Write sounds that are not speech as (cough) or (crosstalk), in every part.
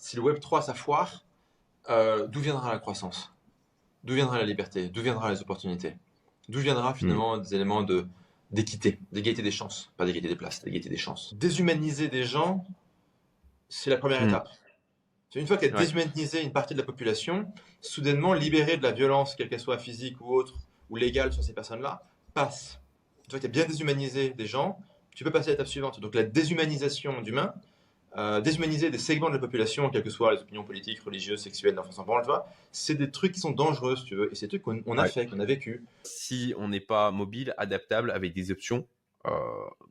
si le Web 3 ça foire, euh, d'où viendra la croissance? D'où viendra la liberté? D'où viendra les opportunités? D'où viendra finalement des éléments de d'équité, d'égalité des chances, pas d'égalité des places, d'égalité des chances. Déshumaniser des gens, c'est la première Mm. étape. Une fois qu'elle a Ouais. déshumanisé une partie de la population, soudainement libérer de la violence, quelle qu'elle soit physique ou autre, ou légale sur ces personnes-là, passe. Une fois que tu as bien déshumanisé des gens, tu peux passer à l'étape suivante. Donc la déshumanisation d'humains, euh, déshumaniser des segments de la population, quelles que soient les opinions politiques, religieuses, sexuelles, d'enfants en branle, tu vois, c'est des trucs qui sont dangereux, si tu veux, et c'est des trucs qu'on on a Ouais. fait, qu'on a vécu. Si on n'est pas mobile, adaptable, avec des options, euh,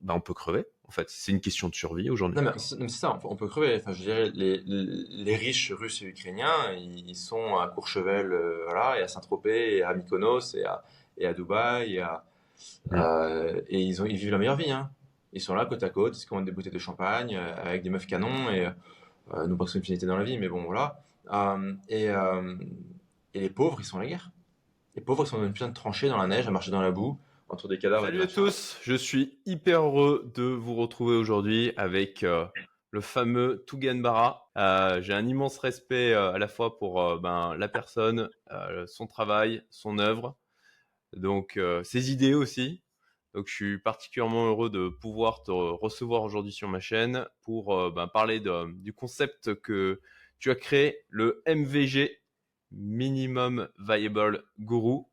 bah, on peut crever. En fait, c'est une question de survie aujourd'hui. Non, mais c'est ça, on peut- crever. Enfin, je dirais, les, les riches russes et ukrainiens, ils sont à Courchevel, euh, voilà, et à Saint-Tropez, et à Mykonos, et à, et à Dubaï, et, à, Mm. euh, et ils, ont, ils vivent la meilleure vie. Hein. Ils sont là, côte à côte, ils se commandent des bouteilles de champagne, euh, avec des meufs canons, et euh, nous passons une finité dans la vie, mais bon, voilà. Euh, et, euh, et les pauvres, ils sont à la guerre. Les pauvres, ils sont dans une putain de tranchée dans la neige, à marcher dans la boue, entre des cadavres. et Salut des à tous, je suis hyper heureux de vous retrouver aujourd'hui avec le fameux Tougan Bara. Euh, J'ai un immense respect euh, à la fois pour euh, ben, la personne, son travail, son œuvre, donc ses idées aussi. Donc je suis particulièrement heureux de pouvoir te recevoir aujourd'hui sur ma chaîne pour euh, ben, parler du concept que tu as créé, le MVG, Minimum Viable Guru,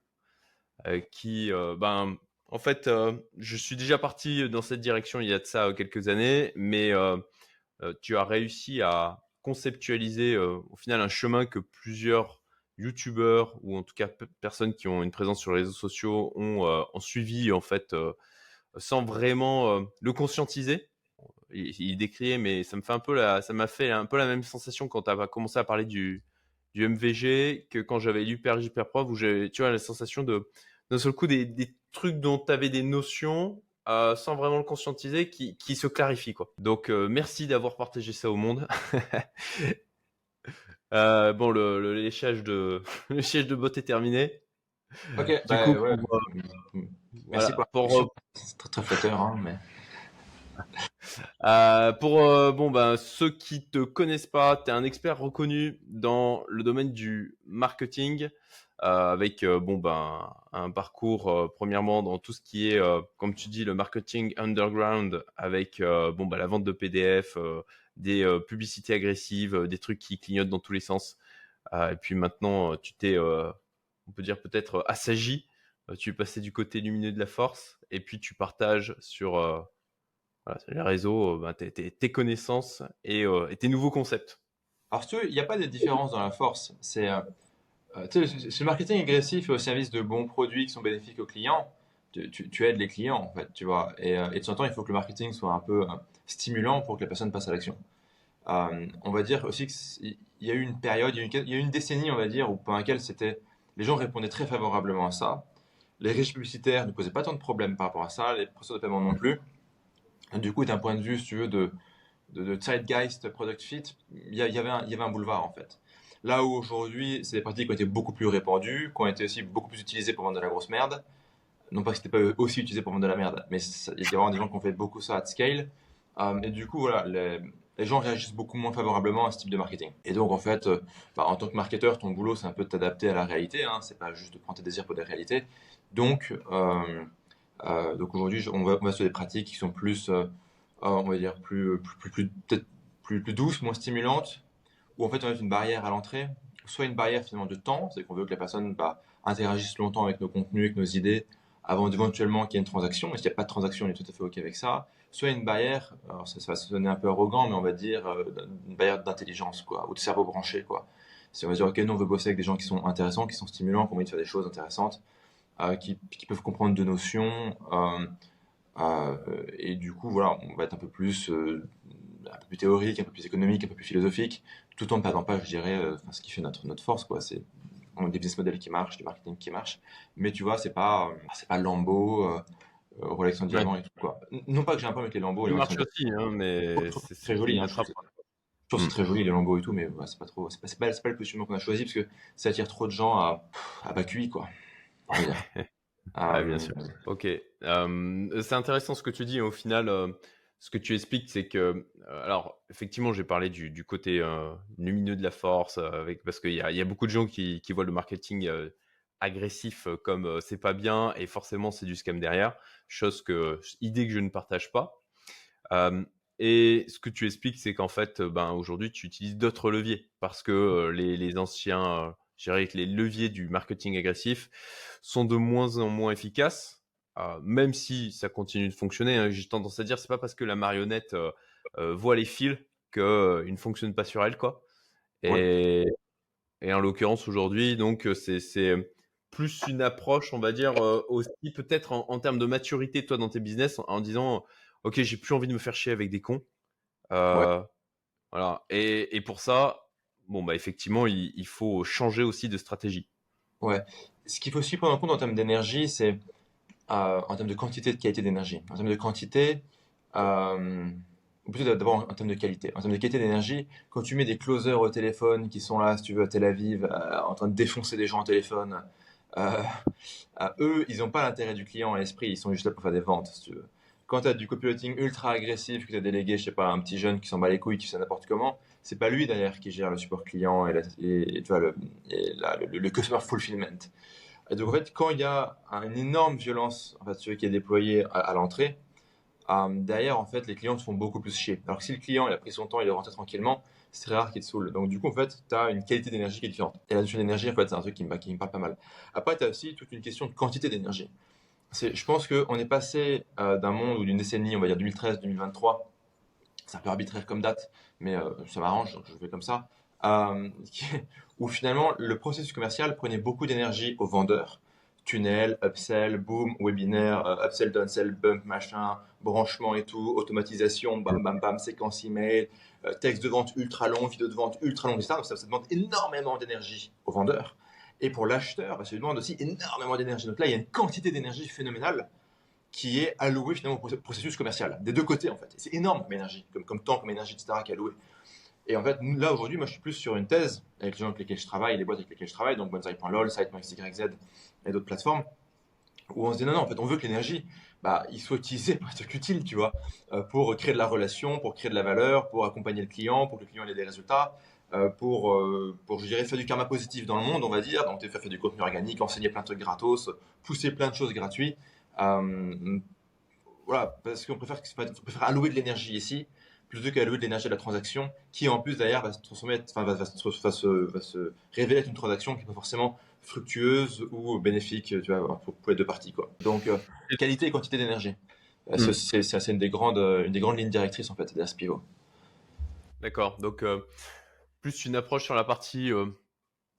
euh, qui, euh, ben, en fait, je suis déjà parti dans cette direction il y a de ça quelques années, mais tu as réussi à conceptualiser au final un chemin que plusieurs youtubeurs ou en tout cas pe- personnes qui ont une présence sur les réseaux sociaux ont, euh, suivi en fait euh, sans vraiment euh, le conscientiser. Il, décriait, mais ça me fait un peu ça m'a fait un peu la même sensation quand tu as commencé à parler du, du MVG que quand j'avais lu Père Prof où j'ai, tu la sensation de d'un seul coup des, trucs dont tu avais des notions sans vraiment le conscientiser qui, se clarifient quoi. Donc merci d'avoir partagé ça au monde. (laughs) Euh, bon le, le léchage de (laughs) le léchage de bottes est terminé. Ok, Du bah, coup, ouais. pour, Merci voilà, pour, euh, C'est très, très flatteur, hein, mais. (laughs) Euh, pour euh, bon ben ceux qui te connaissent pas, tu es un expert reconnu dans le domaine du marketing euh, avec euh, bon ben un parcours euh, premièrement dans tout ce qui est euh, comme tu dis le marketing underground avec euh, bon ben la vente de PDF, euh, des euh, publicités agressives, euh, des trucs qui clignotent dans tous les sens. Euh, et puis maintenant tu t'es on peut dire peut-être assagi, tu es passé du côté lumineux de la force et puis tu partages sur les réseaux, ben, tes, connaissances et, tes nouveaux concepts. Alors, il n'y a pas de différence dans la force. C'est, le- marketing agressif au service de bons produits qui sont bénéfiques aux clients. Tu, aides les clients, en fait, tu vois. Et, euh, et de en temps, il faut que le marketing soit un peu euh, stimulant pour que la personne passe à l'action. Euh, on va dire aussi qu'il y a eu une période, il y a eu une, décennie, on va dire, où pendant laquelle c'était, les gens répondaient très favorablement à ça. Les riches publicitaires ne posaient pas tant de problèmes par rapport à ça, les processus de paiement non plus. Du coup, d'un point de vue, si tu veux, de, de, zeitgeist product fit, il y, avait un, y avait un boulevard en fait. Là où aujourd'hui, c'est des pratiques qui ont été beaucoup plus répandues, qui ont été aussi beaucoup plus utilisées pour vendre de la grosse merde. Non pas que c'était pas aussi utilisé pour vendre de la merde, mais il y a vraiment des gens qui ont fait beaucoup ça at scale. Euh, et du coup, les, gens réagissent beaucoup moins favorablement à ce type de marketing. Et donc, en fait, euh, bah, en tant que marketeur, ton boulot, c'est un peu de t'adapter à la réalité. Hein, c'est pas juste de prendre tes désirs pour des réalités. Donc, euh, aujourd'hui, on va, on va sur des pratiques qui sont plus, on va dire, plus, douces, moins stimulantes, où en fait on a une barrière à l'entrée, soit une barrière finalement de temps, c'est qu'on veut que la personne bah, interagisse longtemps avec nos contenus, avec nos idées, avant éventuellement qu'il y ait une transaction. Et s'il n'y a pas de transaction, on est tout à fait OK avec ça. Soit une barrière, alors ça, ça va sonner un peu arrogant, mais on va dire euh, une barrière d'intelligence, quoi, ou de cerveau branché, quoi. Si on va dire, OK, nous on veut bosser avec des gens qui sont intéressants, qui sont stimulants, qui ont envie de faire des choses intéressantes, euh, qui, peuvent comprendre de notions, euh, et du coup, voilà, on va être un peu plus, un peu plus théorique, un peu plus économique, un peu plus philosophique, tout en ne perdant pas, je dirais, euh, ce qui fait notre, notre force, quoi. C'est on a des business models qui marchent, du marketing qui marche, mais tu vois, c'est pas, euh, c'est pas Lambeau, euh, euh, Rolex en diamant et tout, quoi. Non pas que j'ai un problème avec les Lambeaux, Il les marche Rolex en aussi, hein, mais c'est très joli, hein, que c'est très joli les lambeaux et tout, mais ouais, c'est pas trop, c'est pas, c'est pas, pas le positionnement qu'on a choisi parce que ça attire trop de gens à, à bas QI, quoi. Ah, (laughs) Euh, bien sûr. Ok. Euh, c'est intéressant ce que tu dis. Au final, euh, ce que tu expliques, c'est que, alors, effectivement, j'ai parlé du, côté lumineux de la force, avec, parce qu'il y, a, beaucoup de gens qui, voient le marketing agressif comme c'est pas bien et forcément c'est du scam derrière, chose que, idée que je ne partage pas. et ce que tu expliques, c'est qu'en fait, ben, aujourd'hui, tu utilises d'autres leviers parce que les, les, anciens, je dirais que les leviers du marketing agressif sont de moins en moins efficaces, même si ça continue de fonctionner. Hein, j'ai tendance à dire, c'est pas parce que la marionnette voit les fils qu'il ne fonctionne pas sur elle, quoi. Et, et en l'occurrence aujourd'hui, donc c'est plus une approche, on va dire, euh, aussi peut-être en, termes de maturité, toi, dans tes business, en, disant, OK, j'ai plus envie de me faire chier avec des cons. Euh, voilà. Et, pour ça, bon, bah, effectivement, il, faut changer aussi de stratégie. Ouais. Ce qu'il faut aussi prendre en compte en termes d'énergie, c'est euh, en termes de quantité de qualité d'énergie. En termes de quantité, ou plutôt d'abord en, termes de qualité. En termes de qualité d'énergie, quand tu mets des closers au téléphone qui sont là, si tu veux, à Tel Aviv, en train de défoncer des gens au téléphone, euh, eux, ils n'ont pas l'intérêt du client à l'esprit, ils sont juste là pour faire des ventes. Quand tu as du copywriting ultra agressif, que tu as délégué, je sais pas, un petit jeune qui s'en bat les couilles, qui fait n'importe comment, c'est pas lui derrière qui gère le support client et, le, customer fulfillment. Et donc en fait, quand il y a une énorme violence en fait, qui est déployée à, l'entrée, euh, derrière en fait, les clients se font beaucoup plus chier. Alors que si le client a pris son temps, il est rentré tranquillement, c'est très rare qu'il te saoule. Donc, du coup, en fait, tu as une qualité d'énergie qui est différente. Et la notion d'énergie, en fait, c'est un truc qui me, qui me parle pas mal. Après, tu as aussi toute une question de quantité d'énergie. Je pense qu'on est passé euh, d'un monde ou d'une décennie, on va dire 2013-2023, c'est un peu arbitraire comme date, mais euh, ça m'arrange, donc je fais comme ça, (laughs) où finalement le processus commercial prenait beaucoup d'énergie aux vendeurs tunnel, upsell, boom, webinaire, euh, upsell, downsell, bump, machin, branchement et tout, automatisation, bam, bam, bam, séquence email, euh, texte de vente ultra long, vidéo de vente ultra long, etc. Donc ça, demande énormément d'énergie au vendeur. Et pour l'acheteur, bah, ça lui demande aussi énormément d'énergie. Donc là, il y a une quantité d'énergie phénoménale qui est allouée finalement au processus commercial, des deux côtés en fait. C'est énorme comme énergie, comme, comme temps, comme énergie, etc. qui est allouée. Et en fait, là aujourd'hui, moi je suis plus sur une thèse avec les gens avec lesquels je travaille, les boîtes avec lesquelles je travaille, donc bonsai.lol, site.xyz et d'autres plateformes, où on se dit non, non, en fait, on veut que l'énergie, bah, il soit utilisé pour être utile, tu vois, euh, pour créer de la relation, pour créer de la valeur, pour accompagner le client, pour que le client ait des résultats, euh, pour, euh, pour, je dirais, faire du karma positif dans le monde, on va dire, donc faire, faire du contenu organique, enseigner plein de trucs gratos, pousser plein de choses gratuites. voilà, parce qu'on préfère, préfère allouer de l'énergie ici plutôt qu'à louer de l'énergie à la transaction, qui en plus d'ailleurs va se transformer, enfin, va, va, se, va, se, révéler être une transaction qui n'est pas forcément fructueuse ou bénéfique, tu vois, pour, pour les deux parties, quoi. Donc, euh, qualité et quantité d'énergie. Euh, mm. C'est une des grandes, une des grandes lignes directrices en fait d'Aspio. D'accord. Donc, euh, plus une approche sur la partie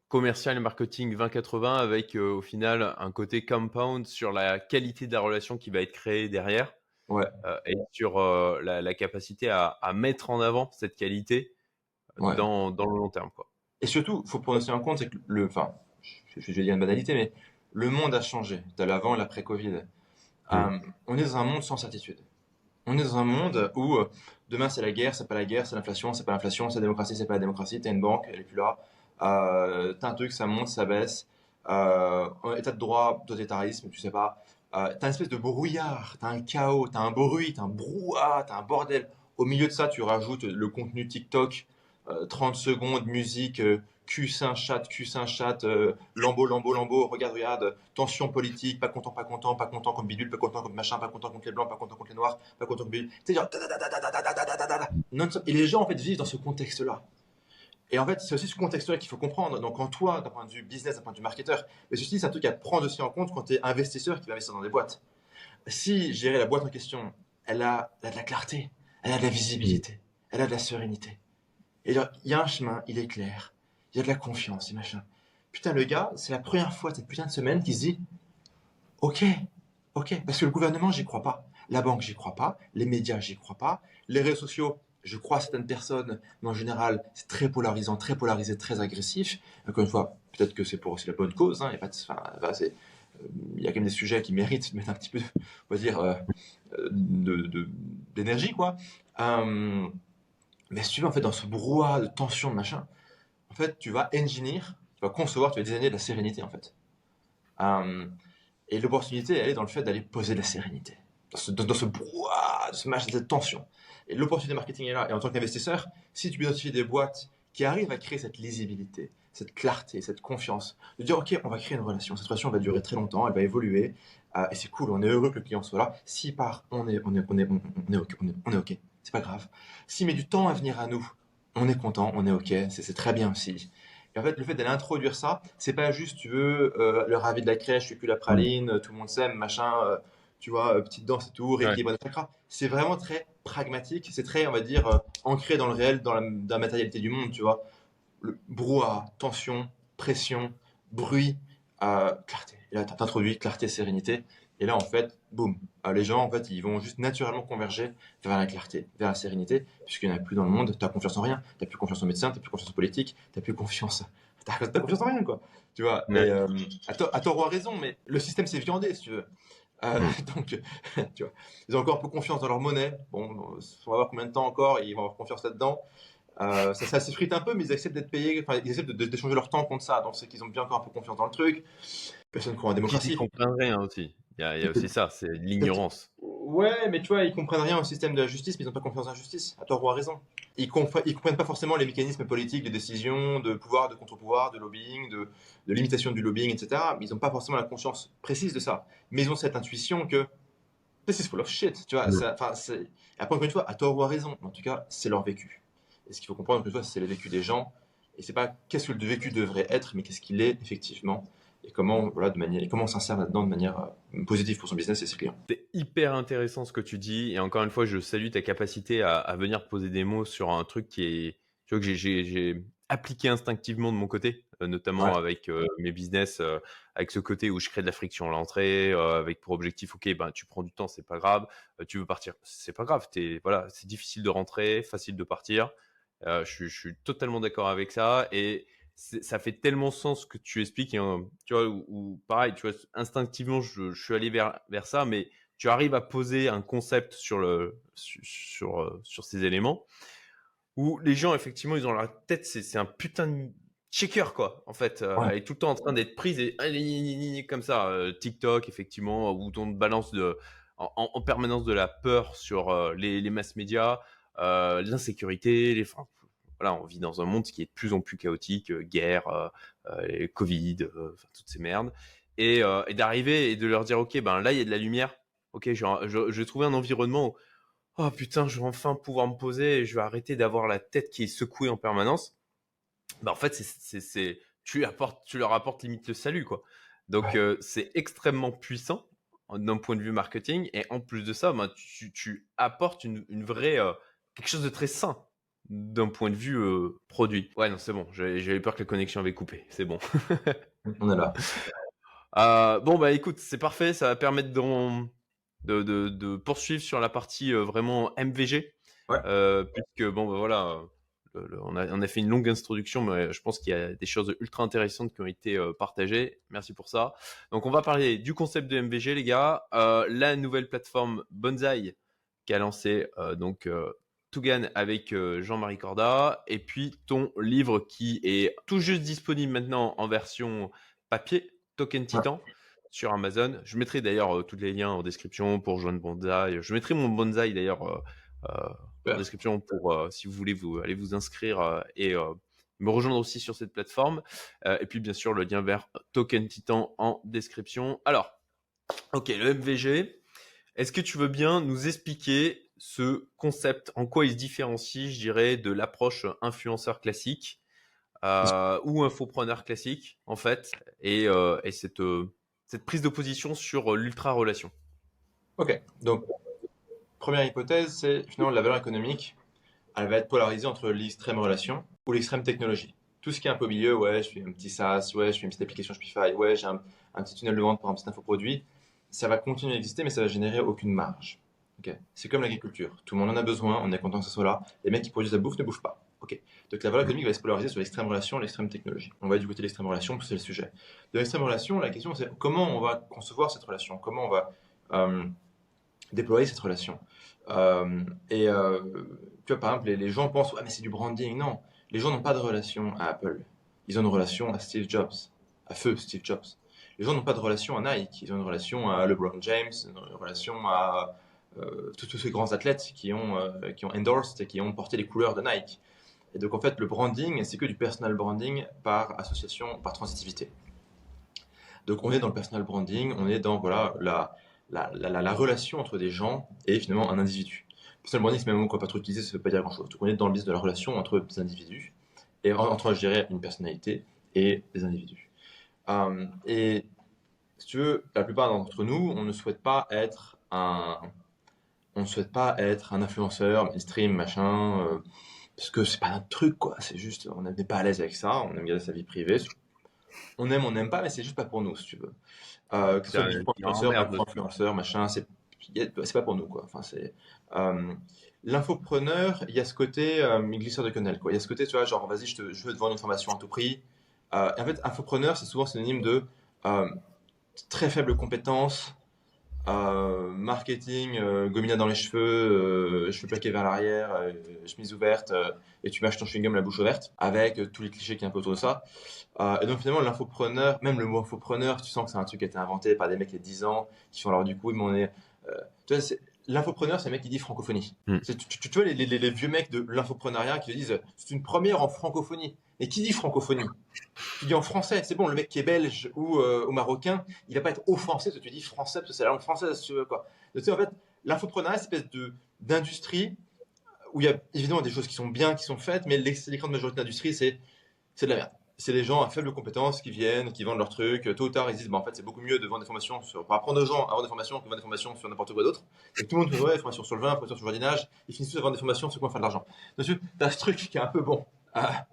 commercial et marketing 2080 avec au final un côté compound sur la qualité de la relation qui va être créée derrière ouais. Euh, et sur euh, la, capacité à, mettre en avant cette qualité euh, dans, dans, le long terme. Quoi. Et surtout, il faut prendre aussi en compte, c'est que le, enfin, je, vais dire une banalité, mais le monde a changé de l'avant et l'après-Covid. on est dans un monde sans certitude. On est dans un monde où demain c'est la guerre, c'est pas la guerre, c'est l'inflation, c'est pas l'inflation, c'est la démocratie, c'est pas la démocratie, t'as une banque, elle est plus là, euh, t'as un truc, ça monte, ça baisse, euh, état de droit, totalitarisme, tu sais pas, euh, t'as une espèce de brouillard, t'as un chaos, t'as un bruit, t'as un brouhaha, t'as un bordel. Au milieu de ça, tu rajoutes le contenu TikTok, 30 euh, secondes, musique, euh, Q5 chat, Q5 chat, euh, lambeau, lambeau, lambeau, regarde, regarde, tension politique, pas content, pas content, pas content comme bidule, pas content comme machin, pas content contre les blancs, pas content contre les noirs, pas content comme bidule. C'est genre, Et les gens, en fait, vivent dans ce contexte-là. Et en fait, c'est aussi ce contexte-là qu'il faut comprendre. Donc, en toi, d'un point de vue business, d'un point de vue marketeur, mais ceci, c'est un truc à prendre aussi en compte quand tu es investisseur qui va investir dans des boîtes. Si, gérer la boîte en question, elle a, elle a, de la clarté, elle a de la visibilité, elle a de la sérénité. Et il y a un chemin, il est clair, il y a de la confiance et machin. Putain, le gars, c'est la première fois cette putain de semaine qu'il se dit Ok, ok, parce que le gouvernement, j'y crois pas. La banque, j'y crois pas. Les médias, j'y crois pas. Les réseaux sociaux, je crois à certaines personnes, mais en général, c'est très polarisant, très polarisé, très agressif. Encore une fois, peut-être que c'est pour aussi la bonne cause. Hein, il, y a pas euh, il y a quand même des sujets qui méritent de mettre un petit peu, on va dire, euh, d'énergie, quoi. Euh, mais si tu veux, en fait, dans ce brouhaha de tension, de machin, en fait, tu vas engineer, tu vas concevoir, tu vas designer de la sérénité, en fait. et l'opportunité, elle est dans le fait d'aller poser de la sérénité. dans ce, brouhaha, ce match, cette tension. Et l'opportunité marketing est là. Et en tant qu'investisseur, si tu peux identifier des boîtes qui arrivent à créer cette lisibilité, cette clarté, cette confiance, de dire ok, on va créer une relation, cette relation va durer très longtemps, elle va évoluer, euh, et c'est cool, on est heureux que le client soit là. S'il part, on est, on est, on est, on est ok, on est, on est ok, c'est pas grave. S'il met du temps à venir à nous, on est content, on est ok, c'est très bien aussi. Et en fait, le fait d'aller introduire ça, c'est pas juste, tu veux, euh, le ravi de la crèche, je suis plus la praline, tout le monde s'aime, machin, euh, tu vois, euh, petite danse et tout, de chakra. C'est vraiment très pragmatique, c'est très, on va dire, euh, ancré dans le réel, dans la, dans la matérialité du monde, tu vois. Le brouhaha, tension, pression, bruit, euh, clarté. Et là, t'introduis clarté, sérénité. Et là, en fait, boum, euh, les gens, en fait, ils vont juste naturellement converger vers la clarté, vers la sérénité, puisqu'il n'y en a plus dans le monde. Tu as confiance en rien. Tu plus confiance en médecin, tu plus confiance en politique, tu plus confiance. (laughs) T'as as confiance en rien, quoi. Tu vois. Mais, euh, à, tort ou à raison, mais le système s'est viandé, si tu veux. Euh, mm. (laughs) donc, (laughs) tu vois, ils ont encore un peu confiance dans leur monnaie. Bon, on va voir combien de temps encore, ils vont avoir confiance là-dedans. Euh, ça, ça s'effrite un peu, mais ils acceptent d'être payés, enfin, ils acceptent d'échanger leur temps contre ça. Donc, c'est qu'ils ont bien encore un peu confiance dans le truc. Personne ne croit en démocratie. Ils comprennent rien aussi. Il y, a, il y a aussi ça, c'est l'ignorance. Ouais, mais tu vois, ils comprennent rien au système de la justice, mais ils n'ont pas confiance en la justice, à tort ou à raison. Ils, compre ils comprennent pas forcément les mécanismes politiques de décision, de pouvoir, de contre-pouvoir, de lobbying, de, de, limitation du lobbying, etc. Mais ils n'ont pas forcément la conscience précise de ça. Mais ils ont cette intuition que this is full of shit, tu vois. Enfin, après, encore une fois, à tort ou à raison, en tout cas, c'est leur vécu. Et ce qu'il faut comprendre, encore une fois, c'est le vécu des gens. Et c'est pas qu'est-ce que le vécu devrait être, mais qu'est-ce qu'il est effectivement et comment voilà de manière et comment s'insère là-dedans de manière euh, positive pour son business et ses clients. C'est hyper intéressant ce que tu dis et encore une fois je salue ta capacité à, à venir poser des mots sur un truc qui est tu vois que j'ai appliqué instinctivement de mon côté, euh, notamment avec euh, mes business, euh, avec ce côté où je crée de la friction à l'entrée, avec pour objectif, ok, ben tu prends du temps, c'est pas grave, tu veux partir, c'est pas grave, es, voilà, c'est difficile de rentrer, facile de partir. Je, je, suis totalement d'accord avec ça et ça fait tellement sens que tu expliques, tu vois, ou, pareil, tu vois, instinctivement, je, je, suis allé vers, vers ça, mais tu arrives à poser un concept sur, le, sur, sur, sur ces éléments où les gens, effectivement, ils ont la tête, c'est un putain de checker, quoi, en fait. Euh, Elle est tout le temps en train d'être prise et comme ça. Euh, TikTok, effectivement, où on balance de, en, en, permanence de la peur sur euh, les, les mass médias, euh, l'insécurité, les. Enfin, voilà, on vit dans un monde qui est de plus en plus chaotique, euh, guerre, euh, Covid, enfin, toutes ces merdes. Et, et d'arriver et de leur dire, OK, ben là, il y a de la lumière. OK, vais trouver un environnement où oh putain, je vais enfin pouvoir me poser et je vais arrêter d'avoir la tête qui est secouée en permanence. Bah, en fait, c'est, tu, apportes, tu leur apportes limite le salut, quoi. Donc, euh, c'est extrêmement puissant d'un point de vue marketing. Et en plus de ça, bah, tu, tu, apportes une, une vraie, euh, quelque chose de très sain d'un point de vue euh, produit. Ouais, non, c'est bon. J'avais peur que la connexion avait coupé. C'est bon. (laughs) On est là. (laughs) bon, bah écoute, c'est parfait. Ça va permettre de, de, poursuivre sur la partie euh, vraiment MVG. Euh, puisque, bon, bah, voilà, on, a, on, a, fait une longue introduction, mais je pense qu'il y a des choses ultra intéressantes qui ont été euh, partagées. Merci pour ça. Donc, on va parler du concept de MVG, les gars. la nouvelle plateforme Bonsai qui a lancé donc Tougan avec Jean-Marie Corda, et puis ton livre qui est tout juste disponible maintenant en version papier, Token Titan sur Amazon. Je mettrai d'ailleurs euh, tous les liens en description pour joindre Bonsai. Je mettrai mon Bonsai d'ailleurs euh, euh, en description pour si vous voulez vous aller vous inscrire et me rejoindre aussi sur cette plateforme. et puis bien sûr le lien vers Token Titan en description. Alors, ok, le MVG. Est-ce que tu veux bien nous expliquer ce concept, en quoi il se différencie, je dirais, de l'approche influenceur classique ou infopreneur classique, en fait, et, et cette, cette prise de position sur euh, l'ultra-relation Ok, donc première hypothèse, c'est finalement la valeur économique, elle va être polarisée entre l'extrême relation ou l'extrême technologie. Tout ce qui est un peu au milieu, ouais, je fais un petit SaaS, ouais, je fais une petite application Shopify, ouais, j'ai un, petit tunnel de vente pour un petit infoproduit, ça va continuer à exister, mais ça va générer aucune marge. Ok, C'est comme l'agriculture, tout le monde en a besoin, on est content que ce soit là, les mecs qui produisent la bouffe ne bouffent pas. Ok. Donc la valeur économique va se polariser sur l'extrême relation l'extrême technologie. On va du côté de l'extrême relation, c'est le sujet. De l'extrême relation, la question c'est comment on va concevoir cette relation, comment on va euh, déployer cette relation? Euh, et euh, tu vois, par exemple, les, gens pensent, ah mais c'est du branding. Non, les gens n'ont pas de relation à Apple. Ils ont une relation à Steve Jobs, à feu Steve Jobs. Les gens n'ont pas de relation à Nike, ils ont une relation à LeBron James, une relation à tous, ces grands athlètes qui ont, euh, qui ont endorsed et qui ont porté les couleurs de Nike. Et donc en fait, le branding, c'est que du personal branding par association, par transitivité. Donc on est dans le personal branding, on est dans voilà, la, la, la, relation entre des gens et finalement un individu. Personal branding, c'est même mot qu'on pas trop utiliser, ça ne veut pas dire grand-chose. Donc on est dans le business de la relation entre des individus et entre, je dirais, une personnalité et des individus. Euh, et si tu veux, la plupart d'entre nous, on ne souhaite pas être un, on ne souhaite pas être un influenceur, mainstream, machin, euh, parce que c'est pas notre truc, quoi. C'est juste, on n'est pas à l'aise avec ça, on aime garder sa vie privée. On aime, on n'aime pas, mais c'est juste pas pour nous, si tu veux. Euh, que ce soit pour influenceur, pour influenceur, machin, c'est pas pour nous, quoi. Enfin, c'est. Euh, l'infopreneur, il y a ce côté glisseur de quenelle, quoi. Il y a ce côté, tu vois, genre, vas-y, je, je veux te vendre une formation à tout prix. En fait, infopreneur, c'est souvent synonyme de très faible compétence, euh, marketing, euh, gomina dans les cheveux, euh, cheveux plaqués vers l'arrière, chemise ouverte, et tu mâches ton chewing-gum la bouche ouverte, avec tous les clichés qui un peu autour de ça. et donc finalement, l'infopreneur, même le mot infopreneur, tu sens que c'est un truc qui a été inventé par des mecs il y a 10 ans, qui font alors du coup, on est... tu vois, L'infopreneur, c'est un mec qui dit francophonie. Hmm. Tu, tu, vois les, les, les, vieux mecs de l'infopreneuriat qui disent c'est une première en francophonie. Et qui dit francophonie? Tu dis en français, c'est bon, le mec qui est belge ou, euh, marocain, il va pas être offensé si tu dis français parce que c'est la langue française, tu veux quoi. Donc, tu sais, en fait, l'infopreneuriat, c'est une espèce de, d'industrie où il y a évidemment des choses qui sont bien, qui sont faites, mais l'écran de majorité d'industrie, c'est, c'est de la merde. C'est des gens à faible compétence qui viennent, qui vendent leurs trucs. Tôt ou tard, ils disent bah, en fait, c'est beaucoup mieux de vendre des formations sur, pour apprendre aux gens à vendre des formations que de vendre des formations sur n'importe quoi d'autre. Et tout le monde fait ouais, des formations sur le vin, des formations sur le jardinage. Ils finissent tous à vendre des formations sur comment faire de l'argent. Donc, tu as ce truc qui est un peu bon. Ah,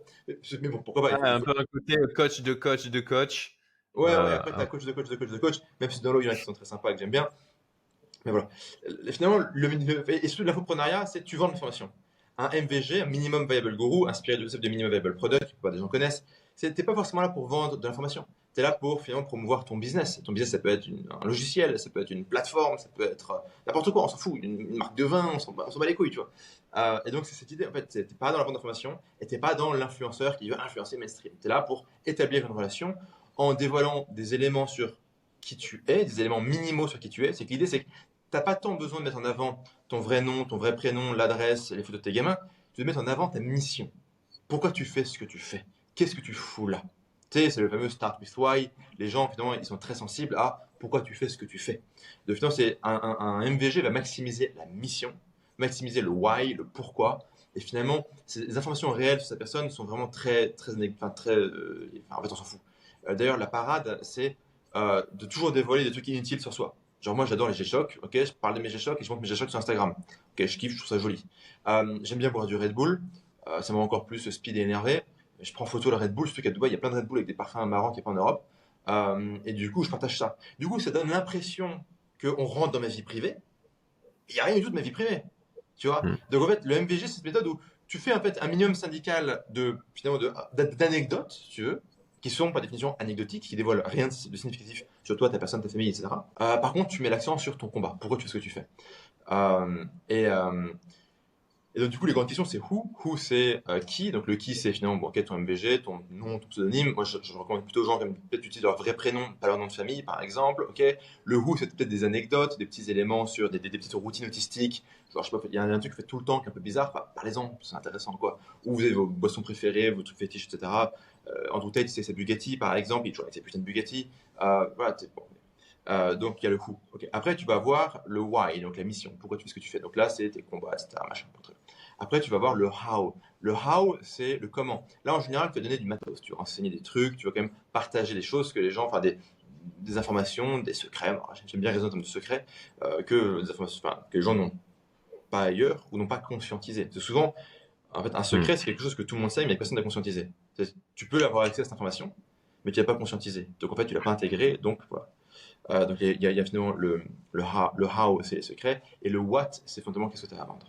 mais bon, pourquoi pas Un peu un côté coach de coach de coach. Ouais, ouais, euh, après, t'as coach de coach de coach de coach, même si dans l'eau, il y en a qui sont très sympas et que j'aime bien. Mais voilà. Finalement, le, et surtout l'infoprenariat, c'est tu vends une formation. Un MVG, un Minimum Viable Guru, inspiré du concept de Minimum Viable Product, que des gens connaissent, t'es pas forcément là pour vendre de l'information. Tu es là pour finalement promouvoir ton business. Ton business, ça peut être un logiciel, ça peut être une plateforme, ça peut être euh, n'importe quoi, on s'en fout. Une, marque de vin, on s'en bat les couilles, tu vois. Euh, et donc, c'est cette idée, en fait, t'es pas dans la vente d'information et t'es pas dans l'influenceur qui veut influencer mainstream. Tu es là pour établir une relation en dévoilant des éléments sur qui tu es, des éléments minimaux sur qui tu es. C'est que l'idée, c'est que t'as pas tant besoin de mettre en avant ton vrai nom, ton vrai prénom, l'adresse, les photos de tes gamins. Tu veux mettre en avant ta mission. Pourquoi tu fais ce que tu fais? Qu'est-ce que tu fous là Tu sais, c'est le fameux start with why. Les gens, finalement, ils sont très sensibles à pourquoi tu fais ce que tu fais. De finalement, c'est un, un MVG va maximiser la mission maximiser le why, le pourquoi. Et finalement, les informations réelles sur cette personne sont vraiment très, très, enfin, très, euh, en fait, on s'en fout. Euh, d'ailleurs, la parade, c'est euh, de toujours dévoiler des trucs inutiles sur soi. Genre, moi, j'adore les G-Shock, ok, je parle de mes G-Shock et je montre mes G-Shock sur Instagram. Ok, je kiffe, je trouve ça joli. J'aime bien boire du Red Bull, ça m'a encore plus speed et énervé. Je prends photo de Red Bull, surtout qu'à Dubaï, il y a plein de Red Bull avec des parfums marrants qui n'y a pas en Europe. et du coup, je partage ça. Du coup, ça donne l'impression qu'on rentre dans ma vie privée. Il n'y a rien du tout de ma vie privée. Tu vois hmm. Donc en fait, le MVG, c'est cette méthode où tu fais en fait un minimum syndical de finalement d'anecdotes, si tu veux, qui sont par définition anecdotiques, qui dévoilent rien de significatif sur toi, ta personne, ta famille, etc. Euh, par contre, tu mets l'accent sur ton combat. Pourquoi tu fais ce que tu fais? Euh, Et euh, et donc, du coup, les grandes questions, c'est who. Who, c'est euh, qui? Donc, le qui, c'est finalement, quel ton MVG, ton nom, ton pseudonyme? Moi, je, recommande plutôt aux gens qui peut-être utiliser leur vrai prénom, pas leur nom de famille, par exemple. Ok? Le who, c'est peut-être des anecdotes, des petits éléments sur des, petites routines autistiques. Genre, je sais pas, il y a un, truc que fait tout le temps qui est un peu bizarre. Parlez-en, c'est intéressant, quoi. Ou vous avez vos boissons préférées, vos trucs fétiches, etc. Euh, Andrew Tate, c'est sa Bugatti, par exemple. Il est toujours avec ses putains de Bugatti. Euh, voilà, bon, euh, donc il y a le who. Après, tu vas voir le why, donc la mission. Pourquoi tu fais ce que tu fais. Donc là, c'est tes combats, etc. Machin, après, tu vas voir le how. Le how, c'est le comment. Là, en général, tu vas donner du matos, tu vas enseigner des trucs, tu vas quand même partager des choses que les gens, enfin des, des informations, des secrets. J'aime bien raisonner comme de secrets euh, que, des informations, enfin, que les gens n'ont pas ailleurs ou n'ont pas conscientisé. C'est souvent, en fait, un secret, hmm. c'est quelque chose que tout le monde sait, mais personne n'a conscientisé. Tu peux avoir accès à cette information, mais tu n'as pas conscientisé. Donc, en fait, tu l'as pas intégré. Donc, voilà. Euh, donc, il y, y, a finalement le, le how, le how c'est les secrets, et le what, c'est fondamentalement qu'est-ce que tu as à vendre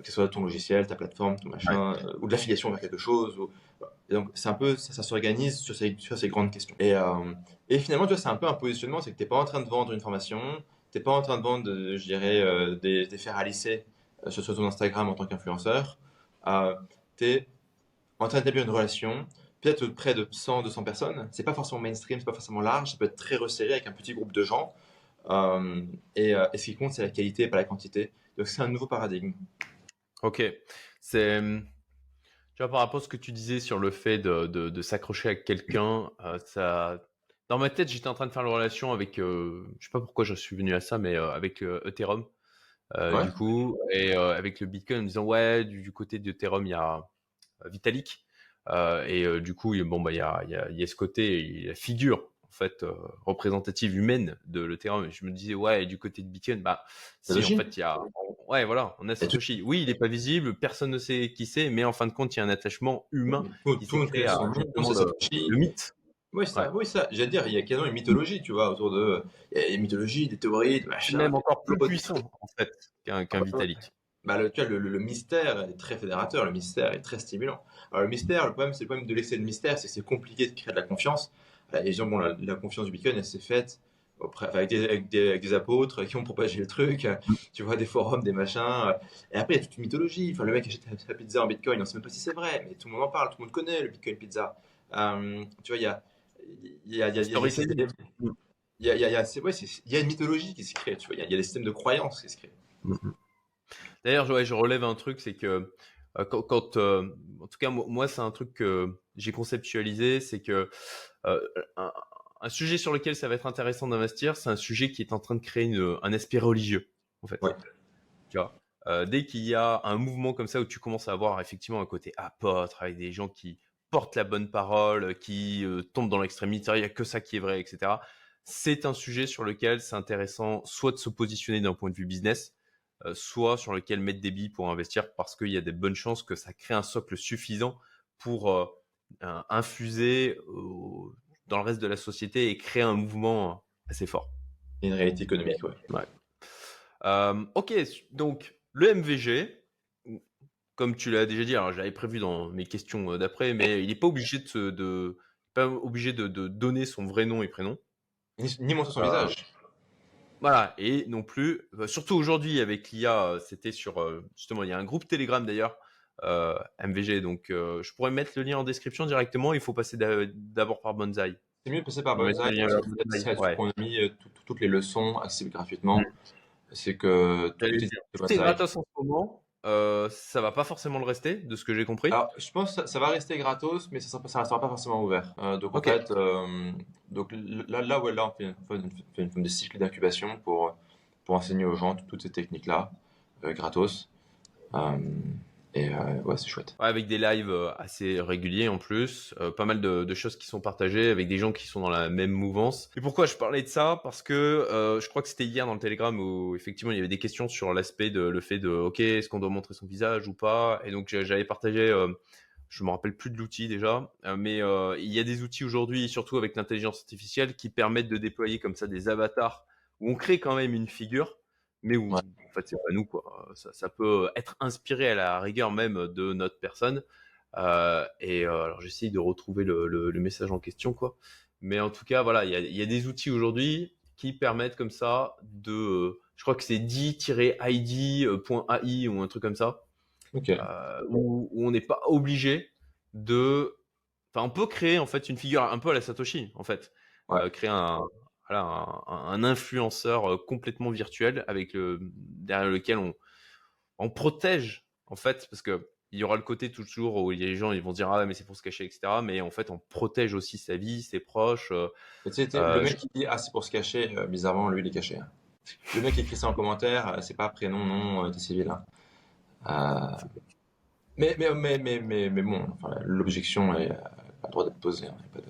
que ce soit ton logiciel, ta plateforme, ton machin, euh, ou de l'affiliation vers quelque chose. donc, c'est un peu, ça, s'organise sur ces, sur ces grandes questions. Et, euh, et finalement, tu vois, c'est un peu un positionnement, c'est que tu n'es pas en train de vendre une formation, tu n'es pas en train de vendre, je dirais, euh, des, des fers à lisser sur, ton Instagram en tant qu'influenceur. tu es en train d'établir une relation, peut-être près de 100, 200 personnes. C'est pas forcément mainstream, c'est pas forcément large, ça peut être très resserré avec un petit groupe de gens. Euh, et, et, ce qui compte, c'est la qualité, pas la quantité. Donc c'est un nouveau paradigme. Ok. C'est. Tu vois, par rapport à ce que tu disais sur le fait de, de, de s'accrocher à quelqu'un, ça. Dans ma tête, j'étais en train de faire la relation avec, je sais pas pourquoi je suis venu à ça, mais avec Ethereum. Euh, du coup, et euh, avec le Bitcoin, en disant ouais, du, côté d'Ethereum, il y a euh, Vitalik. et du coup, bon, bah, il y a, y, a, y a ce côté, la figure en fait représentative humaine de l'Ethereum. Je me disais ouais, et du côté de Bitcoin, bah si en fait il y a, ouais voilà, on a Satoshi. Oui, il n'est pas visible, personne ne sait qui c'est, mais en fin de compte, il y a un attachement humain qui tout crée à, le, le mythe. Oui, ça, oui, ça. J'allais dire, il y a quasiment une mythologie, tu vois, autour de. Il y a une mythologie, des théories, des machins. Même encore plus puissant, en fait, qu'un qu Vitalik. Bah, le, tu vois, le, le, mystère est très fédérateur, le mystère est très stimulant. Alors, le mystère, le problème, c'est le problème de l'excès de mystère, c'est que c'est compliqué de créer de la confiance. Et disons, bon, la, confiance du Bitcoin, elle s'est faite avec des, avec, des, apôtres qui ont propagé le truc, tu vois, des forums, des machins. Et après, il y a toute une mythologie. Enfin, le mec achète sa pizza en Bitcoin, on ne sait même pas si c'est vrai, mais tout le monde en parle, tout le monde connaît le Bitcoin pizza. Euh, tu vois, il y a il y a, une mythologie qui se crée, tu vois, il y, a des systèmes de croyances qui se créent. Mm-hmm. D'ailleurs, je relève un truc, c'est que euh, quand, euh, en tout cas, moi, c'est un truc que j'ai conceptualisé, c'est que euh, un, sujet sur lequel ça va être intéressant d'investir, c'est un sujet qui est en train de créer un aspect religieux, en fait. Tu vois, dès qu'il y a un mouvement comme ça où tu commences à avoir effectivement un côté apôtre avec des gens qui porte la bonne parole, qui euh, tombe dans l'extrémité, il n'y a que ça qui est vrai, etc. C'est un sujet sur lequel c'est intéressant soit de se positionner d'un point de vue business, euh, soit sur lequel mettre des billes pour investir parce qu'il y a des bonnes chances que ça crée un socle suffisant pour euh, infuser dans le reste de la société et créer un mouvement assez fort. Et une réalité économique, ouais. ouais. ok, donc le MVG, comme tu l'as déjà dit, alors j'avais prévu dans mes questions euh, d'après, mais il n'est pas obligé de, de pas obligé de, de, donner son vrai nom et prénom. Ni, montrer son visage. Voilà, et non plus, surtout aujourd'hui avec l'IA, euh, c'était sur, euh, justement, il y a un groupe Telegram d'ailleurs, euh, MVG, donc je pourrais mettre le lien en description directement, il faut passer d'abord par Bonsai. C'est mieux de passer par Bonsai, on a mis toutes les leçons accessibles gratuitement. Mm. C'est que... C'est gratos en ce moment, euh, ça va pas forcément le rester, de ce que j'ai compris. Alors, je pense que ça va rester gratos, mais ça, ça restera pas forcément ouvert. Euh, donc, en fait, euh, donc là, là, ouais, là, on fait, une, forme de cycle d'incubation pour, pour enseigner aux gens toutes ces techniques-là, euh, gratos. Euh, et euh, ouais, c'est chouette. Ouais, avec des lives euh, assez réguliers en plus, euh, pas mal de, de, choses qui sont partagées avec des gens qui sont dans la même mouvance. Et pourquoi je parlais de ça? Parce que euh, je crois que c'était hier dans le Telegram où effectivement il y avait des questions sur l'aspect de le fait de ok est-ce qu'on doit montrer son visage ou pas? Et donc j'avais partagé. je me rappelle plus de l'outil déjà, mais il y a des outils aujourd'hui, surtout avec l'intelligence artificielle, qui permettent de déployer comme ça des avatars où on crée quand même une figure, mais où en fait, c'est pas nous, quoi. Ça, ça, peut être inspiré à la rigueur même de notre personne. Euh, et euh, alors, j'essaye de retrouver le, le, le, message en question, quoi. Mais en tout cas, voilà, il y a, y a, des outils aujourd'hui qui permettent comme ça de, je crois que c'est d-id.ai ou un truc comme ça, okay. euh, où, où, on n'est pas obligé de, enfin, on peut créer en fait une figure un peu à la Satoshi, en fait, ouais. Euh, créer un, un, un, influenceur euh, complètement virtuel avec le, derrière lequel on, on protège en fait parce que il y aura le côté toujours où les gens ils vont dire ah mais c'est pour se cacher etc mais en fait on protège aussi sa vie ses proches euh, euh, le mec qui dit ah c'est pour se cacher euh, bizarrement lui il est caché hein. le mec qui écrit ça en commentaire euh, c'est pas prénom nom t'es civil hein. mais, mais, mais, mais, mais, mais bon enfin, l'objection est pas le droit d'être posée hein, pas de...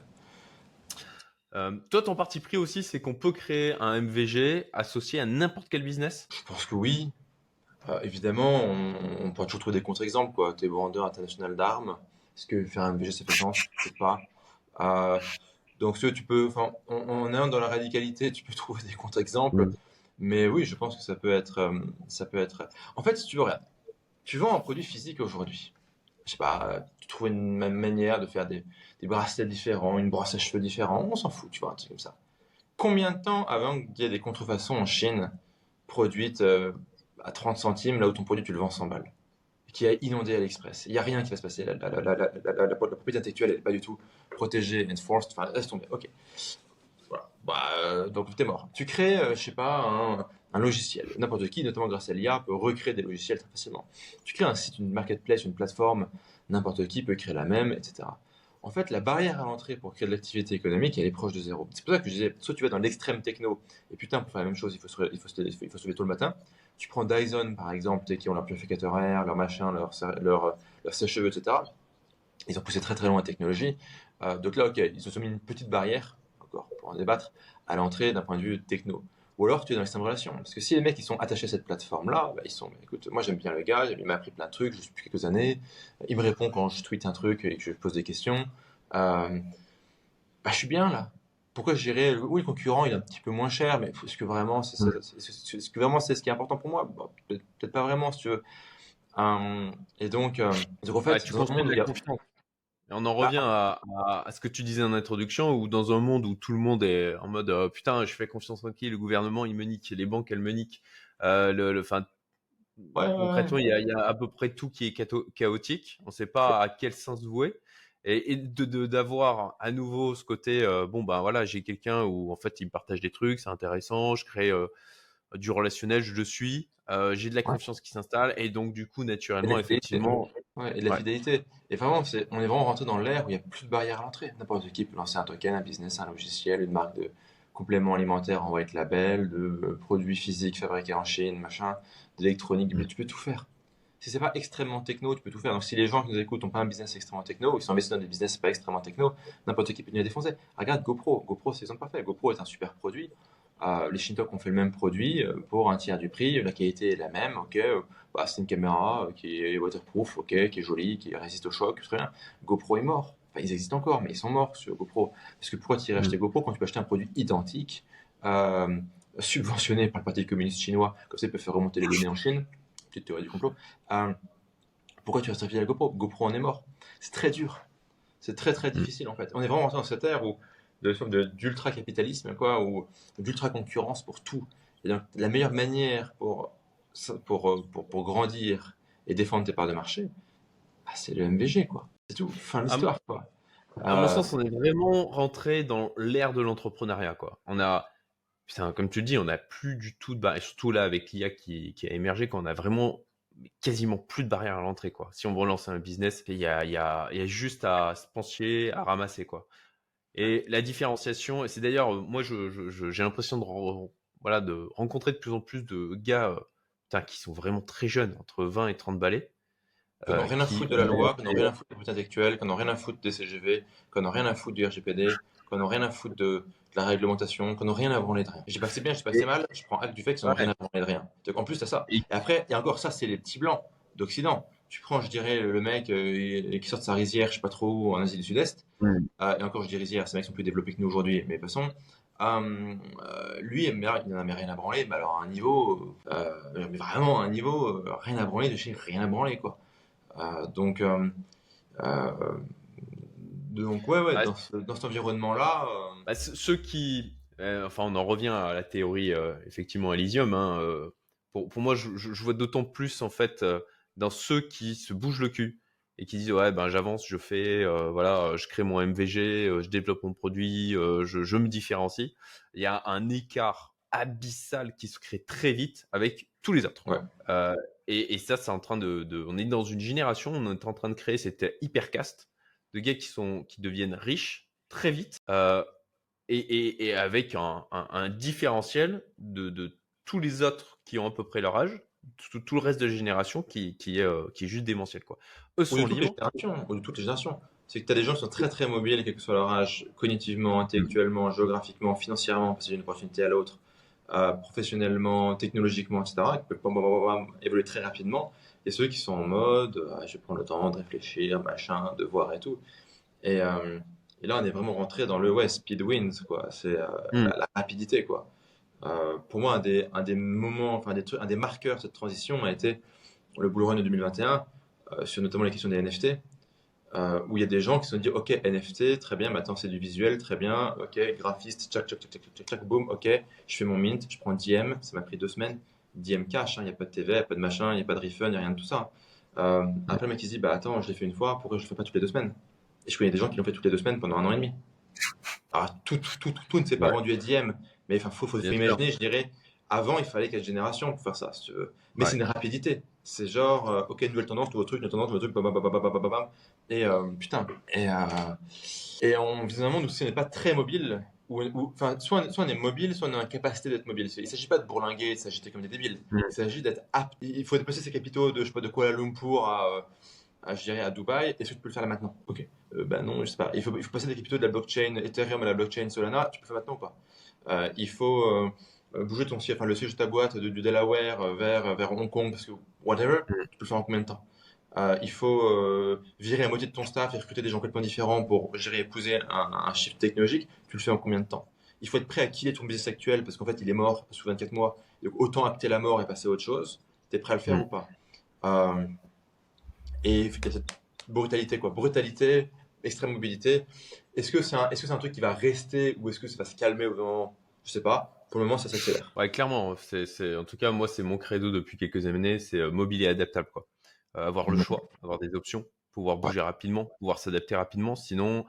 Euh, toi, ton parti pris aussi, c'est qu'on peut créer un MVG associé à n'importe quel business? Je pense que oui. Euh, évidemment, on, on peut toujours trouver des contre-exemples. Tu es vendeur international d'armes. Est-ce que faire un MVG, ça fait sens? Je sais pas. Euh, donc, tu peux, on, on est dans la radicalité, tu peux (laughs) trouver des contre-exemples. Mm. Mais oui, je pense que ça peut être. Euh, ça peut être... En fait, si tu veux, regarde, tu vends un produit physique aujourd'hui. Je sais pas, tu trouves une même manière de faire des, des bracelets différents, une brosse à cheveux différente, on s'en fout, tu vois, un truc comme ça. Combien de temps avant qu'il y ait des contrefaçons en Chine produites euh, à 30 centimes, là où ton produit tu le vends 100 balles qui a inondé AliExpress. Il n'y a rien qui va se passer. La, la, propriété intellectuelle n'est pas du tout protégée, enforced. Enfin, laisse tomber. Ok. Voilà. Bah, euh, donc, mort. Tu crées, je je sais pas, un, logiciel. N'importe qui, notamment grâce à l'IA, peut recréer des logiciels très facilement. Tu crées un site, une marketplace, une plateforme, n'importe qui peut créer la même, etc en fait, la barrière à l'entrée pour créer de l'activité économique, elle est proche de zéro. C'est pour ça que je disais, soit tu vas dans l'extrême techno, et putain, pour faire la même chose, il faut se, il faut se, lever tôt le matin. Tu prends Dyson, par exemple, qui ont leur purificateur air, leur machin, leur, sèche-cheveux, etc. Ils ont poussé très très loin la technologie. Euh, donc là, ok, ils se mis une petite barrière, encore pour en débattre, à l'entrée d'un point de vue techno. Ou alors tu es dans l'extrême relation. Parce que si les mecs ils sont attachés à cette plateforme-là, bah, ils sont, écoute, moi j'aime bien le gars, il m'a appris plein de trucs, je suis depuis quelques années, il me répond quand je tweete un truc et que je pose des questions. Euh, bah, je suis bien là. Pourquoi je dirais, oui, le concurrent il est un petit peu moins cher, mais est-ce que vraiment c'est ce que vraiment c'est ce qui est important pour moi? Bah, Peut-être pas vraiment, si tu veux. Euh, et donc, euh, en fait, tu dans monde, il confiance. Et on en revient à, à, ce que tu disais en introduction, où dans un monde où tout le monde est en mode putain, je fais confiance en qui? Le gouvernement il me nique, les banques elles me niquent. le, le concrètement, il y, a, il y, a à peu près tout qui est chaotique. On ne sait pas à quel sens vouer. Et, de d'avoir à nouveau ce côté euh, bon ben voilà j'ai quelqu'un où en fait il me partage des trucs c'est intéressant je crée euh, du relationnel je le suis euh, j'ai de la confiance qui s'installe. Et donc du coup naturellement effectivement ouais, et de la fidélité et vraiment on est vraiment rentré dans l'ère où il n'y a plus de barrière à l'entrée n'importe qui peut lancer un token un business un logiciel une marque de compléments alimentaires en white label de produits physiques fabriqués en Chine machin d'électronique mmh. tu peux tout faire si c'est pas extrêmement techno, tu peux tout faire. Donc si les gens qui nous écoutent n'ont pas un business extrêmement techno, ils sont investis dans des business pas extrêmement techno, n'importe qui peut venir défoncer. Regarde GoPro. GoPro, c'est l'exemple parfait. GoPro est un super produit. Euh, les Shintok ont fait le même produit euh, pour un tiers du prix. La qualité est la même. Ok, euh, bah, c'est une caméra qui est waterproof, ok, qui est jolie, qui résiste au choc, très bien. GoPro est mort. Enfin, ils existent encore, mais ils sont morts sur GoPro. Parce que pourquoi tu irais acheter mm. GoPro quand tu peux acheter un produit identique, subventionné par le Parti communiste chinois, comme ça ils peuvent faire remonter les données en Chine? Petite théorie du complot. Euh, pourquoi tu restes fidèle à GoPro? GoPro en est mort. C'est très dur. C'est très très mm. difficile en fait. On est vraiment dans cette ère où d'ultra capitalisme quoi, ou d'ultra concurrence pour tout. Et donc la meilleure manière pour pour, euh, pour, pour grandir et défendre tes parts de marché, bah, c'est le MVG quoi. C'est tout. Fin de l'histoire quoi. À mon euh, sens, on est vraiment rentré dans l'ère de l'entrepreneuriat quoi. On a comme tu dis, on n'a plus du tout de barrière, surtout là avec l'IA qui, a émergé, quand on a vraiment quasiment plus de barrières à l'entrée. quoi. Si on veut lancer un business, il y a, y, a, y a, juste à se pencher, à ramasser. quoi. Et la différenciation, et c'est d'ailleurs, moi j'ai l'impression de, voilà, de rencontrer de plus en plus de gars euh, qui sont vraiment très jeunes, entre 20 et 30 balais. Qui n'ont rien à foutre de la loi, qui n'ont rien à foutre des propriété intellectuelle, qui n'ont rien à foutre des CGV, qui n'ont rien à foutre du RGPD, qui n'ont rien à foutre de, la réglementation, qu'on n'a rien à branler de rien. Je dis pas que c'est bien, je dis pas que c'est mal, je prends acte du fait qu'ils n'ont rien à branler de rien. Donc, en plus, c'est ça. Et après, et encore ça, c'est les petits blancs d'Occident. Tu prends, je dirais, le mec euh, qui sort de sa rizière, je sais pas trop en Asie du Sud-Est. Euh, et encore, je dis rizière, ces mecs sont plus développés que nous aujourd'hui, mais de toute façon, euh, lui, il n'en a rien à branler, mais alors à un niveau, mais vraiment à un niveau, rien à branler de chez rien à branler, quoi. donc, donc ouais, ouais dans, cet environnement-là. Euh, bah, ceux qui, euh, enfin, on en revient à la théorie euh, effectivement Elysium. Hein, pour, pour, moi, je, je vois d'autant plus en fait dans ceux qui se bougent le cul et qui disent ouais ben j'avance, je fais, voilà, je crée mon MVG, je développe mon produit, je, je, me différencie. Il y a un écart abyssal qui se crée très vite avec tous les autres. Ouais. Et, et, ça, c'est en train de, de, on est dans une génération, on est en train de créer cette hypercaste de gars qui, sont, qui deviennent riches très vite euh, et, et, avec un, un, différentiel de, de, tous les autres qui ont à peu près leur âge, tout, tout le reste de la génération qui, qui, est, euh, qui est juste démentiel. Quoi. Eux sont libres. Ou de toutes les générations. C'est que tu as des gens qui sont très très mobiles, quel que soit leur âge, cognitivement, intellectuellement, géographiquement, financièrement, parce qu'il y a une opportunité à l'autre, euh, professionnellement, technologiquement, etc., qui peuvent évoluer très rapidement et ceux qui sont en mode, euh, je vais prendre le temps de réfléchir, machin, de voir et tout. Et, euh, et là, on est vraiment rentré dans le ouais, speed wins, quoi. C'est euh, hmm. la, rapidité, quoi. Pour moi, un des, un des moments, enfin, des trucs, un des marqueurs de cette transition a été le Bull Run de 2021, sur notamment la question des NFT. où il y a des gens qui se sont dit ok NFT très bien maintenant c'est du visuel très bien ok graphiste tchac tchac tchac tchac tchac boum ok je fais mon mint je prends DM ça m'a pris deux semaines DM cash, il hein, n'y a pas de TVA, il n'y a pas de machin, il n'y a pas de refund, il n'y a rien de tout ça. Euh, après, le mec, il se dit, bah attends, je l'ai fait une fois, pourquoi je le fais pas toutes les deux semaines? Et je connais des gens qui l'ont fait toutes les deux semaines pendant un an et demi. Alors, tout, tout, tout, ne s'est pas rendu à DM, mais il faut, faut, faut imaginer, je dirais, avant, il fallait quatre générations pour faire ça, si tu veux. Mais c'est une rapidité. C'est genre, euh, ok, nouvelle tendance, nouveau truc, nouvelle tendance, nouveau truc, bam, bam, bam, bam, bam, Et euh, putain. Et, euh, et on vit dans un monde où si on n'est pas très mobile, ou, enfin, soit, soit, on est mobile, soit on a la capacité d'être mobile. Il ne s'agit pas de bourlinguer, de s'agiter comme des débiles. Mm. Il s'agit d'être apte. Il faut déplacer ses capitaux de, je sais pas, de Kuala Lumpur à, à, je dirais, à Dubaï. Est-ce que tu peux le faire là maintenant Ok. Euh, ben non, je sais pas. Il faut, il faut passer des capitaux de la blockchain Ethereum à la blockchain Solana. Tu peux le faire maintenant ou pas? Euh, Il faut euh, bouger ton siège, enfin le siège de ta boîte du Delaware euh, vers, vers Hong Kong, parce que whatever, mm. tu peux le faire en combien de temps? Euh, il faut virer la moitié de ton staff et recruter des gens complètement différents pour gérer, épouser un, un, shift technologique. Tu le fais en combien de temps? Il faut être prêt à killer ton business actuel parce qu'en fait, il est mort sous 24 mois. Donc, autant acter la mort et passer à autre chose. Tu es prêt à le faire mm. ou pas? Euh, Et cette brutalité, quoi. Brutalité, extrême mobilité. Est-ce que c'est un, est-ce que c'est un truc qui va rester ou est-ce que ça va se calmer au moment Je sais pas pour le moment, ça s'accélère. Ouais, clairement. C'est, en tout cas, moi, c'est mon credo depuis quelques années, c'est euh, mobile et adaptable. Quoi. Euh, avoir le choix, avoir des options, pouvoir bouger rapidement, pouvoir s'adapter rapidement. Sinon,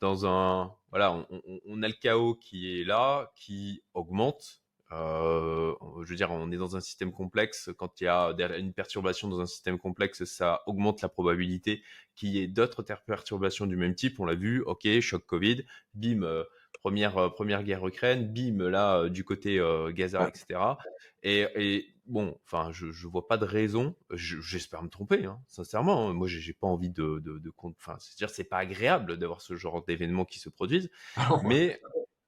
dans un, voilà, on, a le chaos qui est là, qui augmente. Euh, je veux dire, on est dans un système complexe. Quand il y a une perturbation dans un système complexe, ça augmente la probabilité qu'il y ait d'autres perturbations du même type. On l'a vu, ok, choc Covid, bim, première, euh, première guerre Ukraine, bim, là, euh, du côté euh, Gaza, etc. Et, bon, enfin, je, je vois pas de raison, j'espère me tromper, hein, sincèrement. Hein. moi, j'ai pas envie de, de, de enfin, c'est-à-dire, c'est pas agréable d'avoir ce genre d'événements qui se produisent, (laughs) mais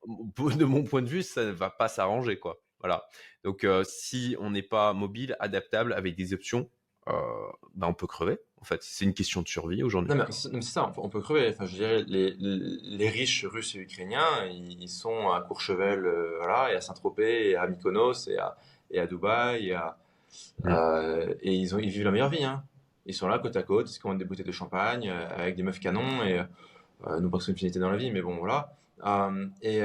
de mon point de vue, ça ne va pas s'arranger, quoi. Voilà. Donc, si on n'est pas mobile, adaptable, avec des options, ben, on peut crever. En fait, c'est une question de survie aujourd'hui. Non, mais c'est ça, on peut crever. Enfin, je dirais, les, les riches russes et ukrainiens, ils sont à Courchevel, euh, voilà, et à Saint-Tropez, et à Mykonos, et à, et à Dubaï, et, à, euh, et ils, ont, ils vivent la meilleure vie. Hein. Ils sont là, côte à côte, ils commandent des bouteilles de champagne, euh, avec des meufs canons, et nous pensons une finalité dans la vie, mais bon, voilà. Et,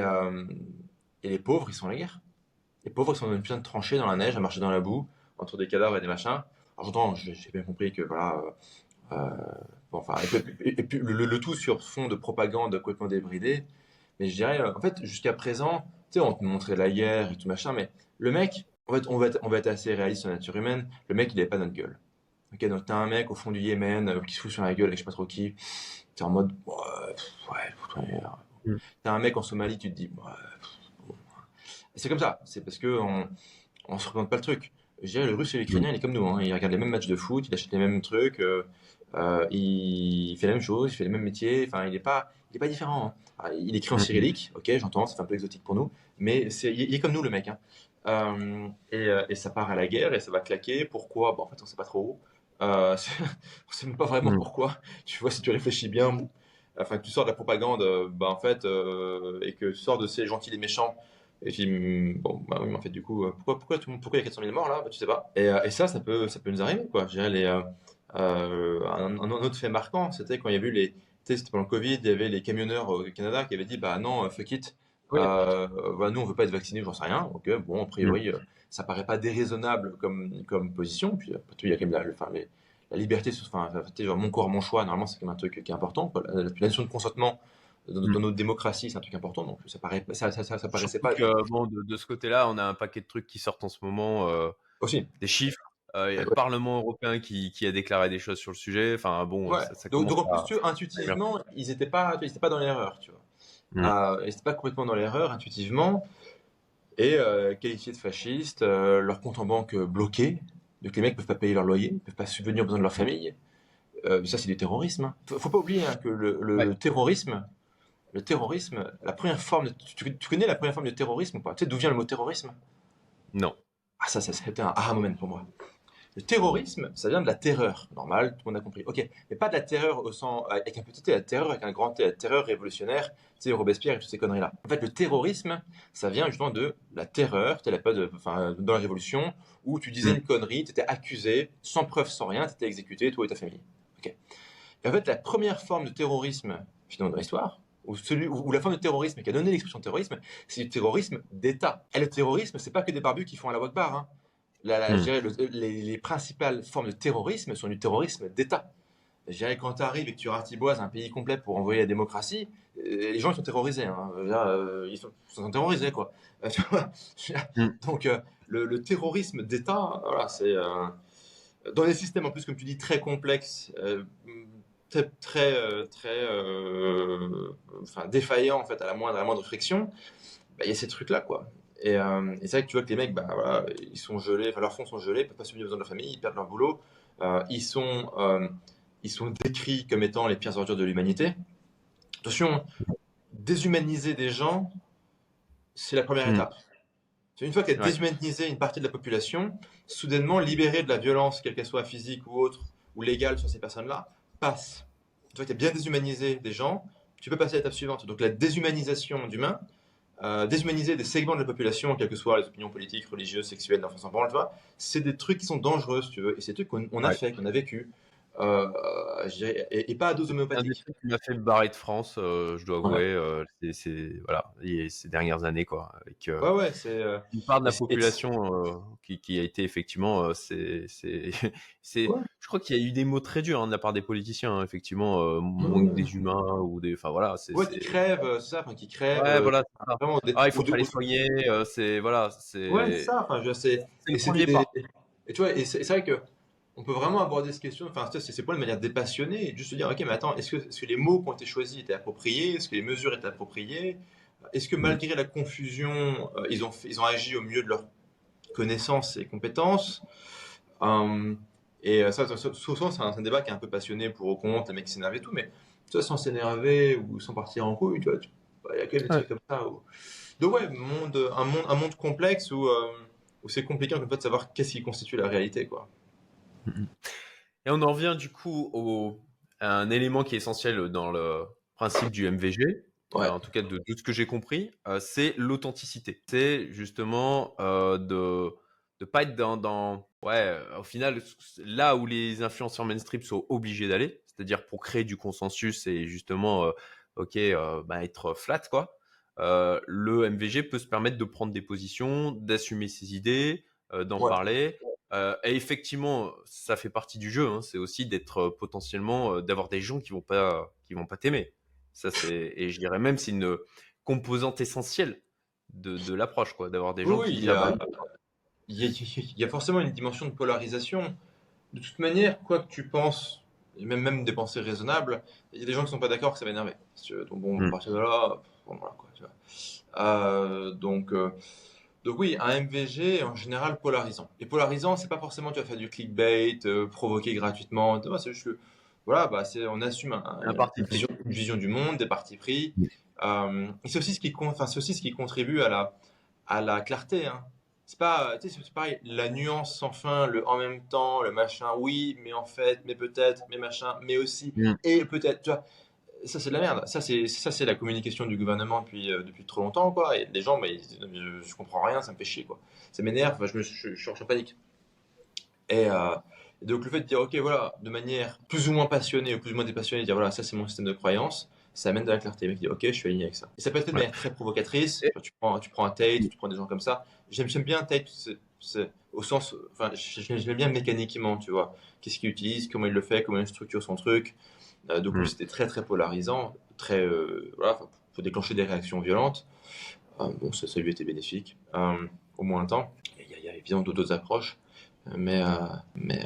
et les pauvres, ils sont à la guerre. Les pauvres, ils sont dans une putain de tranchée dans la neige, à marcher dans la boue, entre des cadavres et des machins. Alors j'entends, j'ai bien compris que voilà, euh, euh bon, enfin, et puis, le, tout sur fond de propagande complètement débridée. Mais je dirais, en fait, jusqu'à présent, tu sais, on te montrait la guerre et tout machin, mais le mec, en fait, on va être, assez réaliste sur la nature humaine. Le mec, il avait pas notre gueule. Ok, donc t'as un mec au fond du Yémen euh, qui se fout sur la gueule avec je sais pas trop qui. T'es en mode, ouais, ouais, mm. T'as un mec en Somalie, tu te dis, ouais, c'est comme ça. C'est parce que on, on se représente pas le truc je dirais, le russe et l'ukrainien, il est comme nous. Hein. Il regarde les mêmes matchs de foot, il achète les mêmes trucs, euh, euh, il fait la même chose, il fait les mêmes métiers. Enfin, il n'est pas, il est pas différent. Hein. Ah, il écrit en cyrillique, ok, j'entends, fait un peu exotique pour nous, mais c'est, il est comme nous, le mec. Hein. Euh, et, et, ça part à la guerre et ça va claquer. Pourquoi? Bon, En fait, on ne sait pas trop. (laughs) on ne sait même pas vraiment mm. pourquoi. Tu vois, si tu réfléchis bien, enfin, que tu sors de la propagande, bah, en fait, et que tu sors de ces gentils et méchants et je dis, bon, bah oui, mais en fait, du coup, euh, pourquoi, pourquoi, pourquoi il y a 400 000 morts là? Bah, Tu sais pas. Et, euh, et, ça, ça peut, ça peut nous arriver, quoi. Je dirais, les, euh, un, un, autre fait marquant, c'était quand il y a eu les. Tu sais, c'était pendant le Covid, il y avait les camionneurs au Canada qui avaient dit, bah non, fuck it. Euh, bah, nous, on veut pas être vaccinés, j'en sais rien. Ok, bon, a priori, mm. ça paraît pas déraisonnable comme, comme position. Puis, il y a quand même la, enfin, les, la liberté, enfin, mon corps, mon choix, normalement, c'est quand même un truc qui est important. La, notion de consentement, dans, mm. notre démocratie, c'est un truc important. Donc ça paraît, ça, ça, ça, paraissait pas. Que, bon, de, ce côté-là, on a un paquet de trucs qui sortent en ce moment. Euh, Aussi. Des chiffres. Euh, il y a le Parlement européen qui, qui, a déclaré des choses sur le sujet. Enfin bon. donc, donc en plus, intuitivement, ils n'étaient pas, ils étaient pas dans l'erreur, tu vois. Mm. Euh, ils n'étaient pas complètement dans l'erreur intuitivement et euh, qualifiés de fascistes, leur compte en banque bloqué. Donc les mecs peuvent pas payer leur loyer, peuvent pas subvenir aux besoins de leur famille. ça, c'est du terrorisme. Hein. Faut, faut pas oublier hein, que le, le terrorisme, le terrorisme, la première forme, de, tu, connais la première forme de terrorisme ou pas? Tu sais d'où vient le mot terrorisme? Non. Ah ça, ça c'était un aha moment pour moi. Le terrorisme, ça vient de la terreur, normal, tout le monde a compris. Ok, mais pas de la terreur au sens avec un petit T, la terreur avec un grand T, la terreur révolutionnaire, tu sais Robespierre et toutes ces conneries là. En fait, le terrorisme, ça vient justement de la terreur, tu la de, enfin, dans la révolution où tu disais une connerie, tu étais accusé sans preuve, sans rien, tu étais exécuté, toi et ta famille. Ok. Et en fait, la première forme de terrorisme finalement dans l'histoire, ou, la forme de terrorisme qui a donné l'expression terrorisme, c'est du terrorisme d'État. Et le terrorisme, c'est pas que des barbus qui font à la voix de hmm. les, principales formes de terrorisme sont du terrorisme d'État. Je dirais, quand tu arrives et que tu ratiboises un pays complet pour envoyer la démocratie, euh, les gens ils sont terrorisés. Hein. Euh, ils, sont, terrorisés, quoi. (laughs) Hmm. Donc, le, terrorisme d'État, voilà, c'est. dans des systèmes, en plus, comme tu dis, très complexes, très, très, très enfin, défaillants, en fait, à la moindre, à la moindre friction, bah, il y a ces trucs-là, quoi. Euh, et, c'est vrai que tu vois que les mecs, bah, voilà, ils sont gelés, enfin, leurs fonds sont gelés, ils ne peuvent pas subvenir aux besoins de leur famille, ils perdent leur boulot. Euh, ils, sont, euh, ils sont décrits comme étant les pires ordures de l'humanité. Attention, déshumaniser des gens, c'est la première hmm. étape. Une fois qu'elle a déshumanisé une partie de la population, soudainement libérer de la violence, quelle qu'elle soit physique ou autre, ou légale sur ces personnes-là, passe. Une fois que tu as bien déshumanisé des gens, tu peux passer à l'étape suivante. Donc la déshumanisation d'humains, euh, déshumaniser des segments de la population, quelles que soient les opinions politiques, religieuses, sexuelles, d'enfants en tu vois, c'est des trucs qui sont dangereux, si tu veux, et c'est des trucs qu'on a fait, qu'on a vécu. Euh, et, pas à dose homéopathique. Qui m'a fait barrer de France, euh, je dois avouer, euh, c'est voilà, ces dernières années quoi, avec ouais, ouais, c'est une part de la population qui, qui, a été effectivement, c'est, c'est, (laughs) je crois qu'il y a eu des mots très durs hein, de la part des politiciens, hein, effectivement, manque des humains ou des, enfin voilà, c'est, ouais, qui crèvent, ça, enfin qui crèvent. Ouais, voilà, ah, il faut pas les soigner, c'est voilà, c'est. Ouais, ça, enfin je sais. Et, et tu vois, et c'est vrai que on peut vraiment aborder cette question, enfin, c'est pas de manière dépassionnée, et juste se dire, ok, mais attends, est-ce que, est que, les mots qui ont été choisis étaient appropriés? Est-ce que les mesures étaient appropriées? Est-ce que malgré la confusion, euh, ils, ont ils ont agi au mieux de leurs connaissances et compétences? Hum, Et euh, ça, souvent, c'est un, débat qui est un peu passionné pour ou contre, les mecs s'énervent et tout, mais sans s'énerver ou sans partir en couille, tu vois, bah, il y a quand même des trucs comme ça. Donc, ouais, monde, un, monde, un monde complexe où, euh, où c'est compliqué en fait de savoir qu'est-ce qui constitue la réalité, quoi. Et on en revient du coup au, à un élément qui est essentiel dans le principe du MVG, en tout cas de, tout ce que j'ai compris, euh, c'est l'authenticité. C'est justement euh, de ne pas être dans, dans, ouais, au final, là où les influenceurs mainstream sont obligés d'aller, c'est-à-dire pour créer du consensus et justement, euh, ok, bah, être flat, quoi. le MVG peut se permettre de prendre des positions, d'assumer ses idées, d'en parler euh, et effectivement, ça fait partie du jeu. Hein. c'est aussi d'être euh, potentiellement, euh, d'avoir des gens qui vont pas, qui vont pas t'aimer. Ça c'est, et je dirais même c'est une composante essentielle de, de l'approche, quoi, d'avoir des gens qui. Il y, a, il, y a, forcément une dimension de polarisation. De toute manière, quoi que tu penses, et même même des pensées raisonnables, il y a des gens qui sont pas d'accord que ça va énerver. Donc bon, à hmm. partir de là, bon, voilà quoi. Tu vois. donc donc oui, un MVG en général polarisant. Et polarisant, c'est pas forcément tu vas faire du clickbait, euh, provoquer gratuitement. C'est juste que voilà, bah, c'est on assume un, une, vision, du monde, des partis pris. Euh, c'est aussi ce qui enfin, c'est aussi ce qui contribue à la à la clarté. Hein. C'est pas, c'est pareil, la nuance sans fin, le en même temps, le machin, oui, mais en fait, mais peut-être, mais machin, mais aussi, et peut-être, tu vois ça c'est de la merde. Ça c'est ça c'est la communication du gouvernement depuis euh, depuis trop longtemps quoi. Et les gens mais, je, je, comprends rien, ça me fait chier quoi. Ça m'énerve, je, me, je, suis en panique. Et, euh, donc le fait de dire ok voilà de manière plus ou moins passionnée ou plus ou moins dépassionnée, de dire voilà ça c'est mon système de croyance, ça amène de la clarté. Le mec dit ok je suis aligné avec ça. Et ça peut être de manière très provocatrice. Tu prends tu prends un Tate, tu prends des gens comme ça. J'aime j'aime bien Tate. C'est, au sens, enfin, j'aime bien mécaniquement, tu vois. Qu'est-ce qu'il utilise, comment il le fait, comment il structure son truc. Euh, donc mm. c'était très très polarisant, très euh, voilà, pour déclencher des réactions violentes. Euh, bon, ça, ça lui était bénéfique, au moins un temps. Il y, a, évidemment d'autres approches, mais mais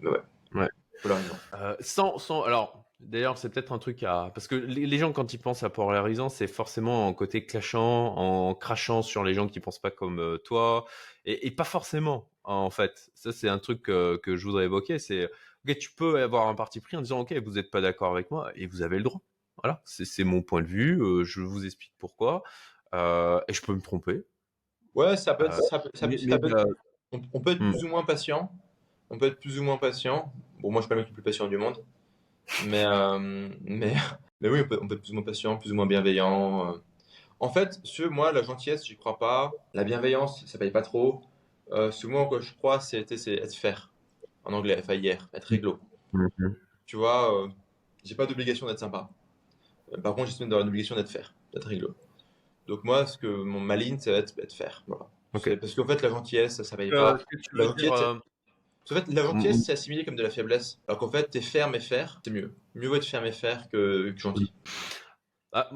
mais ouais. Ouais. Polarisant. sans, sans, alors, D'ailleurs, c'est peut-être un truc à. Parce que les gens, quand ils pensent à polarisant, c'est forcément en côté clashant, en crachant sur les gens qui pensent pas comme toi. Et, et, pas forcément, en fait. Ça, c'est un truc que je voudrais évoquer. C'est ok, tu peux avoir un parti pris en disant, ok, vous n'êtes pas d'accord avec moi et vous avez le droit. Voilà, c'est mon point de vue, euh, je vous explique pourquoi, euh, et je peux me tromper. Ouais, ça peut être, ça on, peut être hmm. plus ou moins patient. On peut être plus ou moins patient. Bon, moi, je suis pas le mec le plus patient du monde. Mais, euh, (laughs) mais, mais oui, on peut, on peut, être plus ou moins patient, plus ou moins bienveillant. En fait, ce, moi, la gentillesse, j'y crois pas. La bienveillance, ça paye pas trop. Euh, ce moi, quoi je crois, c'est être faire en anglais, FIR, être réglo. Mhm. Tu vois, euh, j'ai pas d'obligation d'être sympa. Euh, par contre, d'avoir une obligation d'être faire, d'être réglo. Donc moi, ce que mon, ma ligne, c'est être, être faire. Voilà. Okay. Parce qu'en fait, la gentillesse, ça, ça paye pas. La gentillesse, en fait, la gentillesse, mm-hmm. c'est assimilé comme de la faiblesse. Alors qu'en fait, t'es ferme et faire, c'est mieux. Mieux vaut être ferme et faire que, gentil. Ah,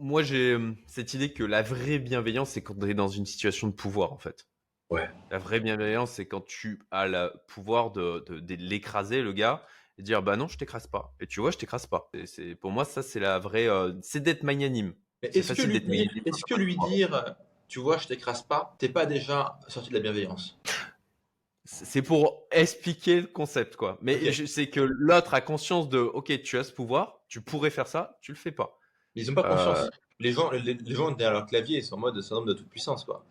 moi, j'ai euh, cette idée que la vraie bienveillance, c'est quand on est dans une situation de pouvoir, en fait. Ouais. La vraie bienveillance, c'est quand tu as le pouvoir de, de, l'écraser, le gars, et dire bah non, je t'écrase pas. Et tu vois, je t'écrase pas. C'est pour moi, ça, c'est la vraie. Euh, c'est d'être magnanime. Est-ce que, lui dire, est que lui dire, tu vois, je t'écrase pas, t'es pas déjà sorti de la bienveillance? C'est pour expliquer le concept, quoi. Mais je sais que l'autre a conscience de, ok, tu as ce pouvoir, tu pourrais faire ça, tu le fais pas. Ils ont pas conscience. Euh. Les gens, les, gens derrière leur clavier, ils sont en mode syndrome de toute puissance, quoi.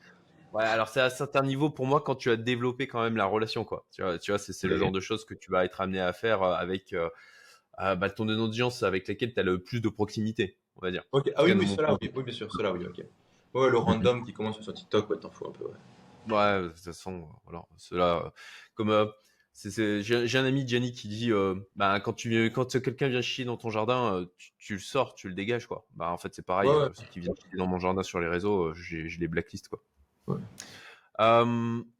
Ouais, alors c'est à un certain niveau pour moi quand tu as développé quand même la relation, quoi. Tu vois, tu vois c'est le genre de choses que tu vas être amené à faire euh, avec euh, bah, ton audience avec laquelle tu as le plus de proximité, on va dire. Ah oui, oui, cela, oui, oui, bien sûr, cela, oui, ok. Ouais, le random qui commence sur TikTok, ouais, t'en fous un peu, ouais. Ouais, de toute façon, voilà, cela, comme euh, j'ai un ami Gianni qui dit, euh, bah, quand tu quand quelqu'un vient chier dans ton jardin, euh, tu, le sors, tu le dégages quoi. Bah en fait c'est pareil, ceux qui viennent chier dans mon jardin sur les réseaux, je les blacklist quoi.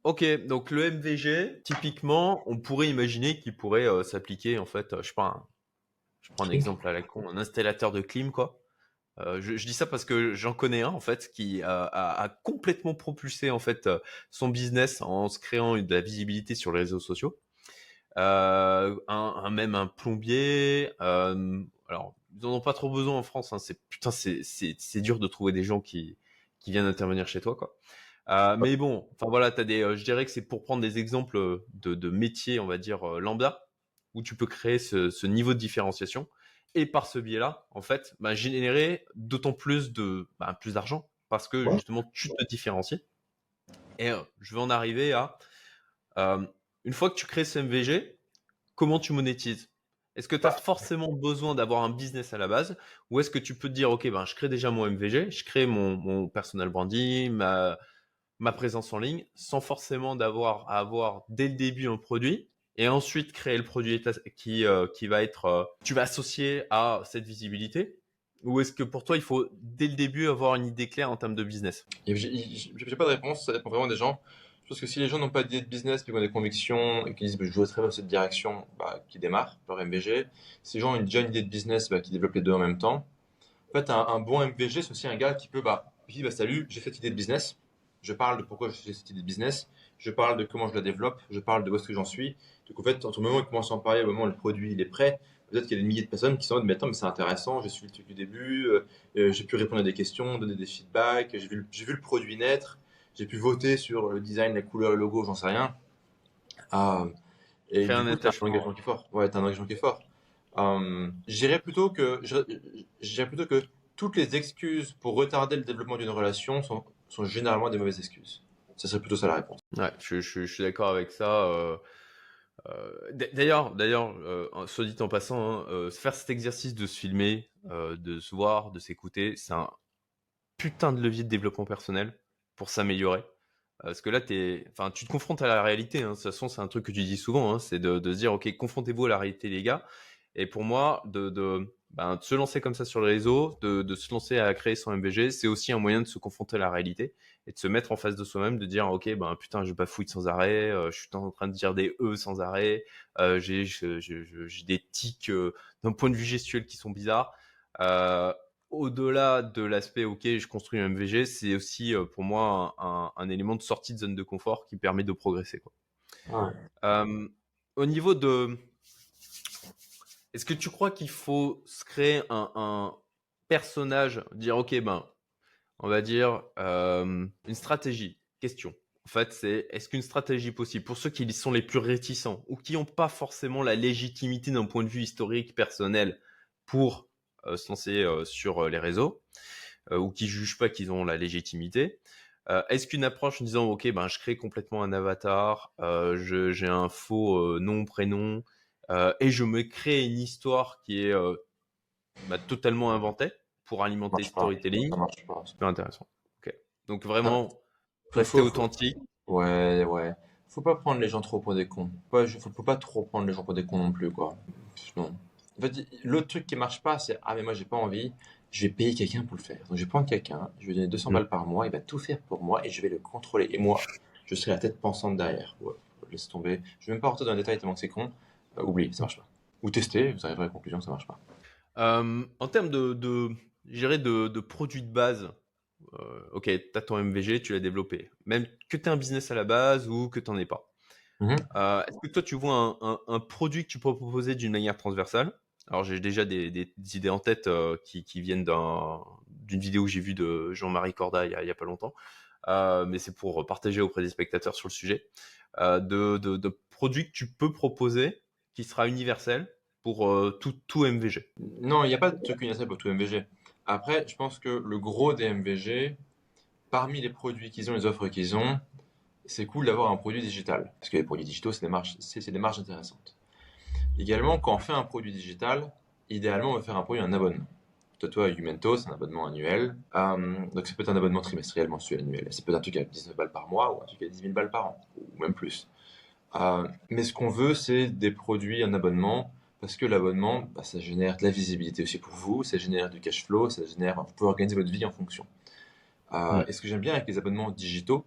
Ok, donc le MVG, typiquement, on pourrait imaginer qu'il pourrait s'appliquer en fait, je sais pas, je prends un exemple à la con, un installateur de clim quoi. Euh, je, dis ça parce que j'en connais un en fait qui a, complètement propulsé en fait euh, son business en se créant de la visibilité sur les réseaux sociaux. Euh, un, même un plombier. alors ils en ont pas trop besoin en France. Hein, c'est putain c'est dur de trouver des gens qui qui viennent intervenir chez toi quoi. Mais bon, enfin voilà, as des, je dirais que c'est pour prendre des exemples de, de métiers, on va dire lambda, où tu peux créer ce, ce niveau de différenciation. Et par ce biais-là, en fait, bah, générer d'autant plus de bah, plus d'argent parce que justement tu te différencies. Et euh, je vais en arriver à euh, une fois que tu crées ce MVG, comment tu monétises? Est-ce que tu as forcément besoin d'avoir un business à la base ou est-ce que tu peux te dire ok ben je crée déjà mon MVG, je crée mon, mon personal branding, ma, ma présence en ligne sans forcément d'avoir à avoir dès le début un produit et ensuite créer le produit qui, euh, qui va être, euh, tu vas associer à cette visibilité Ou est-ce que pour toi, il faut dès le début avoir une idée claire en termes de business? J'ai pas de réponse, ça dépend vraiment des gens. Je pense que si les gens n'ont pas d'idée de business, mais ont des convictions et qui disent bah, je voudrais très dans cette direction, bah, qui démarrent leur MVG. Si les gens ont déjà une idée de business, bah, qui développent les deux en même temps. En fait, un, bon MVG, c'est aussi un gars qui peut, bah, qui bah, salut, j'ai cette idée de business. Je parle de pourquoi j'ai cette idée de business. Je parle de comment je la développe. Je parle de où est-ce que j'en suis. Donc en fait, entre le moment où il commence à en parler, au moment où le produit il est prêt, peut-être qu'il y a des milliers de personnes qui sont en mode, mais attends, mais c'est intéressant, j'ai suivi le truc du début, euh, euh, j'ai pu répondre à des questions, donner des feedbacks, j'ai vu, vu, le produit naître, j'ai pu voter sur le design, la couleur, le logo, j'en sais rien. Et Faire un, engagement qui est fort. Ouais, t'as un engagement qui est fort. Euh, j'irais plutôt que, j'irais plutôt que toutes les excuses pour retarder le développement d'une relation sont, sont, généralement des mauvaises excuses. Ça serait plutôt ça la réponse. Ouais, je, suis d'accord avec ça. Euh, euh, d'ailleurs, d'ailleurs, euh, soit dit en passant, hein, euh, faire cet exercice de se filmer, de se voir, de s'écouter, c'est un putain de levier de développement personnel pour s'améliorer. Parce que là, es, enfin, tu te confrontes à la réalité. Hein. De toute façon, c'est un truc que tu dis souvent, hein, c'est de, se dire, ok, confrontez-vous à la réalité, les gars. Et pour moi, de, ben, de se lancer comme ça sur le réseau, de, de, se lancer à créer son MVG, c'est aussi un moyen de se confronter à la réalité et de se mettre en face de soi-même, de dire ok ben putain je bafouille sans arrêt, euh, je suis en train de dire des e sans arrêt, euh, j'ai des tics euh, d'un point de vue gestuel qui sont bizarres. Au-delà de l'aspect ok je construis un MVG, c'est aussi pour moi un, un, élément de sortie de zone de confort qui permet de progresser quoi. Ouais. au niveau de est-ce que tu crois qu'il faut se créer un, personnage, dire ok ben, on va dire euh, une stratégie? Question. En fait, c'est est-ce qu'une stratégie possible? Pour ceux qui sont les plus réticents ou qui n'ont pas forcément la légitimité d'un point de vue historique personnel pour euh, se lancer euh, sur les réseaux ou qui jugent pas qu'ils ont la légitimité. Est-ce qu'une approche en disant ok ben je crée complètement un avatar, j'ai un faux nom prénom, euh, et je me crée une histoire qui est euh, bah, totalement inventée pour alimenter le storytelling. C'est super intéressant. Donc vraiment, ah, rester authentique. Ouais, ouais. Faut pas prendre les gens trop pour des cons. Pas, faut, faut pas trop prendre les gens pour des cons non plus, quoi. Non. En fait, l'autre truc qui marche pas, c'est ah mais moi j'ai pas envie. je vais payer quelqu'un pour le faire. Donc je vais prendre quelqu'un, je vais donner 200 mm. balles par mois, il va tout faire pour moi et je vais le contrôler. Et moi, je serai la tête pensante derrière. Ouais, laisse tomber. Je vais même pas rentrer dans les détails tellement que c'est con. Euh, oublie, ça marche pas. Ou tester, vous arriverez à la conclusion que ça marche pas. Euh, en termes de, de, de, de produits de base, euh, ok, tu as ton MVG, tu l'as développé. Même que tu aies un business à la base ou que tu n'en aies pas. Mhm. Est-ce que toi, tu vois un, un, produit que tu peux proposer d'une manière transversale? Alors j'ai déjà des, idées en tête euh, qui, viennent d'une vidéo que j'ai vue de Jean-Marie Corda il n'y a, pas longtemps, mais c'est pour partager auprès des spectateurs sur le sujet, de, produits que tu peux proposer qui sera universel pour tout, tout MVG. Non, il n'y a pas de truc universel pour tout MVG. Après, je pense que le gros des MVG, parmi les produits qu'ils ont, les offres qu'ils ont, c'est cool d'avoir un produit digital. Parce que les produits digitaux, c'est des marges, c'est des marges intéressantes. Également, quand on fait un produit digital, idéalement, on va faire un produit, un abonnement. Toi, toi, Umento, c'est un abonnement annuel. Euh, donc, ça peut être un abonnement trimestriel, mensuel, annuel. Ça peut être un truc à 19 balles par mois ou un truc à 10 000 balles par an, ou même plus. Euh, mais ce qu'on veut, c'est des produits, un abonnement, parce que l'abonnement, bah, ça génère de la visibilité aussi pour vous, ça génère du cash flow, ça génère, vous pouvez organiser votre vie en fonction. Euh, et ce que j'aime bien avec les abonnements digitaux,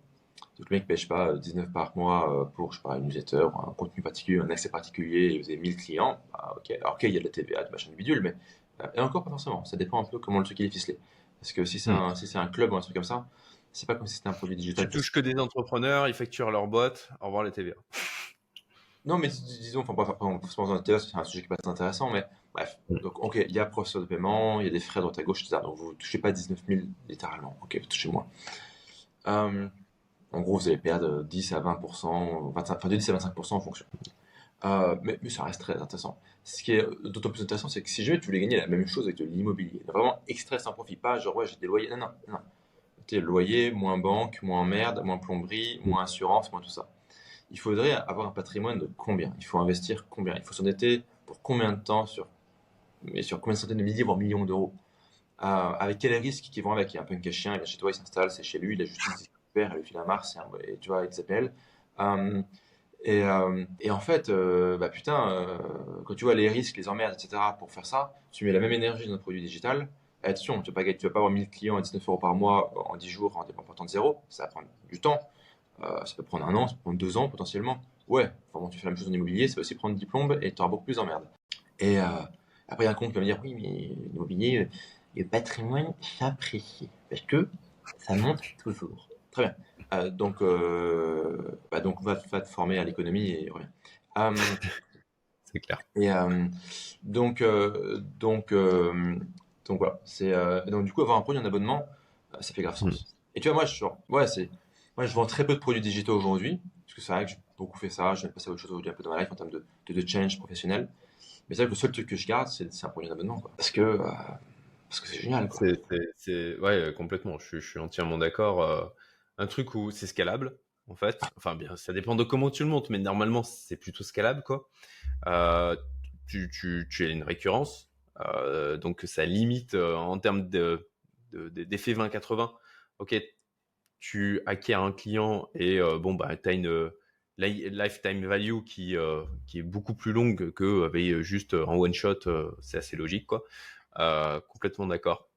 donc le mec pêche pas 19 par mois euh, pour, je sais pas, une newsletter, un contenu particulier, un accès particulier, et vous avez 1000 clients. Bah, ok, alors ok, il y a de la TVA, de machin bidule, mais euh, et encore pas forcément. Ça dépend un peu comment le truc est ficelé. Parce que si c'est hmm. un, si c'est un club ou un truc comme ça, c'est pas comme si c'était un produit digital. Tu touches que des entrepreneurs, ils facturent leur boîte, au revoir les TVA. Non, mais disons, enfin, pas forcément dans la TVA, c'est un sujet qui est pas très intéressant, mais bref. Hmm. Donc, ok, il y a processus de paiement, il y a des frais à droite à gauche, etc. Donc, vous touchez pas 19 000 littéralement. Ok, vous touchez moins. Euh, en gros, vous allez perdre 10 à 20%, 25, enfin de 10 à 25% en fonction. Euh, mais, ça reste très intéressant. Ce qui est d'autant plus intéressant, c'est que si jamais tu voulais gagner la même chose avec de l'immobilier, vraiment extrait sans profit, pas genre ouais j'ai des loyers, non, non, non. Loyer, moins banque, moins merde, moins plomberie, moins assurance, moins tout ça. Il faudrait avoir un patrimoine de combien? Il faut investir combien? Il faut s'endetter pour combien de temps sur, mais sur combien de centaines de milliers, voire millions d'euros? Euh, Avec quels risques qui vont avec? Il y a un punk à chien, il vient chez toi, il s'installe, c'est chez lui, il a juste elle le file à Mars, et, tu vois, il s'appelle. Euh, et, euh, et, en fait, euh, bah putain, quand tu vois les risques, les emmerdes, etc., pour faire ça, tu mets la même énergie dans un produit digital. Attention, tu ne vas, pas, tu vas pas avoir 1000 clients à 19 euros par mois en 10 jours en dépentant de zéro. Ça va prendre du temps. ça peut prendre un an, ça peut prendre deux ans potentiellement. Ouais, enfin, tu fais la même chose en immobilier, ça va aussi prendre 10 plombes et tu auras beaucoup plus d'emmerdes. Et après, il y a un compte qui va me dire oui, mais l'immobilier, le patrimoine s'apprécie parce que ça monte toujours. Très bien. Euh, donc, euh, bah, donc, va, te former à l'économie et. Euh, (laughs) c'est clair. Et donc, donc, donc voilà. C'est donc du coup avoir un produit en abonnement, ça fait grave sens. Hmm. Et tu vois, moi, je, ouais, c'est, moi, je vends très peu de produits digitaux aujourd'hui, parce que c'est vrai que j'ai beaucoup fait ça. Je vais passer à autre chose aujourd'hui un peu dans ma life en termes de, de, change professionnel. Mais c'est vrai que le seul truc que je garde, c'est, un produit en abonnement, Parce que parce que c'est génial. C'est, ouais, complètement. Je, je suis entièrement d'accord un truc où c'est scalable, en fait. Enfin, bien, ça dépend de comment tu le montes, mais normalement, c'est plutôt scalable, quoi. Euh, tu, tu, tu, as une récurrence, euh, donc ça limite euh, en termes de, d'effet 20-80. Ok, tu acquiers un client et bon, bah, tu as une lifetime value qui, qui est beaucoup plus longue que avec juste en one shot, c'est assez logique, quoi. complètement d'accord.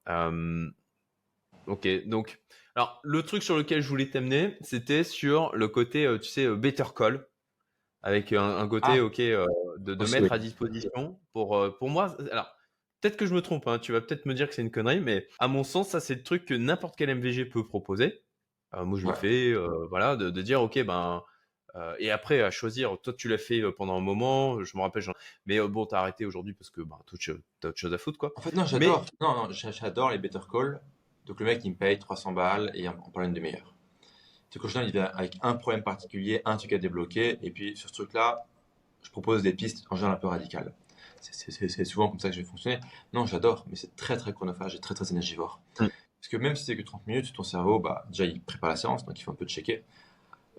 ok, donc alors, le truc sur lequel je voulais t'amener, c'était sur le côté, euh, tu sais, euh, better call, avec un, côté, ah. ok, euh, de, mettre à disposition pour, pour moi. Alors, peut-être que je me trompe, hein, tu vas peut-être me dire que c'est une connerie, mais à mon sens, ça, c'est le truc que n'importe quel MVG peut proposer. moi, je le fais, voilà, de, dire, ok, ben. et après, à choisir, toi tu l'as fait pendant un moment, je me rappelle, mais bon, t'as arrêté aujourd'hui parce que ben, t'as autre chose à foutre, quoi. En fait, non, j'adore, non, non, j'adore les better call donc le mec, il me paye 300 balles et on parle une demi-heure. C'est final, il vient avec un problème particulier, un truc à débloquer, et puis sur ce truc-là, je propose des pistes en général un peu radicales. C'est souvent comme ça que je vais fonctionner. Non, j'adore, mais c'est très très chronophage et très très énergivore. Mm. Parce que même si c'est que 30 minutes, ton cerveau, bah, déjà, il prépare la séance, donc il faut un peu checker.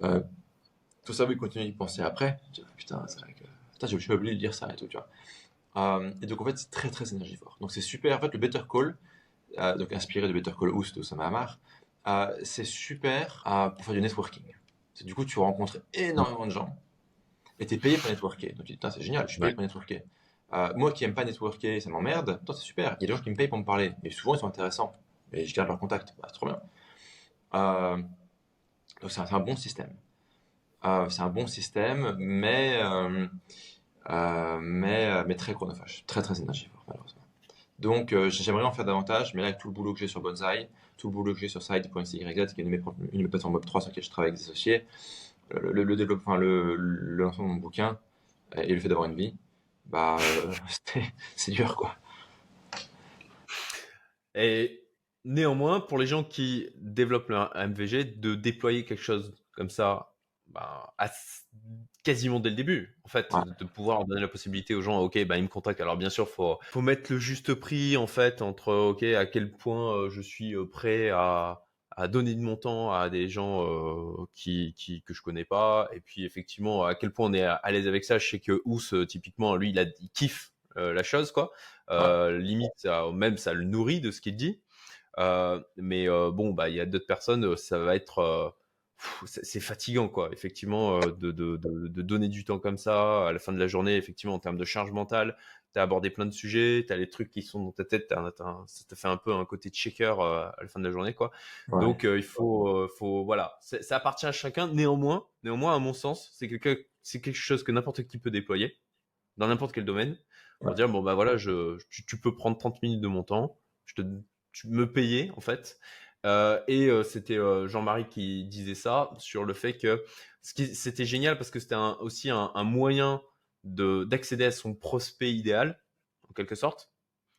Euh, ton cerveau, il continue d'y penser après. putain, c'est vrai que. Putain, j'ai oublié de dire ça et tout, tu vois. Euh, et donc, en fait, c'est très très énergivore. Donc, c'est super. En fait, le better call, euh, donc inspiré de Better Call Host de Samamar, euh, c'est super pour faire du networking. Du coup, tu rencontres énormément de gens et tu es payé pour networker. Donc tu dis, c'est génial, je suis payé pour networker. Euh, moi qui aime pas networker, ça m'emmerde. Toi, c'est super. Il y a des gens qui me payent pour me parler. Et souvent, ils sont intéressants. Et je garde leur contact. Bah, c'est trop bien. Euh, donc, c'est un, bon système. Euh, c'est un bon système, mais, mais, très chronophage. Très, très énergivore, malheureusement. Donc, j'aimerais en faire davantage, mais là, avec tout le boulot que j'ai sur Bonsai, tout le boulot que j'ai sur Side.cyz, qui est une de mes, mes plateformes Web3 sur laquelle je travaille avec des associés, le, développement, le lancement de mon bouquin et le fait d'avoir une vie, bah, euh, (laughs) c'est dur, quoi. Et néanmoins, pour les gens qui développent leur MVG, de déployer quelque chose comme ça, bah, quasiment dès le début, en fait, de, pouvoir donner la possibilité aux gens, ok, bah, ils me contactent. Alors bien sûr, faut faut mettre le juste prix en fait entre, ok, à quel point euh, je suis euh, prêt à à donner de mon temps à des gens euh, qui, qui, que je connais pas et puis effectivement à quel point on est à, l'aise avec ça. Je sais que Ous typiquement lui il, a, il kiffe euh, la chose quoi. Limite ça, même ça le nourrit de ce qu'il dit. Mais bon bah il y a d'autres personnes ça va être c'est fatigant quoi. Effectivement de, de, de, de, donner du temps comme ça à la fin de la journée effectivement en termes de charge mentale tu as abordé plein de sujets, tu as les trucs qui sont dans ta tête, ça te fait un peu un côté checker euh, à la fin de la journée. quoi. Donc euh, il faut, euh, faut voilà, ça appartient à chacun. Néanmoins, néanmoins à mon sens, c'est quelque, c'est quelque chose que n'importe qui peut déployer dans n'importe quel domaine. Pour dire, bon bah voilà, je, tu, peux prendre 30 minutes de mon temps, je te, tu me payer en fait. et c'était Jean-Marie qui disait ça sur le fait que c'était génial parce que c'était aussi un, un moyen d'accéder à son prospect idéal, en quelque sorte,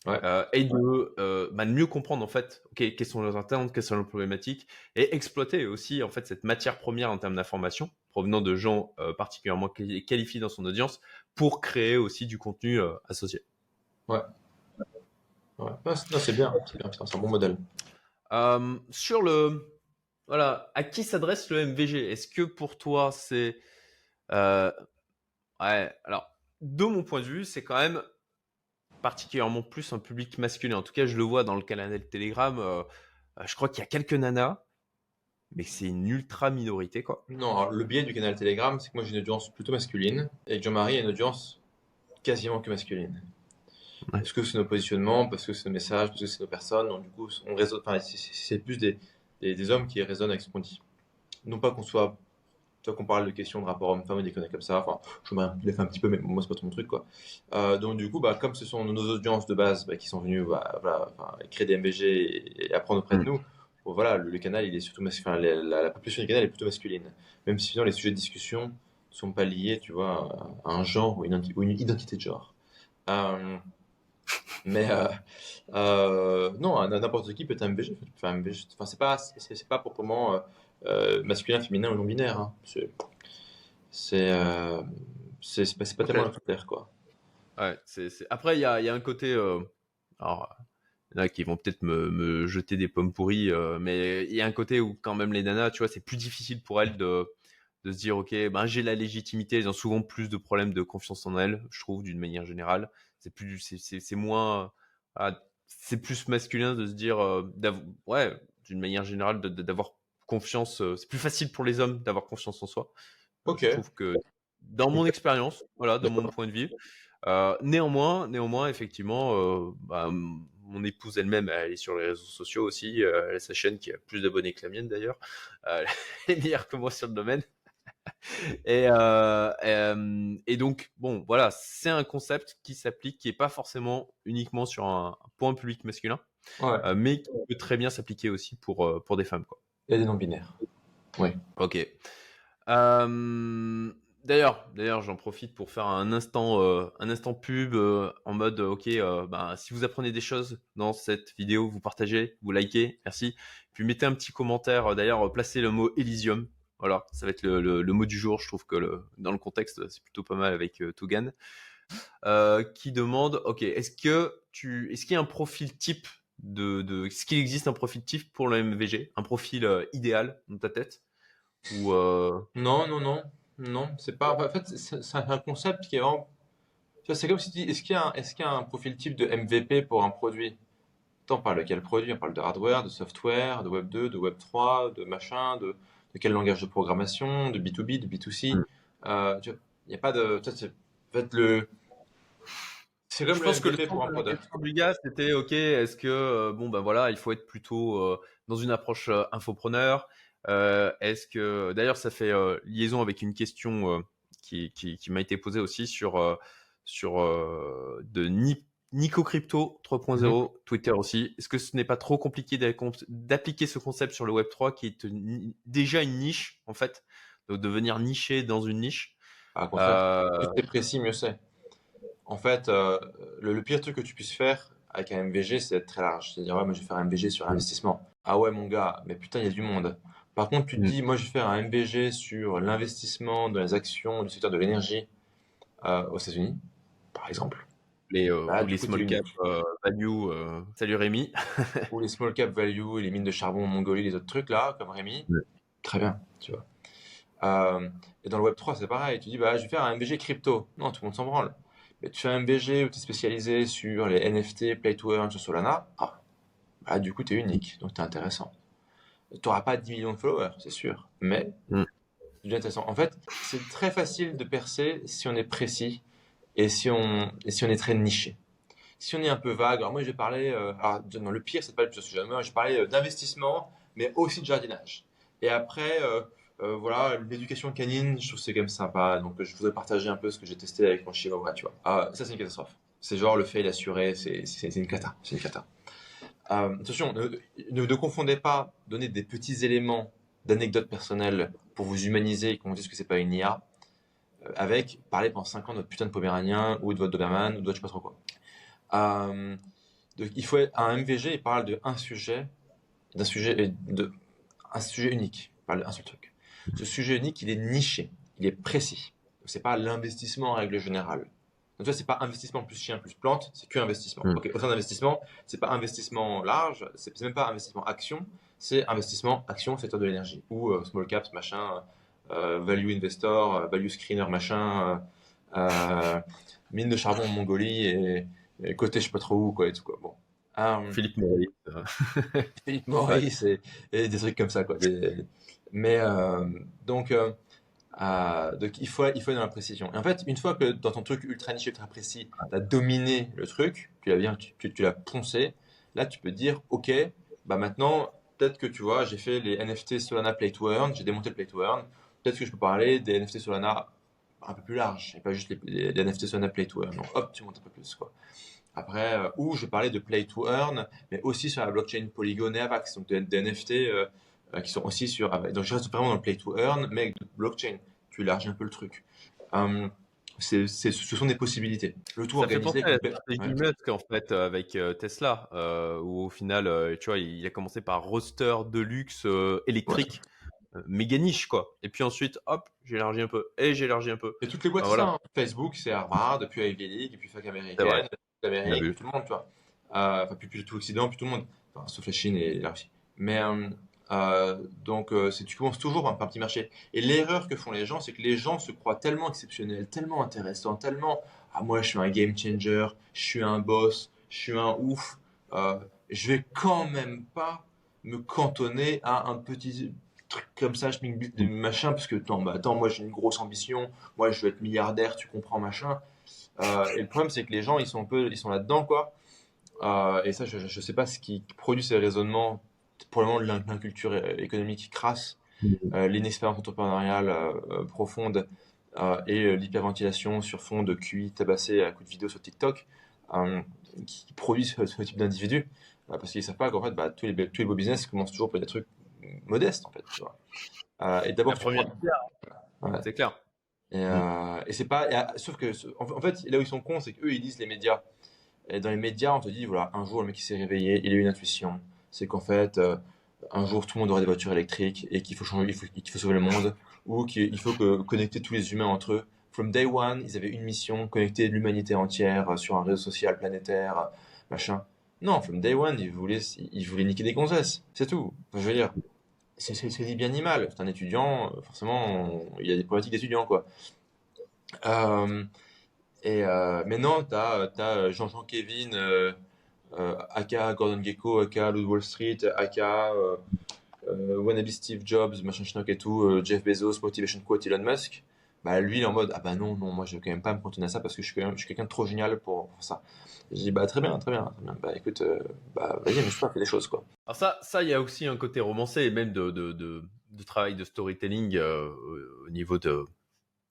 euh, et de, euh, bah, de, mieux comprendre en fait quelles sont leurs attentes, quelles sont leurs problématiques, et exploiter aussi en fait cette matière première en termes d'information provenant de gens euh, particulièrement qualifiés dans son audience pour créer aussi du contenu associé. Ouais. ouais. c'est bien, c'est un bon modèle. sur le voilà, à qui s'adresse le MVG Est-ce que pour toi c'est Ouais, alors, de mon point de vue, c'est quand même particulièrement plus un public masculin. En tout cas, je le vois dans le canal Telegram. Euh, je crois qu'il y a quelques nanas, mais c'est une ultra minorité, quoi. Non, le biais du canal Telegram, c'est que moi j'ai une audience plutôt masculine et Jean-Marie a une audience quasiment que masculine. Parce que c'est nos positionnements, parce que c'est nos messages, parce que c'est nos personnes. Donc, du coup, on enfin, c'est plus des, des, des, hommes qui résonnent avec ce qu'on dit. Non pas qu'on soit toi qu'on parle de questions de rapport homme-femme et des conneries comme ça, enfin, je me fait un petit peu, mais moi, c'est pas mon truc, quoi. Euh, donc, du coup, bah, comme ce sont nos audiences de base bah, qui sont venues bah, voilà, créer des MVG et, apprendre auprès de mm. nous, bon, voilà, le, canal, il est surtout masculin, la, population du canal est plutôt masculine. Même si, finalement, les sujets de discussion ne sont pas liés, tu vois, à un genre ou une, une identité de genre. Euh, mais euh, non, n'importe qui peut être un MVG. Enfin, c'est pas, c'est pas proprement masculin, féminin ou non binaire. Hein. C'est c'est euh, c'est pas, pas tellement clair quoi. Ouais, c'est Après, il y a, y a, un côté. Euh, alors, il y en a qui vont peut-être me, me, jeter des pommes pourries, mais il y a un côté où, quand même, les nanas, tu vois, c'est plus difficile pour elles de, de se dire, OK, ben, j'ai la légitimité. Elles ont souvent plus de problèmes de confiance en elles, je trouve, d'une manière générale. C'est plus, c'est moins. Ah, c'est plus masculin de se dire, ouais, d'une manière générale, d'avoir confiance. Euh, c'est plus facile pour les hommes d'avoir confiance en soi. Ok. Je trouve que dans mon expérience, voilà, dans mon point de vue. Euh, néanmoins, néanmoins, effectivement, euh, bah, mon épouse elle-même, elle est sur les réseaux sociaux aussi. elle a sa chaîne qui a plus d'abonnés que la mienne d'ailleurs. (laughs) elle est meilleure que moi sur le domaine. et, et, donc, bon, voilà, c'est un concept qui s'applique, qui est pas forcément uniquement sur un, point public masculin, mais qui peut très bien s'appliquer aussi pour, pour des femmes. Quoi. Des non-binaires. Oui. Ok. Euh, d'ailleurs, d'ailleurs, j'en profite pour faire un instant, euh, un instant pub euh, en mode, ok, bah, si vous apprenez des choses dans cette vidéo, vous partagez, vous likez, merci. Puis mettez un petit commentaire. D'ailleurs, placez le mot Elysium. Voilà, ça va être le, mot du jour. Je trouve que le, dans le contexte, c'est plutôt pas mal avec Tugan. qui demande, ok, est-ce que tu, est-ce qu'il y a un profil type de, de ce qu'il existe un profil type pour le MVG, un profil euh, idéal dans ta tête ou euh... Non, non, non, non, c'est pas. En fait, c'est un concept qui est vraiment. C'est comme si tu dis, est-ce qu'il y, est qu'il y, a un profil type de MVP pour un produit? On parle de quel produit On parle de hardware, de software, de Web 2, de Web 3, de machin, de, de quel langage de programmation, de B2B, de B2C. Mm. Euh, il n'y a pas de. En fait, le C'est comme je le pense que le pour un product. c'était ok. Est-ce que euh, bon ben voilà, il faut être plutôt euh, dans une approche euh, infopreneur. Est-ce que d'ailleurs ça fait liaison avec une question qui, qui, qui m'a été posée aussi sur sur euh, de Ni- Nico Crypto 3.0 Twitter aussi. Est-ce que ce n'est pas trop compliqué d'appliquer ce concept sur le Web 3 qui est une- déjà une niche en fait, donc de venir nicher dans une niche? Ah, Euh, plus c'est précis, mieux c'est. En fait, euh, le, le pire truc que tu puisses faire avec un MVG, c'est d'être très large. C'est-à-dire, ouais, moi je vais faire un MVG sur l'investissement. Ah ouais, mon gars, mais putain, il y a du monde. Par contre, tu te Mm. dis, moi je vais faire un MVG sur l'investissement dans les actions du secteur de l'énergie euh, aux États-Unis, par exemple. les, euh, Bah, ou du les coup, small cap value. Salut Rémi. (laughs) ou les small cap value et les mines de charbon en Mongolie, les autres trucs là, comme Rémi, Ouais. très bien, tu vois. Et dans le Web 3, c'est pareil. Tu dis, bah, je vais faire un MVG crypto. Non, tout le monde s'en branle. Mais tu fais un MVG où tu es spécialisé sur les NFT, Play to Earn sur Solana. Ah, bah, du coup, tu es unique, donc tu es intéressant. Tu n'auras pas 10 millions de followers, c'est sûr, mais Mm. c'est intéressant. En fait, c'est très facile de percer si on est précis et si on, et si on est très niché. Si on est un peu vague, alors moi je vais parler, euh, alors, non, le pire c'est pas le plus sujet, vais parler euh, d'investissement, mais aussi de jardinage. Et après, euh, euh, voilà, l'éducation canine, je trouve que c'est quand même sympa, donc je voudrais partager un peu ce que j'ai testé avec mon chihuahua, tu vois. Ah, ça c'est une catastrophe. C'est genre le fail assuré, c'est une cata, c'est une cata. Euh, attention, ne, confondez pas donner des petits éléments d'anecdotes personnelles pour vous humaniser et qu'on dise que c'est pas une IA, euh, avec parler pendant 5 ans de votre putain de Poméranien ou de votre Doberman ou de votre je sais pas trop quoi. Donc, il faut un MVG, il parle de sujet, d'un sujet, et de, un sujet unique. Il parle d'un seul truc. Ce sujet unique, il est niché, il est précis. C'est pas l'investissement en règle générale. Donc, tu vois, c'est pas investissement plus chien plus plante, c'est que investissement. Mm. Ok, au sein d'investissement, c'est pas investissement large, c'est même pas investissement action, c'est investissement action secteur de l'énergie ou euh, small caps machin, euh, value investor, euh, value screener machin, euh, mine de charbon en Mongolie et, et côté je sais pas trop où quoi et tout quoi. Bon. Philippe Maurice. (laughs) Philippe Maurice et, et des trucs comme ça quoi. Des- mais euh, donc, euh, donc il faut il faut dans la précision. Et en fait, une fois que dans ton truc ultra niché, ultra précis, tu as dominé le truc, tu l'as bien, tu, tu- l'as poncé, là tu peux dire ok, bah maintenant peut-être que tu vois, j'ai fait les NFT Solana Play to Earn, j'ai démonté le Play to Earn, peut-être que je peux parler des NFT Solana un peu plus large et pas juste les, les- les NFT Solana Play to Earn. Donc hop, tu montes un peu plus quoi. Après, euh, ou je parlais de Play to Earn, mais aussi sur la blockchain Polygon et Avax, donc des, NFT euh, qui sont aussi sur Avax. Donc je reste vraiment dans le Play to Earn, mais avec d'autres blockchain. Tu élargis un peu le truc. Euh, c'est, c'est- ce sont des possibilités. Le tout Ça fait penser organisé. la avec- ouais. Musk en fait euh, avec euh, Tesla, euh, où au final, euh, tu vois, il a commencé par roster de luxe euh, électrique, euh, méga niche quoi. Et puis ensuite, hop, j'ai élargi un peu, et j'ai élargi un peu. Et toutes les boîtes, Ah, voilà. ça, hein. Facebook, c'est Harvard, depuis Ivy League, puis Fac américaine, puis tout le monde, tu vois. Euh, Enfin, puis, puis tout l'Occident, puis tout le monde. Enfin, sauf la Chine et la Russie. Mais euh, donc, euh, c'est- tu commences toujours par un petit marché. Et l'erreur que font les gens, c'est que les gens se croient tellement exceptionnels, tellement intéressants, tellement Ah, moi, je suis un game changer, je suis un boss, je suis un ouf. euh, je vais quand même pas me cantonner à un petit truc comme ça, je de machin, parce que attends, bah, attends, moi j'ai une grosse ambition, moi je veux être milliardaire, tu comprends, machin. Euh, et le problème, c'est que les gens, ils sont un peu, ils sont là-dedans, quoi. Euh, et ça, je, je sais pas ce qui produit ces raisonnements, probablement l'inculture économique crasse, euh, l'inexpérience entrepreneuriale euh, euh, profonde euh, et euh, l'hyperventilation sur fond de QI tabassé à coups de vidéo sur TikTok, euh, qui produisent ce, ce type d'individus, euh, parce qu'ils savent pas qu'en fait, bah, tous, les, tous les beaux business commencent toujours par des trucs modestes, en fait. tu vois. Euh, et d'abord, première prends- pierre, Ouais. c'est clair. et, euh, et c'est pas. et, sauf que, en, en fait, là où ils sont cons, c'est qu'eux, ils lisent les médias. Et dans les médias, on te dit voilà, un jour, le mec il s'est réveillé, il a eu une intuition. C'est qu'en fait, euh, un jour, tout le monde aura des voitures électriques et qu'il faut changer, il faut, sauver le monde, ou qu'il faut connecter tous les humains entre eux. From day one, ils avaient une mission connecter l'humanité entière euh, sur un réseau social planétaire, euh, machin. Non, from day one, ils voulaient, ils voulaient niquer des gonzesses. C'est tout. Je veux dire, c'est bien ni mal. C'est un étudiant, forcément, il y a des problématiques d'étudiants, quoi. Et euh, maintenant, tu as, Jean-Jean Kevin, aka Gordon Gecko, aka Lou Wall Street, aka euh, euh, Wannabe Steve Jobs, machin schnock et tout, euh, Jeff Bezos, Motivation Quote, Elon Musk, bah lui il est en mode ah bah non non moi je vais quand même pas me contenir à ça parce que je suis suis quelqu'un de trop génial pour, pour ça. Je dis bah très bien très bien très bien bah écoute euh, bah vas-y mais je pas fais des choses quoi. Alors ça ça il y a aussi un côté romancé et même de, de, de, de travail de storytelling euh, au niveau de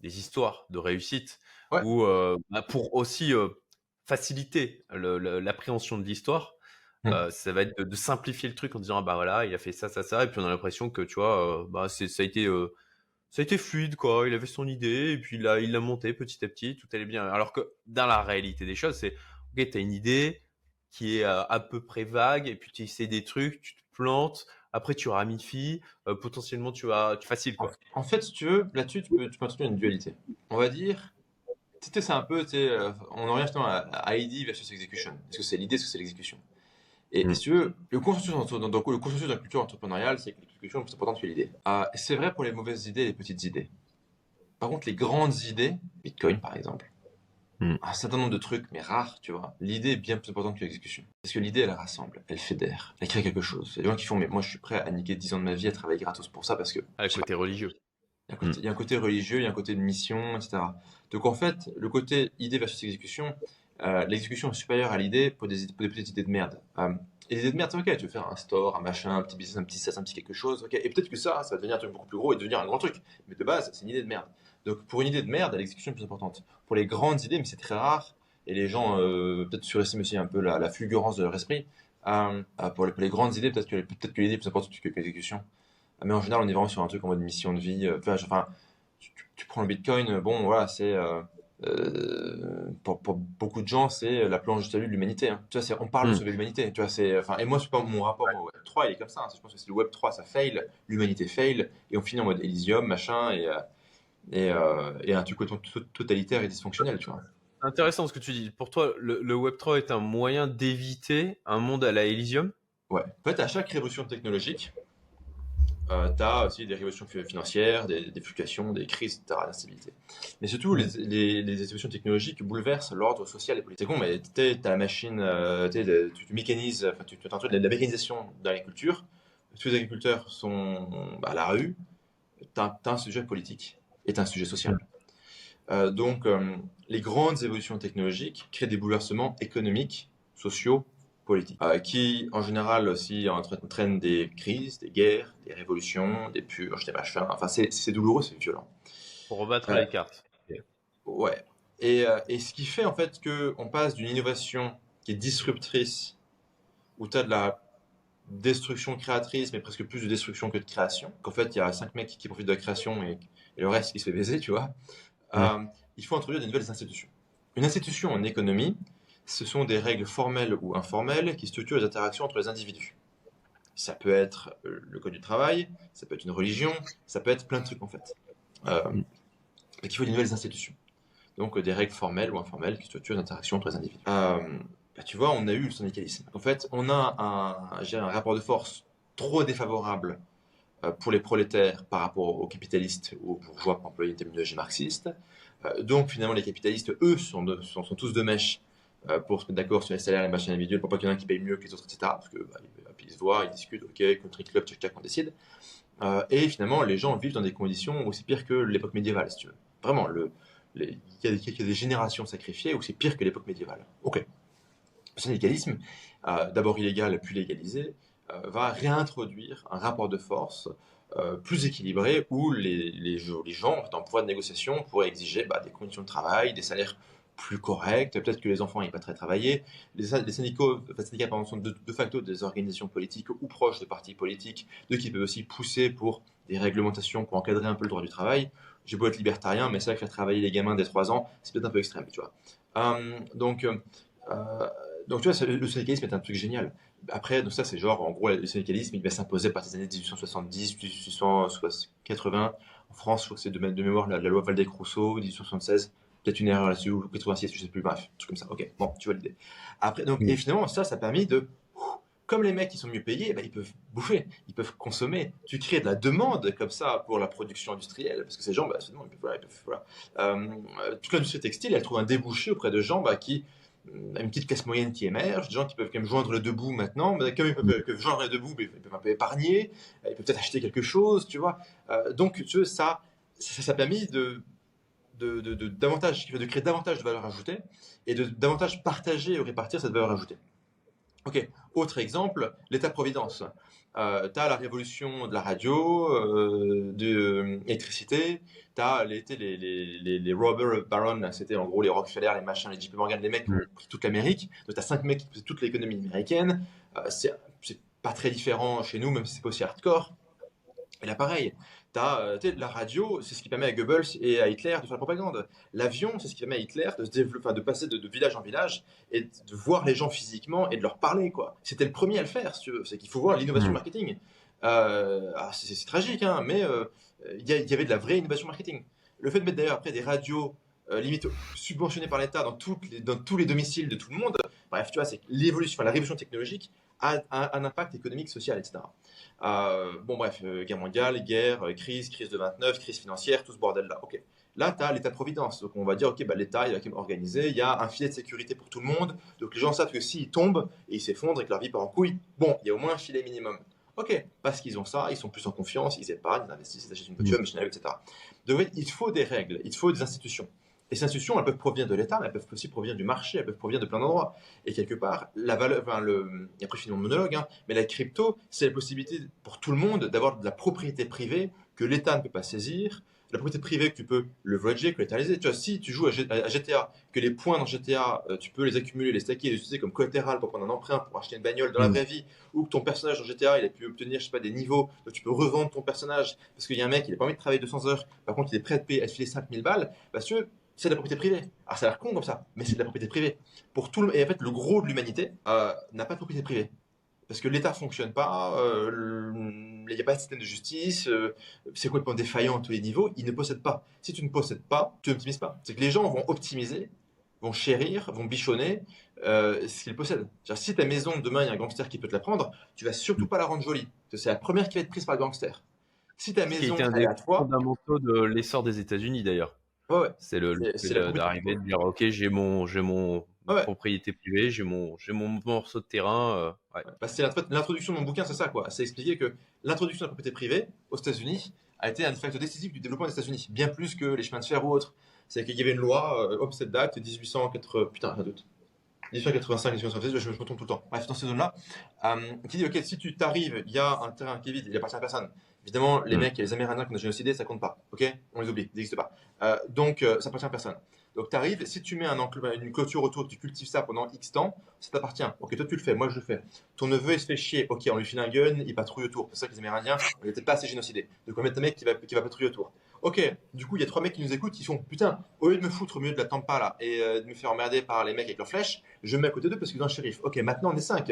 des histoires de réussite Ouais. ou euh, bah, pour aussi euh, faciliter l'appréhension de l'histoire. Mm. euh, ça va être de, de simplifier le truc en disant ah bah voilà il a fait ça ça ça et puis on a l'impression que tu vois euh, bah c'est ça a été euh, ça a été fluide quoi il avait son idée et puis il l'a il l'a monté petit à petit tout allait bien alors que dans la réalité des choses c'est ok t'as une idée qui est euh, à peu près vague et puis tu essaies des trucs tu te plantes après tu ramifies euh, potentiellement tu vas tu faciles quoi En fait si tu veux là-dessus tu peux tu peux une dualité. On va dire c'est un peu euh, on en revient justement à, à ID versus execution. Est-ce que c'est l'idée est-ce que c'est l'exécution? Et, Mm. et si tu veux, le consensus, dans, dans- le consensus de la culture entrepreneuriale, c'est que l'exécution est plus importante que l'idée. Euh, c'est vrai pour les mauvaises idées et les petites idées. Par contre, les grandes idées, Bitcoin par exemple, Mm. un certain nombre de trucs, mais rares, tu vois, l'idée est bien plus importante que l'exécution. Parce que l'idée, elle rassemble, elle fédère, elle crée quelque chose. Il y a des gens qui font, mais moi je suis prêt à niquer 10 ans de ma vie à travailler gratos pour ça parce que ah, le côté religieux il y, a un côté, il y a un côté religieux, il y a un côté de mission, etc. Donc en fait, le côté idée versus exécution, euh, l'exécution est supérieure à l'idée pour des, pour des petites idées de merde. Euh, et les idées de merde, c'est ok, tu veux faire un store, un machin, un petit business, un petit ça, un petit quelque chose, ok. Et peut-être que ça, ça va devenir un truc beaucoup plus gros et devenir un grand truc. Mais de base, c'est une idée de merde. Donc pour une idée de merde, l'exécution est plus importante. Pour les grandes idées, mais c'est très rare, et les gens euh, peut-être surestiment aussi un peu la, la fulgurance de leur esprit. Euh, pour, les, pour les grandes idées, peut-être que, peut que l'idée est plus importante que, que l'exécution. Mais en général, on est vraiment sur un truc en mode mission de vie. euh, Enfin, tu, prends le Bitcoin, euh, bon, voilà, c'est euh, pour, pour beaucoup de gens, c'est la planche de salut de l'humanité. hein. Tu vois, c'est- on parle de Mm. sauver l'humanité. Tu vois, c'est, enfin, et moi, c'est pas mon rapport au Web 3, il est comme ça. hein. Je pense que c'est le Web 3, ça fail, l'humanité fail, et on finit en mode Elysium, machin, et et, euh, et un truc totalitaire et dysfonctionnel, tu vois. Intéressant ce que tu dis pour toi le, le Web 3 est un moyen d'éviter un monde à la Elysium? Ouais. En fait, à chaque révolution technologique, tu as aussi des révolutions fi- financières, des, des fluctuations, des crises, etc., d'instabilité. Mais surtout, les, les, les évolutions technologiques bouleversent l'ordre social et politique. C'est con, mais tu as la machine, euh, tu, tu mécanises, enfin, tu, tu as un truc de la mécanisation dans l'agriculture. Tous les agriculteurs sont bah, à la rue. Tu as, un sujet politique et tu un sujet social. Euh, donc, euh, les grandes évolutions technologiques créent des bouleversements économiques, sociaux, euh, qui en général aussi entra- entraînent des crises, des guerres, des révolutions, des purges, des machins. Enfin, c'est douloureux, c'est violent. pour rebattre Ouais. les cartes. Ouais. Et, euh, et ce qui fait en fait qu'on passe d'une innovation qui est disruptrice, où tu as de la destruction créatrice, mais presque plus de destruction que de création, qu'en fait il y a cinq mecs qui profitent de la création et, et le reste qui se fait baiser, tu vois, euh, il faut introduire des nouvelles institutions. Une institution en économie, ce sont des règles formelles ou informelles qui structurent les interactions entre les individus. Ça peut être euh, le code du travail, ça peut être une religion, ça peut être plein de trucs en fait. Euh, donc il faut des nouvelles institutions. Donc euh, des règles formelles ou informelles qui structurent les interactions entre les individus. Euh, bah, tu vois, on a eu le syndicalisme. En fait, on a un, rapport de force trop défavorable pour les prolétaires par rapport aux capitalistes ou aux bourgeois, pour employer une terminologie marxiste. Donc finalement, les capitalistes, eux, sont, sont, tous de mèche pour se mettre d'accord sur les salaires les machines individuelles, pour pas qu'il y en ait un qui paye mieux que les autres, etc. Parce que bah, ils, ils se voient, ils discutent, ok, country club, tchac tchac, on décide. Euh, et finalement, les gens vivent dans des conditions aussi pires que l'époque médiévale, si tu veux. Vraiment, il y, a des- générations sacrifiées où c'est pire que l'époque médiévale. Ok. Le syndicalisme, euh, d'abord illégal puis légalisé, euh, va réintroduire un rapport de force euh, plus équilibré où les, les, les gens, en pouvoir de négociation, pourraient exiger bah, des conditions de travail, des salaires plus corrects, peut-être que les enfants n'aient pas très travaillé. Les, les syndicats, enfin, syndicats sont de, facto des organisations politiques ou proches de partis politiques, de qui peuvent aussi pousser pour des réglementations pour encadrer un peu le droit du travail. J'ai beau être libertarien, mais c'est vrai que faire travailler les gamins dès 3 ans, c'est peut-être un peu extrême, tu vois. Euh, donc, euh, donc, tu vois, le syndicalisme est un truc génial. Après, donc ça, c'est genre, en gros, le syndicalisme, il va s'imposer par les années 1870, 1880. En France, je crois que c'est de, de mémoire la, la loi Valdec-Rousseau, 1876. Peut-être une erreur là-dessus, ou 86, je sais plus, bref, un truc comme ça. Ok, bon, tu vois l'idée. Après, donc, et finalement, ça, ça a permis de. Comme les mecs qui sont mieux payés, ben, ils peuvent bouffer, ils peuvent consommer. Tu crées de la demande comme ça pour la production industrielle, parce que ces gens, bah, ils peuvent, voilà, ils peuvent- voilà. Euh, toute l'industrie textile, elle trouve un débouché auprès de gens bah, qui euh, une petite classe moyenne qui émerge, des gens qui peuvent quand même joindre le debout maintenant, mais comme ils peuvent, ils peuvent joindre le debout, mais ils peuvent un peu épargner, euh, ils peuvent peut-être acheter quelque chose, tu vois. Euh, donc, tu vois, ça, ça, ça a permis de de, de, davantage, qui fait de créer davantage de valeur ajoutée et de davantage partager et répartir cette valeur ajoutée. Ok, autre exemple, l'État-providence. Euh, tu as la révolution de la radio, euh, de l'électricité, tu as les, les, les, les, robber barons, c'était en gros les Rockefeller, les machins, les JP Morgan, les mecs qui ont pris toute l'Amérique. Donc tu as cinq mecs qui possèdent toute l'économie américaine. Euh, c'est pas très différent chez nous, même si c'est pas aussi hardcore. Et là, pareil, As, euh, la radio, c'est ce qui permet à Goebbels et à Hitler de faire la propagande. L'avion, c'est ce qui permet à Hitler de, se développer, de passer de, village en village et de voir les gens physiquement et de leur parler. quoi. C'était le premier à le faire, si tu veux. C'est qu'il faut voir l'innovation mmh. marketing. Euh, ah, c'est tragique, hein, mais euh, il y, avait de la vraie innovation marketing. Le fait de mettre d'ailleurs après des radios limite subventionnées par l'État dans, dans tous les domiciles de tout le monde, bref, tu vois, c'est l'évolution, la révolution technologique a, un impact économique, social, etc. Euh, bon, bref, euh, guerre mondiale, guerre, euh, crise, crise de 29, crise financière, tout ce bordel-là. Ok. Là, tu as l'État-providence. Donc, on va dire, ok, bah, l'État, il va quand même organiser. Il y a un filet de sécurité pour tout le monde. Donc, les gens savent que s'ils tombent et ils s'effondrent et que leur vie part en couille, bon, il y a au moins un filet minimum. Ok, parce qu'ils ont ça, ils sont plus en confiance, ils épargnent, ils investissent, ils achètent une voiture, mmh. etc. Donc, il faut des règles, il faut des institutions. Et ces institutions, elles peuvent provenir de l'État, mais elles peuvent aussi provenir du marché, elles peuvent provenir de plein d'endroits. Et quelque part, la valeur, enfin, le, et après je finis mon monologue, hein, mais la crypto, c'est la possibilité pour tout le monde d'avoir de la propriété privée que l'État ne peut pas saisir, la propriété privée que tu peux le voyager, collatéraliser. Tu vois, si tu joues à GTA, que les points dans GTA, euh, tu peux les accumuler, les stacker, les utiliser comme collatéral pour prendre un emprunt, pour acheter une bagnole dans la mm. vraie vie, ou que ton personnage dans GTA, il a pu obtenir, je sais pas, des niveaux, donc tu peux revendre ton personnage parce qu'il y a un mec, il n'a pas envie de travailler 200 heures, par contre, il est prêt à te payer, à te filer 5000 balles, parce que c'est de la propriété privée. Alors ça a l'air con comme ça, mais c'est de la propriété privée. Pour tout le... Et en fait, le gros de l'humanité euh, n'a pas de propriété privée. Parce que l'État fonctionne pas, euh, il n'y a pas de système de justice, euh, c'est complètement défaillant à tous les niveaux, il ne possède pas. Si tu ne possèdes pas, tu n'optimises pas. C'est que les gens vont optimiser, vont chérir, vont bichonner ce qu'ils possèdent. Si ta maison, demain, il y a un gangster qui peut te la prendre, tu vas surtout pas la rendre jolie. C'est la première qui va être prise par le gangster. Si ta maison, est un des fondamentaux de l'essor des États-Unis d'ailleurs. C'est le, d'arriver de dire ok j'ai mon j'ai mon propriété privée, j'ai mon j'ai mon morceau de terrain. Euh, bah, c'est l'introduction de mon bouquin, c'est ça quoi. C'est expliquer que l'introduction de la propriété privée aux États-Unis a été un facteur décisif du développement des États-Unis, bien plus que les chemins de fer ou autres. C'est qu'il y avait une loi, euh, cette date, 1880, putain, un doute. 1885, 1876, je, me trompe tout le temps. Bref, dans ces zones-là, euh, qui dit, ok, si tu t'arrives, il y a un terrain qui est vide, il appartient à personne. Évidemment, les mm. mecs et les Amérindiens qu'on a génocidés, ça compte pas. Ok? On les oublie, ils n'existent pas. Euh, donc, euh, ça appartient à personne. Donc, tu arrives, si tu mets un une clôture autour, tu cultives ça pendant X temps, ça t'appartient. Ok, toi tu le fais, moi je le fais. Ton neveu il se fait chier, ok, on lui file un gun, il patrouille autour. C'est ça que les Amérindiens, on n'était pas assez génocidés. Donc, on met un mec qui va, qui va patrouiller autour. Ok, du coup, il y a trois mecs qui nous écoutent, qui font putain, au lieu de me foutre au milieu de la tampa là et euh, de me faire emmerder par les mecs avec leurs flèches, je me mets à côté d'eux parce qu'ils ont un shérif. Ok, maintenant on est cinq.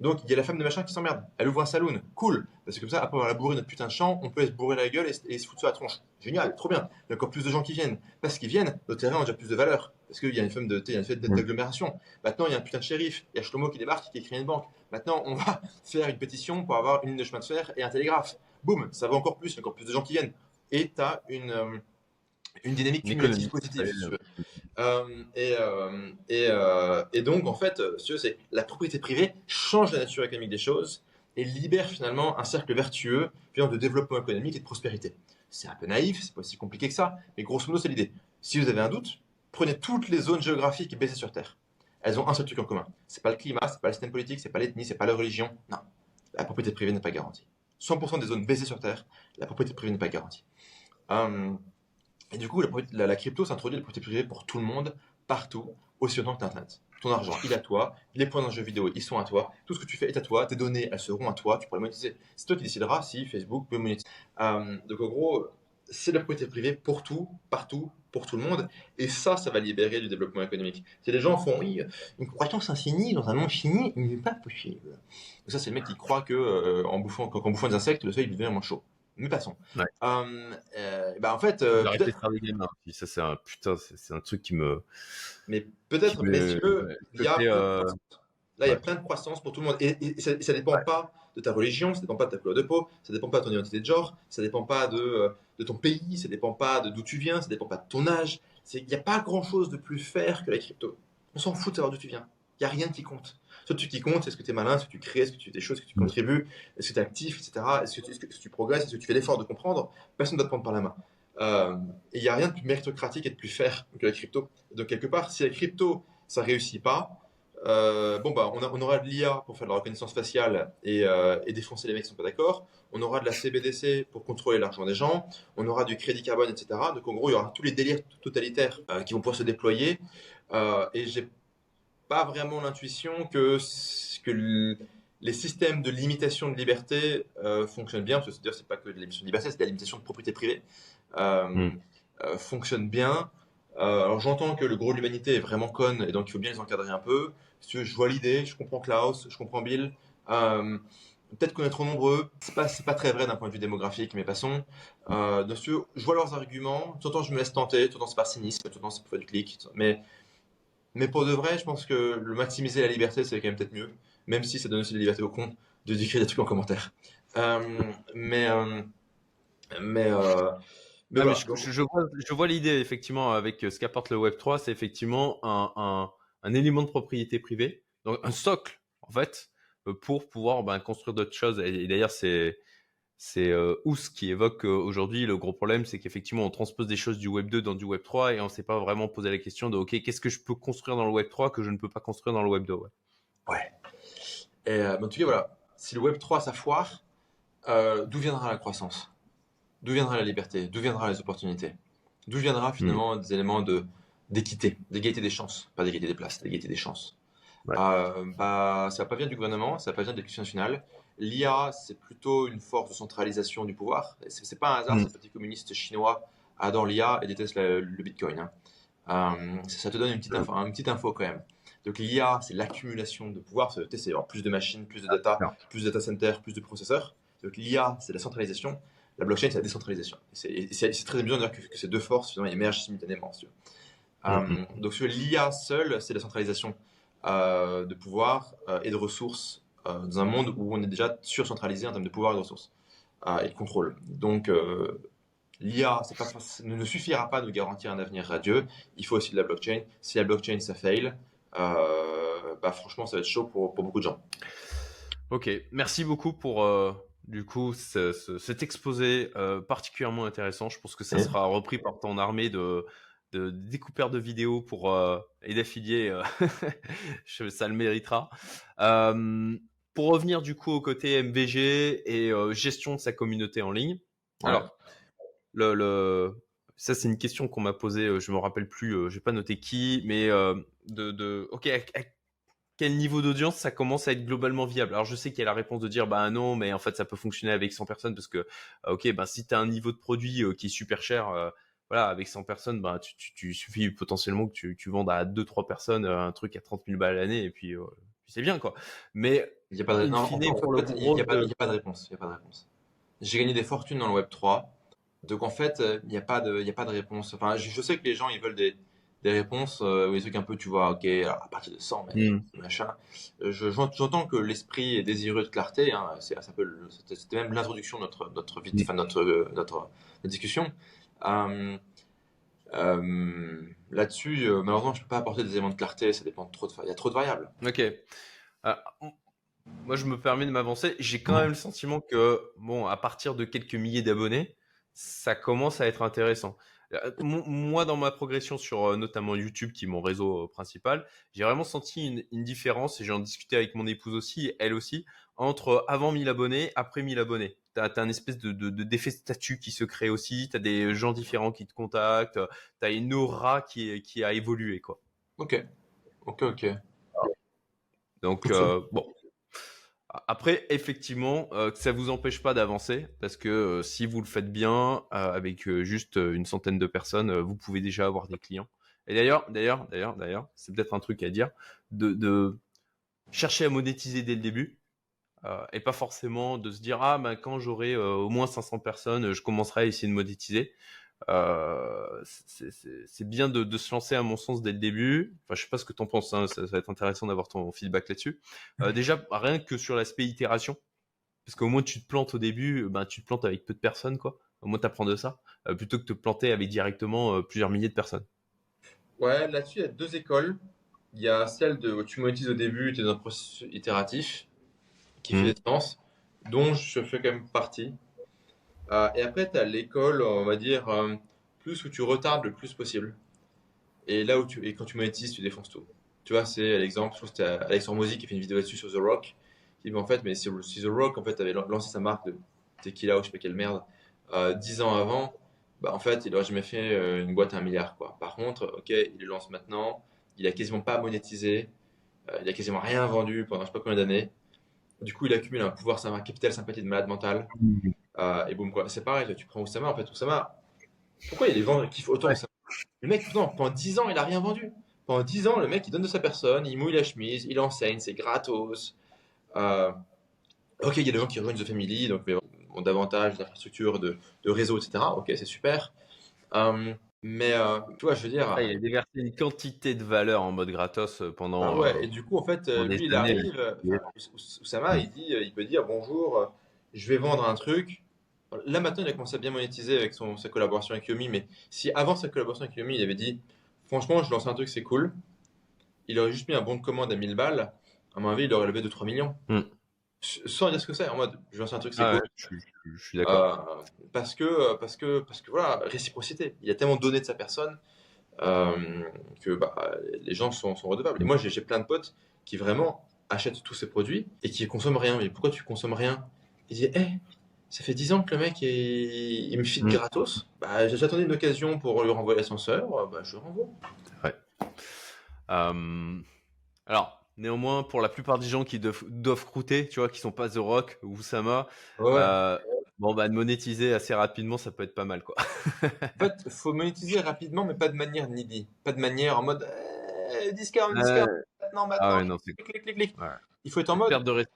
Donc il y a la femme de machin qui s'emmerde. Elle ouvre un saloon. Cool. Parce que comme ça, après avoir bourré notre putain de champ, on peut se bourrer la gueule et, se foutre sur la tronche. Génial, trop bien. Il y a encore plus de gens qui viennent. Parce qu'ils viennent, nos terrains ont déjà plus de valeur. Parce qu'il y a une femme de, il y a une fête d'agglomération. Maintenant, il y a un putain de shérif. Il y a Shlomo qui débarque, qui écrit une banque. Maintenant, on va (laughs) faire une pétition pour avoir une ligne de chemin de fer et un télégraphe. Boum, ça va encore plus, il y a encore plus de gens qui viennent. Et tu as une. Euh, une dynamique cumulative positive. Euh, et, euh, et, euh, et, donc, en fait, c'est la propriété privée change la nature économique des choses et libère finalement un cercle vertueux de développement économique et de prospérité. C'est un peu naïf, c'est pas aussi compliqué que ça, mais grosso modo, c'est l'idée. Si vous avez un doute, prenez toutes les zones géographiques baissées sur Terre. Elles ont un seul truc en commun. C'est pas le climat, c'est pas le système politique, c'est pas l'ethnie, c'est pas la religion. Non, la propriété privée n'est pas garantie. 100% des zones baissées sur Terre, la propriété privée n'est pas garantie. Et du coup, la, crypto s'introduit la propriété privée pour tout le monde, partout, aussi longtemps que Internet. Ton argent, il est à toi. Les points d'un jeu vidéo, ils sont à toi. Tout ce que tu fais est à toi. Tes données, elles seront à toi. Tu pourras les monétiser. C'est toi qui décideras si Facebook peut monétiser. Euh, donc, en gros, c'est la propriété privée pour tout, partout, pour tout le monde. Et ça, ça va libérer du développement économique. Si les gens font, oui, une croyance infinie dans un monde fini, n'est pas possible. Donc ça, c'est le mec qui croit que euh, qu'en bouffant des insectes, le soleil devient moins chaud mais passons. Ouais. Euh, euh, bah en fait, euh, ça c'est un putain, c'est un truc qui me. Mais peut-être, messieurs, il y a euh... là il y a plein de croissance pour tout le monde et, ça, ne dépend pas de ta religion, ça dépend pas de ta couleur de peau, ça dépend pas de ton identité de genre, ça dépend pas de, euh, de ton pays, ça dépend pas de d'où tu viens, ça dépend pas de ton âge. Il n'y a pas grand chose de plus faire que la crypto. On s'en fout de savoir d'où tu viens. Il n'y a rien qui compte. Ce qui compte, c'est ce que tu es malin, est-ce que tu crées, est-ce que tu fais des choses, est-ce que tu mm. contribues, est-ce que tu es actif, etc. Est-ce que, tu, progresses, est-ce que tu fais l'effort de comprendre Personne ne va te prendre par la main. Euh, et il n'y a rien de plus méritocratique et de plus faire que la crypto. Donc, quelque part, si la crypto, ça réussit pas, euh, bon, bah, on, on aura de l'IA pour faire de la reconnaissance faciale et, euh, et défoncer les mecs qui sont pas d'accord. On aura de la CBDC pour contrôler l'argent des gens. On aura du crédit carbone, etc. Donc, en gros, il y aura tous les délires totalitaires euh, qui vont pouvoir se déployer. Euh, et j'ai pas vraiment l'intuition que, que les systèmes de limitation de liberté euh, fonctionnent bien. Parce que c'est pas que de la limitation de liberté, c'est de la limitation de propriété privée. Euh, Mm. euh, fonctionne bien. Euh, alors j'entends que le gros de l'humanité est vraiment conne et donc il faut bien les encadrer un peu. Je vois l'idée, je comprends Klaus, je comprends Bill. Peut-être qu'on est trop nombreux. C'est pas, pas très vrai d'un point de vue démographique, mais passons. Euh, donc, je vois leurs arguments. Temps en temps, je me laisse tenter. Temps en temps, c'est par cynisme. Temps en temps, c'est pour faire du clic. Mais, mais pour de vrai, je pense que le maximiser la liberté, c'est quand même peut-être mieux. Même si ça donne aussi la liberté au con de d'écrire des trucs en commentaire. Euh, mais, euh, mais, euh, mais Ah, mais voilà. je, Donc, je- je vois, l'idée effectivement avec euh, ce qu'apporte le Web 3, c'est effectivement un, un, un élément de propriété privée, donc un socle en fait, euh, pour pouvoir ben, construire d'autres choses. Et, et d'ailleurs, c'est c'est euh, Ous qui évoque euh, aujourd'hui le gros problème, c'est qu'effectivement on transpose des choses du Web 2 dans du Web 3 et on s'est pas vraiment posé la question de ok qu'est-ce que je peux construire dans le Web 3 que je ne peux pas construire dans le Web 2. ouais. Ouais. Et, euh, en tout cas, voilà. Si le Web 3 ça foire, d'où viendra la croissance? D'où viendra la liberté? D'où viendra les opportunités? D'où viendra finalement des éléments de d'équité, d'égalité des chances, pas d'égalité des places, d'égalité des chances. Ouais. Euh, bah, ça va pas venir du gouvernement, ça va pas venir de l'éducation nationale. L'IA, c'est plutôt une force de centralisation du pouvoir. Et C'est c'est pas un hasard, Mm. si le Parti communiste chinois adore l'IA et déteste le, le Bitcoin. hein. Euh, ça, ça te donne une petite, info, une petite info quand même. Donc l'IA, c'est l'accumulation de pouvoir. Ça, avoir plus de machines, plus de data, plus de data centers, plus de processeurs. Donc l'IA, c'est la centralisation. La blockchain, c'est la décentralisation. C'est- très amusant de dire que, que ces deux forces finalement émergent simultanément. si tu veux. Mhm. Euh, donc l'IA seule, c'est la centralisation euh, de pouvoir euh, et de ressources euh, dans un monde où on est déjà surcentralisé en termes de pouvoir et de ressources euh, et de contrôle. Donc euh, l'IA ne ne suffira pas de garantir un avenir radieux. Il faut aussi de la blockchain. Si la blockchain ça fail, euh, bah franchement ça va être chaud pour, pour beaucoup de gens. Ok, merci beaucoup pour euh, du coup ce- ce- cet exposé euh, particulièrement intéressant. Je pense que ça sera repris par ton armée de, de découpeurs de vidéos pour euh, et d'affiliés. euh, (laughs) ça le méritera. Pour revenir du coup au côté MVG et euh, gestion de sa communauté en ligne. Alors, le, le- ça c'est une question qu'on m'a posée. euh, Je me rappelle plus. Euh, J'ai pas noté qui, mais euh, de, de ok. à- à quel niveau d'audience ça commence à être globalement viable? Alors je sais qu'il y a la réponse de dire bah non mais en fait ça peut fonctionner avec 100 personnes parce que ok ben si tu as un niveau de produit qui est super cher voilà avec 100 personnes bah tu, tu, tu suffit potentiellement que tu, tu vendes à 2 3 personnes euh, un truc à 30 000 balles l'année et puis, euh, puis c'est bien quoi. Mais Il n'y a pas de, a, a pas réponse. Il y a pas de réponse. J'ai gagné des fortunes dans le Web 3. Donc en fait, euh, il n'y a, pas de- il a pas de réponse. Enfin, je, je sais que les gens, ils veulent des, des réponses euh, ou des trucs un peu, tu vois, ok, alors, à partir de 100, mais machin. Je- j'ent- J'entends que l'esprit est désireux de clarté. Hein, c'est C'était même l'introduction de notre, notre, vid- Mm. enfin, notre, euh, notre, notre discussion. Euh, euh, Là-dessus, euh, malheureusement, je ne peux pas apporter des éléments de clarté. Ça dépend trop de, il y a trop de variables. Ok. Euh, moi, je me permets de m'avancer. J'ai quand même le sentiment que, bon, à partir de quelques milliers d'abonnés, ça commence à être intéressant. Mo- Moi, dans ma progression sur notamment YouTube, qui est mon réseau principal, j'ai vraiment senti une, une différence, et j'en discutais avec mon épouse aussi, elle aussi, entre avant 1000 abonnés, après 1000 abonnés. Tu as, un espèce de, de, de d'effet statut qui se crée aussi, tu as des gens différents qui te contactent, tu as une aura qui, est- qui a évolué, quoi. Ok, ok, ok. Donc, euh, bon. Après, effectivement, euh, que ça vous empêche pas d'avancer, parce que euh, si vous le faites bien, euh, avec juste une centaine de personnes, vous pouvez déjà avoir des clients. Et d'ailleurs, d'ailleurs, d'ailleurs, d'ailleurs, c'est peut-être un truc à dire, de, de chercher à monétiser dès le début, euh, et pas forcément de se dire ah ben quand j'aurai euh, au moins 500 personnes, je commencerai à essayer de monétiser. Euh, c'est- bien de, de se lancer à mon sens dès le début. Enfin, je sais pas ce que t'en penses. hein, ça, ça va être intéressant d'avoir ton feedback là-dessus. Euh, déjà, rien que sur l'aspect itération, parce qu'au moins tu te plantes au début, ben tu te plantes avec peu de personnes quoi. Au moins t'apprends de ça, euh, plutôt que de te planter avec directement euh, plusieurs milliers de personnes. Ouais, là-dessus, il y a deux écoles. Il y a celle de où tu monétises au début, tu es dans un processus itératif qui Mm. fait sens, dont je fais quand même partie. Euh, et après, tu as l'école, on va dire, euh, plus où tu retardes le plus possible. Et là où tu, et quand tu monétises, tu défonces tout. Tu vois, c'est l'exemple, je pense que c'était Alex Hormozy qui fait une vidéo là-dessus sur The Rock. Il dit, en fait, mais si, si The Rock, en fait, avait lancé sa marque de tequila ou je sais pas quelle merde, euh, 10 ans avant, bah, en fait, il aurait jamais fait euh, une boîte à un milliard, quoi. Par contre, ok, il le lance maintenant, il a quasiment pas monétisé, il a quasiment rien vendu pendant je sais pas combien d'années. Du coup, il accumule un pouvoir, un capital sympathie de malade mental. Euh, et boum, quoi. C'est pareil, tu prends Oussama, en fait, Oussama, pourquoi il y a des gens qui font autant Oussama? Le mec, non, pendant 10 ans, il a rien vendu. Pendant 10 ans, le mec, il donne de sa personne, il mouille la chemise, il enseigne, c'est gratos. Euh, ok, il y a des gens qui rejoignent The Family, donc mais, ont davantage d'infrastructures, de, de réseaux, etc. Ok, c'est super. Euh, mais euh, tu vois, je veux dire. Ah, il a déversé une quantité de valeur en mode gratos pendant. Ah ouais, et du coup, en fait, pendant lui, il arrive, euh, Oussama, il dit, il peut dire bonjour, euh, je vais vendre un truc. Là maintenant, il a commencé à bien monétiser avec son, sa collaboration avec Yomi, mais si avant sa collaboration avec Yomi, il avait dit, franchement, je lance un truc, c'est cool, il aurait juste mis un bon de commande à 1000 balles, à mon avis, il aurait levé 2-3 millions. Hmm. Sans dire ce que c'est, en mode, je lance un truc, c'est Ah ouais, cool. je, je- je suis d'accord. Euh, parce que, parce que, parce que voilà, réciprocité. Il a tellement donné de sa personne euh, que bah, les gens sont, sont redevables. Et moi, j'ai plein de potes qui vraiment achètent tous ces produits et qui consomment rien. Mais pourquoi tu consommes rien? Il dit, Eh, ça fait 10 ans que le mec il, il me file Mm. gratos. Bah, j'attendais une occasion pour lui renvoyer l'ascenseur. Bah, je le renvoie. Euh, alors, néanmoins, pour la plupart des gens qui doivent, doivent croûter, tu vois, qui sont pas The Rock ou Oussama, Ouais. euh, bon, bah, de monétiser assez rapidement, ça peut être pas mal, quoi. En fait, faut monétiser rapidement, mais pas de manière needy. Pas de manière en mode eh, discount, discount, maintenant, maintenant, Ah ouais, non, c'est clic, clic, clic, clic. Ouais. Il faut être en mode perte de respect.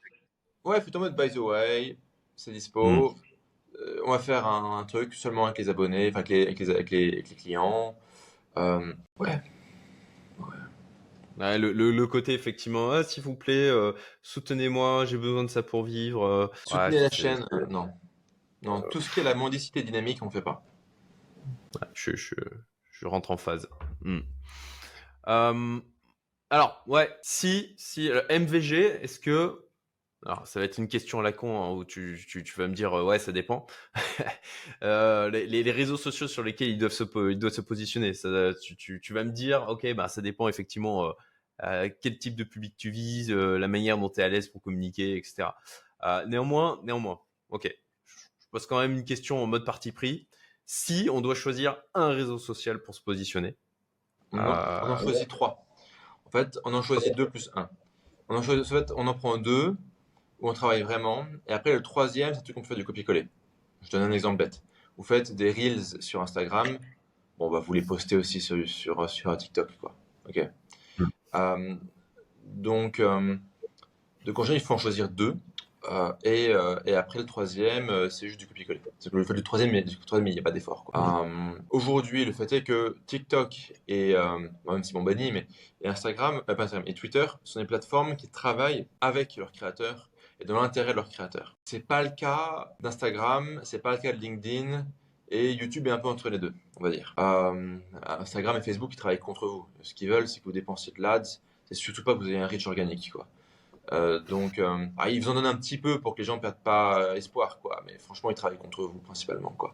Ouais, faut être en mode by the way, c'est dispo. Mm. Euh, on va faire un, un truc seulement avec les abonnés, enfin avec les, avec les, avec les, avec les clients. Euh, ouais, Ouais, le, le, le côté, effectivement, ah, s'il vous plaît, euh, soutenez-moi, j'ai besoin de ça pour vivre. euh, soutenez ouais, la chaîne. euh, non, non, tout ce qui est la mendicité dynamique, on ne fait pas. je, je, je rentre en phase. Hmm. Euh, alors, ouais, si, si, euh, MVG, est-ce que. Alors, ça va être une question à la con hein, où tu, tu, tu vas me dire, euh, ouais, ça dépend. (laughs) Euh, les, les- réseaux sociaux sur lesquels ils doivent se, ils doivent se positionner, ça, tu, tu, tu vas me dire, ok, bah, ça dépend effectivement euh, euh, quel type de public tu vises, euh, la manière dont tu es à l'aise pour communiquer, etc. Euh, néanmoins, néanmoins, ok, je pose quand même une question en mode parti pris. Si on doit choisir un réseau social pour se positionner, On, Euh, on en choisit trois. En fait, on en choisit deux plus un. On en, choisit, en fait, on en prend deux où on travaille vraiment. Et après, le troisième, c'est tout qu'on peut faire du copier-coller. Je donne un exemple bête. Vous faites des reels sur Instagram. Bon, bah, vous les postez aussi sur, sur, sur TikTok, quoi. Ok. Euh, donc, euh, en général, il faut en choisir deux. Euh, et, euh, et après, le troisième, euh, c'est juste du copier-coller. C'est que le fait du troisième, mais du troisième, il n'y a pas d'effort. Euh, Aujourd'hui, le fait est que TikTok et, bon, même si bon banni, mais et Instagram, pas Instagram, et Twitter sont des plateformes qui travaillent avec leurs créateurs et dans l'intérêt de leurs créateurs. C'est pas le cas d'Instagram, c'est pas le cas de LinkedIn et YouTube est un peu entre les deux, on va dire. Euh, Instagram et Facebook ils travaillent contre vous. Ce qu'ils veulent, c'est que vous dépensiez de l'ADS. C'est surtout pas que vous ayez un reach organique, quoi. Euh, donc, euh, ah, ils vous en donnent un petit peu pour que les gens perdent pas espoir, quoi. Mais franchement, ils travaillent contre vous principalement, quoi.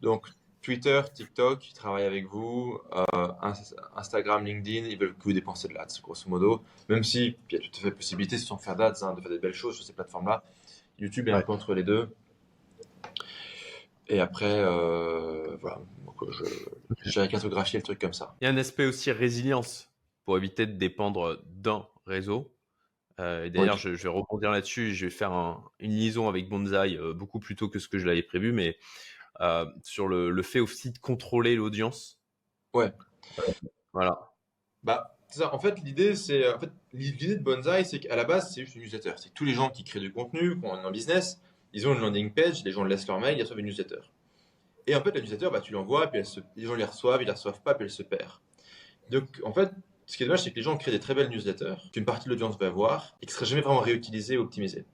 Donc, Twitter, TikTok, ils travaillent avec vous. Ins- Instagram, LinkedIn, ils veulent que vous dépensiez de l'ADS, grosso modo. Même si il y a tout à fait possibilité, sans faire d'ADS, hein, de faire des belles choses sur ces plateformes-là. YouTube est un peu entre les deux. Et après, euh, voilà, donc, je, j'ai cartographié le truc comme ça. il y a un aspect aussi résilience pour éviter de dépendre d'un réseau. Euh, et D'ailleurs, Oui. je, je vais rebondir là-dessus. Je vais faire un- une liaison avec Bonzai euh, beaucoup plus tôt que ce que je l'avais prévu, mais euh, sur le, le fait aussi de contrôler l'audience. Ouais. Voilà. Bah, c'est ça. En fait, l'idée, c'est, en fait, l'idée de Bonsai, c'est qu'à la base, c'est juste une newsletter. C'est tous les gens qui créent du contenu, qui ont un business, ils ont une landing page, les gens laissent leur mail, ils reçoivent une newsletter. Et en fait, la newsletter, bah, tu l'envoies, puis se- les gens les reçoivent, ils la reçoivent pas, puis elle se perd. Donc, en fait, ce qui est dommage, c'est que les gens créent des très belles newsletters, qu'une partie de l'audience va voir, et qui ne seraient jamais vraiment réutilisées ou optimisées.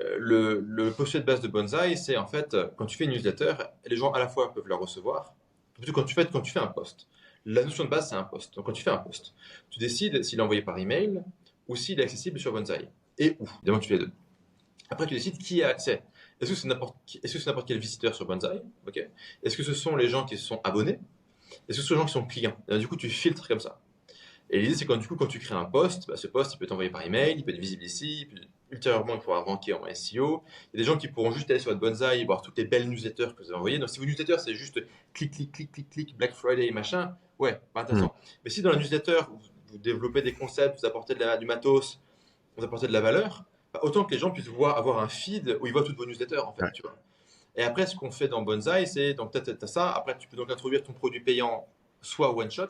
Euh, le, le postulat de base de Bonsai, c'est en fait, quand tu fais une newsletter, les gens à la fois peuvent la recevoir, plutôt quand tu fais, quand tu fais un post. La notion de base, c'est un post. Donc, quand tu fais un post, tu décides s'il est envoyé par email ou s'il est accessible sur Bonsai. Et où Évidemment, tu fais les deux. Après, tu décides qui a accès. Est-ce que c'est n'importe est-ce que c'est n'importe quel visiteur sur Banzai? Ok. Est-ce que ce sont les gens qui se sont abonnés? Est-ce que ce sont les gens qui sont clients? Et Du coup, tu filtres comme ça. Et l'idée, c'est quand du coup, quand tu crées un post, bah, ce post, il peut être envoyé par email, il peut être visible ici, ultérieurement, il pourra ranker en SEO. Il y a des gens qui pourront juste aller sur votre Banzai et voir toutes les belles newsletters que vous avez envoyées. Donc, si vos newsletters, c'est juste clic, clic, clic, clic, clic, Black Friday, machin, ouais, pas intéressant. Mm. Mais si dans la newsletter, vous, développez des concepts, vous apportez de la, du matos, vous apportez de la valeur, autant que les gens puissent voir, avoir un feed où ils voient toutes vos newsletters, en fait, tu vois. Et après, ce qu'on fait dans Bonsai, c'est, donc, tu as, ça. Après, tu peux donc introduire ton produit payant soit one shot,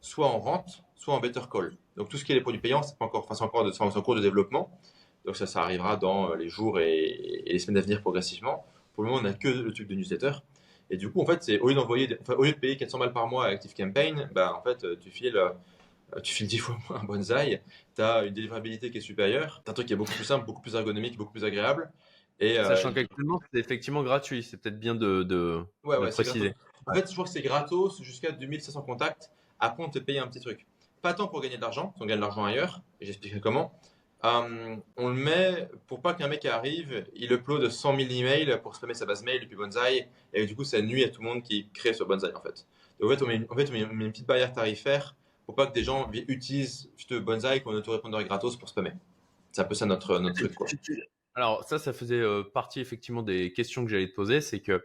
soit en rente, soit en better call. Donc, tout ce qui est les produits payants, c'est encore, enfin, encore, de, en cours de développement. Donc, ça, ça arrivera dans euh, les jours et, les semaines à venir progressivement. Pour le moment, on n'a que le truc de newsletter. Et du coup, en fait, c'est au lieu d'envoyer, enfin, au lieu de payer 400 balles par mois à ActiveCampaign, bah, en fait, tu files, euh, tu files 10 fois moins un bonsaï, tu as une délivrabilité qui est supérieure, tu as un truc qui est beaucoup plus simple, beaucoup plus ergonomique, beaucoup plus agréable. Et, euh, Sachant qu'actuellement, c'est effectivement gratuit, c'est peut-être bien de, de, préciser. En fait, je crois que c'est gratos jusqu'à 2500 contacts. Après, on te paye un petit truc. Pas tant pour gagner de l'argent, on gagne de l'argent ailleurs, et j'expliquerai comment. Euh, on le met pour pas qu'un mec arrive, il upload 100 000 emails pour spammer sa base mail depuis Bonsai, et du coup, ça nuit à tout le monde qui crée sur Bonsai en fait. Donc, en fait, on met, en fait, on met une petite barrière tarifaire pour pas que des gens utilisent Bonsai comme un autorépondeur gratos pour spammer. C'est un peu ça notre, notre truc. Alors, ça, ça faisait euh, partie effectivement des questions que j'allais te poser. C'est que,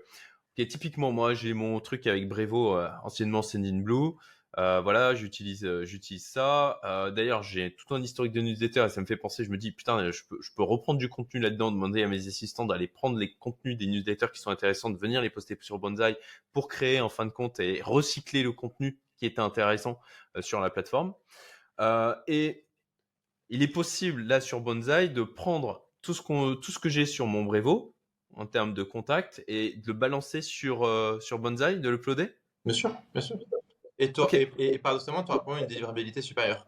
typiquement, moi, j'ai mon truc avec Brevo, euh, anciennement Sendinblue. Euh, voilà, j'utilise, j'utilise ça. D'ailleurs, j'ai tout un historique de newsletter et ça me fait penser. Je me dis, putain, je peux, je peux reprendre du contenu là-dedans, demander à mes assistants d'aller prendre les contenus des newsletters qui sont intéressants, de venir les poster sur Bonsai pour créer en fin de compte et recycler le contenu qui était intéressant sur la plateforme. et il est possible là sur Bonsai de prendre tout ce qu'on, tout ce que j'ai sur mon Brevo en termes de contact et de le balancer sur sur Bonsai, de l'uploader? Bien sûr, bien sûr. Et, et, paradoxalement, tu auras une délivrabilité supérieure.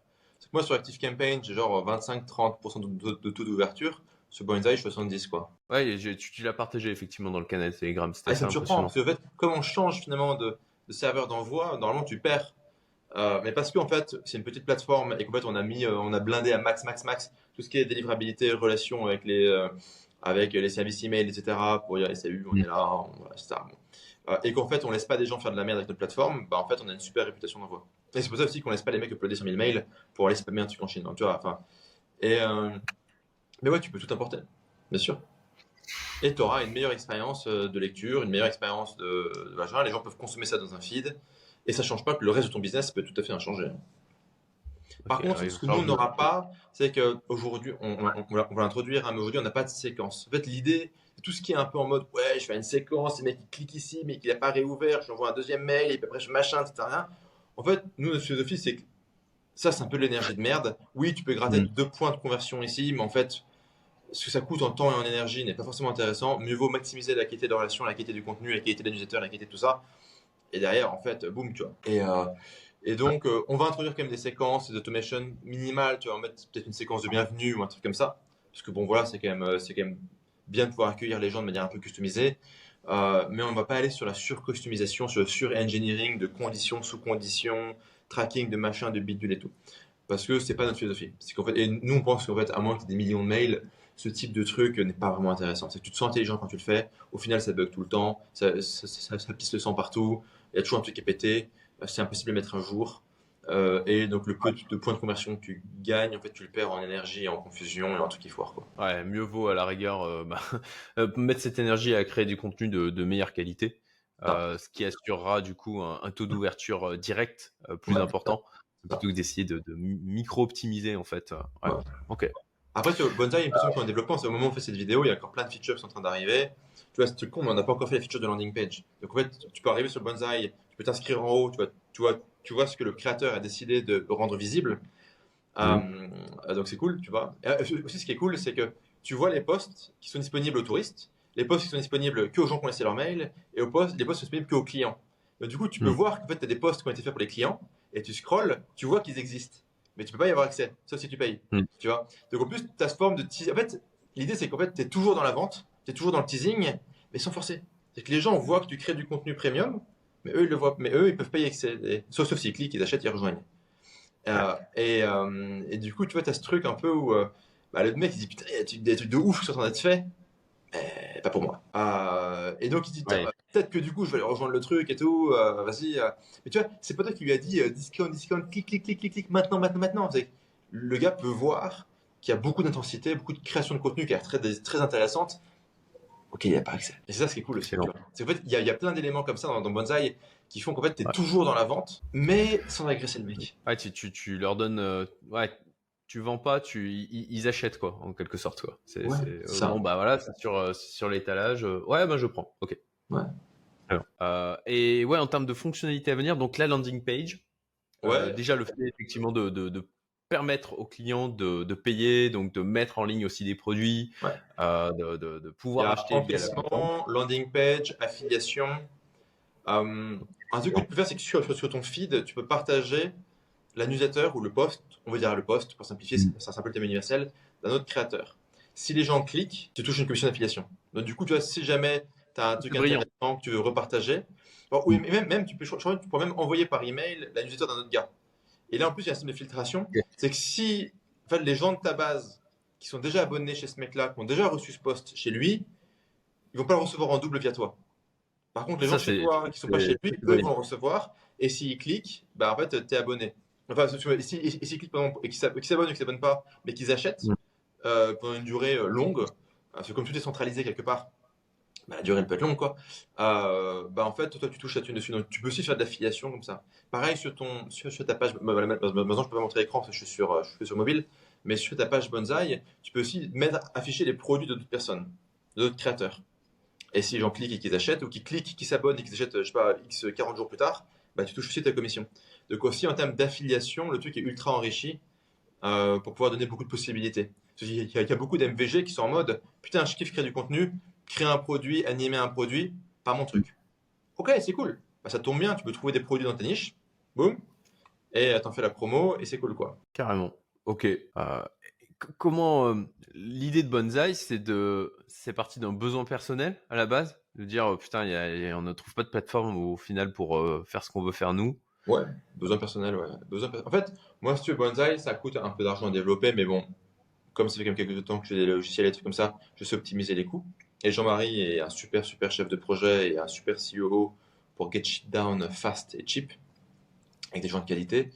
Moi, sur ActiveCampaign, j'ai genre 25-30% de, taux d'ouverture. Sur Bonsai, je suis 70, quoi. Ouais, tu, l'as partagé effectivement dans le canal Telegram. C'était ah, ça me surprend, parce que en fait, comme on change finalement de, serveur d'envoi, normalement, tu perds. Euh, mais parce qu'en fait, c'est une petite plateforme et qu'en fait, on a mis, euh, on a blindé à max, max, max tout ce qui est délivrabilité, relation avec les, euh, avec les services email, etc. pour dire salut, on est là, on, etc. Euh, et qu'en fait on laisse pas des gens faire de la merde avec notre plateforme, bah en fait on a une super réputation d'envoi. Et c'est pour ça aussi qu'on laisse pas les mecs uploader 100 000 mails pour aller spammer un truc en Chine. tu vois, enfin. Et mais ouais, tu peux tout importer, bien sûr. Et tu auras une meilleure expérience euh, de lecture, une meilleure expérience de, de Les gens peuvent consommer ça dans un feed. Et ça change pas que le reste de ton business peut tout à fait en changer. Par contre, ce que nous, on n'aura pas, c'est qu'aujourd'hui, on, on, on, va, l'introduire, hein, mais aujourd'hui, on n'a pas de séquence. En fait, l'idée, tout ce qui est un peu en mode ouais, je fais une séquence, les mecs ils cliquent ici, mais qu'il n'a pas réouvert, je lui envoie un deuxième mail, et puis après je machin, etc. En fait, nous, notre philosophie, c'est que ça, c'est un peu de l'énergie de merde. Oui, tu peux gratter mm. deux points de conversion ici, mais en fait, ce que ça coûte en temps et en énergie n'est pas forcément intéressant. Mieux vaut maximiser la qualité de la relation, la qualité du contenu, la qualité de l'utilisateur, la qualité de tout ça. Et derrière, en fait, boum, tu vois. Et, euh, et donc, euh, on va introduire quand même des séquences, des automations minimales. Tu vas mettre peut-être une séquence de bienvenue ou un truc comme ça. Parce que bon, voilà, c'est quand même, euh, c'est quand même bien de pouvoir accueillir les gens de manière un peu customisée. Mais on ne va pas aller sur la surcustomisation, sur le sur-engineering de conditions, sous-conditions, tracking de machin, de bidule et tout. Parce que c'est pas notre philosophie. Qu'en fait, et nous, on pense qu'en fait, à moins que tu aies des millions de mails, ce type de truc n'est pas vraiment intéressant. C'est que tu te sens intelligent quand tu le fais. Au final, ça bug tout le temps. Ça, ça, ça, ça pisse le sang partout. Il y a toujours un truc qui est pété. C'est impossible de mettre un jour. Euh, et donc le peu de points de conversion que tu gagnes, en fait, tu le perds en énergie, en confusion et en truc qui foire. Quoi. Ouais, mieux vaut à la rigueur euh, bah, (laughs) euh, mettre cette énergie à créer du contenu de, de meilleure qualité, ce qui assurera du coup un, taux d'ouverture direct plus important, plutôt que d'essayer de, de micro-optimiser en fait. Ouais. Ok. Après, sur Bonsai, il y a une question en développement. C'est au moment où on fait cette vidéo, il y a encore plein de features qui sont en train d'arriver. Tu vois, c'est le con, mais on n'a pas encore fait les features de landing page. Donc en fait, tu peux arriver sur Bonsai, tu peux t'inscrire en haut, tu vois, tu vois tu vois ce que le créateur a décidé de rendre visible. Euh, donc c'est cool, tu vois. Euh, aussi, ce qui est cool, c'est que tu vois les posts qui sont disponibles aux touristes, les posts qui sont disponibles que aux gens qui ont laissé leur mail, et aux posts, les posts sont disponibles que aux clients. Donc, du coup, tu peux mm. voir qu'en fait, tu as des posts qui ont été faits pour les clients, et tu scrolls, tu vois qu'ils existent. Mais tu peux pas y avoir accès, sauf si tu payes. Mm. Tu vois. Donc en plus, tu as cette forme de teasing. En fait, l'idée, c'est qu'en fait, tu es toujours dans la vente, tu es toujours dans le teasing, mais sans forcer. C'est que les gens voient que tu crées du contenu premium, mais eux, ils le voient, mais eux, ils peuvent pas y accéder. Sauf, sauf s'ils cliquent, ils achètent, ils rejoignent. Euh, et, euh, et, du coup, tu vois, tu as ce truc un peu où, euh, bah, le mec il dit putain, il y a des trucs de ouf sont en train d'être faits. Mais pas pour moi. Euh, et donc il dit Ouais. bah, peut-être que du coup je vais aller rejoindre le truc et tout. euh, Vas-y. euh. Mais tu vois, c'est pas toi qui lui a dit euh, discount, discount, clic, clic, clic, clic, clic, maintenant, maintenant, maintenant. Le gars peut voir qu'il y a beaucoup d'intensité, beaucoup de création de contenu qui a l'air très, très intéressante. Ok, il n'y a pas accès. Et c'est ça ce qui est cool aussi. C'est qu'en fait, il y, y a plein d'éléments comme ça dans, dans Bonsai qui font qu'en fait, tu es Ouais. toujours dans la vente, mais sans agresser le mec. Ouais, tu, tu, tu leur donnes. euh, ouais, tu vends pas, tu, ils, ils achètent, quoi, en quelque sorte, quoi. C'est, Ouais, c'est, euh, ça. bon, bah voilà, c'est sur, euh, sur l'étalage. euh, ouais, bah je prends. Ok. Ouais. Alors, euh, et ouais, en termes de fonctionnalités à venir, donc la landing page. euh, Ouais. déjà, le fait effectivement de, de, de permettre aux clients de, de payer, donc de mettre en ligne aussi des produits, Ouais. euh, de, de, de Il y pouvoir a acheter encaissement, landing page, affiliation. Euh, un truc que tu peux faire, c'est que sur, sur- sur ton feed, tu peux partager la newsletter ou le post, on va dire le post pour simplifier, Mm. c'est un simple thème universel, d'un autre créateur. Si les gens cliquent, tu touches une commission d'affiliation. Donc du coup, tu vois, si jamais tu as un truc brillant. intéressant que tu veux repartager, bon, oui, mais même, même, tu peux, tu pourrais même envoyer par email la newsletter d'un autre gars. Et là, en plus, il y a un système de filtration. C'est que si en fait, les gens de ta base qui sont déjà abonnés chez ce mec-là, qui ont déjà reçu ce post chez lui, ils vont pas le recevoir en double via toi. Par contre, les Ça, gens chez toi qui sont pas chez lui, eux vont le recevoir. Et s'ils cliquent, bah, en fait, tu es abonné. Enfin, si- si- si- et s'ils cliquent par exemple, et qu'ils s'ab- qu'ils s'abonnent ou qu'ils s'abonnent pas, mais qu'ils achètent Mm. euh, pendant une durée euh, longue, parce que comme tout est centralisé quelque part, bah, la durée elle peut être longue, quoi. Euh, bah, en fait, toi, tu touches la thune dessus. Donc, tu peux aussi faire de l'affiliation comme ça. Pareil sur, ton, sur, sur ta page. bah, Maintenant, je peux pas montrer l'écran parce que je suis sur, euh, je suis sur mobile. Mais sur ta page Bonsai, tu peux aussi mettre, afficher les produits de d'autres personnes, d'autres créateurs. Et si les gens cliquent et qu'ils achètent, ou qu'ils cliquent, qu'ils s'abonnent et qu'ils achètent, je sais pas, X 40 jours plus tard, bah, tu touches aussi ta commission. Donc aussi en termes d'affiliation, le truc est ultra enrichi euh, pour pouvoir donner beaucoup de possibilités. Il y, a beaucoup d'MVG qui sont en mode, putain, je kiffe créer du contenu, créer un produit, animer un produit, pas mon truc. Ok, c'est cool. Bah, ça tombe bien, tu peux trouver des produits dans ta niche, boum, et euh, t'en fais la promo, et c'est cool quoi. Carrément. Ok. Euh, comment l'idée de Bonsai, c'est de, c'est parti d'un besoin personnel à la base, de dire putain, on ne trouve pas de plateforme au final pour faire ce qu'on veut faire nous. Ouais, besoin personnel, ouais. Besoin En fait, moi, si tu veux Bonsai, ça coûte un peu d'argent à développer, mais bon, comme ça fait quand même quelques temps que j'ai des logiciels et des trucs comme ça, je sais optimiser les coûts. Et Jean-Marie est un super, super chef de projet et un super CEO pour get shit down fast et cheap, avec des gens de qualité.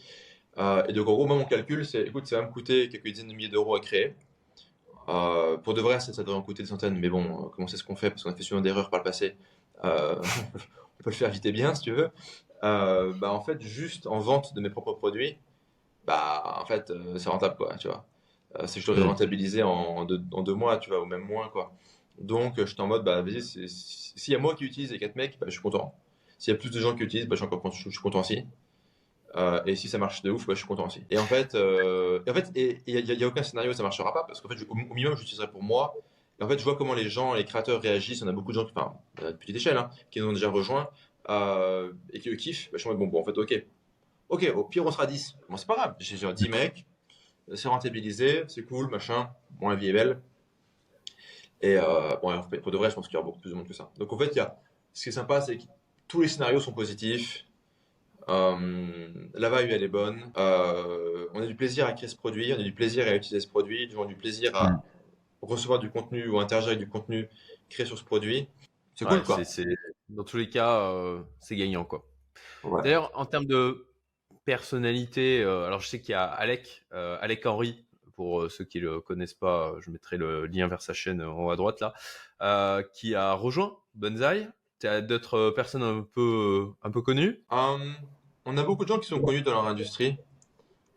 Euh, et donc, en gros, moi, mon calcul, c'est, écoute, ça va me coûter quelques dizaines de milliers d'euros à créer. Euh, pour de vrai, ça, ça devrait en coûter des centaines, mais bon, euh, comment c'est ce qu'on fait? Parce qu'on a fait souvent d'erreurs par le passé. (laughs) On peut le faire vite et bien, si tu veux. Euh, bah, en fait, juste en vente de mes propres produits, bah, en fait, euh, c'est rentable, quoi, tu vois. Euh, c'est que je l'aurais Mm. rentabilisé en, deux, en deux mois, tu vois, ou même moins, quoi. Donc, je suis en mode, bah, vas-y, si- y a moi qui utilise et quatre mecs, bah, je suis content. S'il y a plus de gens qui utilisent, bah, je suis encore je, je suis content aussi. Euh, et si ça marche de ouf, bah, je suis content aussi. Et en fait, euh, et en fait, il n'y a, aucun scénario où ça marchera pas, parce qu'en fait, je- au, au minimum, j'utiliserai pour moi. Et en fait, je vois comment les gens, les créateurs réagissent. On a beaucoup de gens, enfin, à petite échelle, hein, qui nous ont déjà rejoints euh, et qui eux kiffent. Bah, je suis en mode, bon, bon, en fait, ok. Ok, au pire, on sera 10. Bon, c'est pas grave. J'ai genre 10 mecs, c'est rentabilisé, c'est cool, machin. Bon, la vie est belle. Et euh, bon, pour de vrai, je pense qu'il y aura beaucoup plus de monde que ça. Donc, en fait, il y a, ce qui est sympa, c'est que tous les scénarios sont positifs. Euh, la vibe, elle est bonne. Euh, on a du plaisir à créer ce produit, on a du plaisir à utiliser ce produit, on a du plaisir à Mm. recevoir du contenu ou interagir avec du contenu créé sur ce produit. C'est Ouais, cool, quoi. dans tous les cas, euh, c'est gagnant quoi. Ouais. D'ailleurs, en termes de personnalité, euh, alors je sais qu'il y a Alec, euh, Alec Henry, pour ceux qui le connaissent pas, je mettrai le lien vers sa chaîne en haut à droite là, qui a rejoint Bonsai. Tu as d'autres personnes un peu, un peu connues? Euh, on a beaucoup de gens qui sont connus dans leur industrie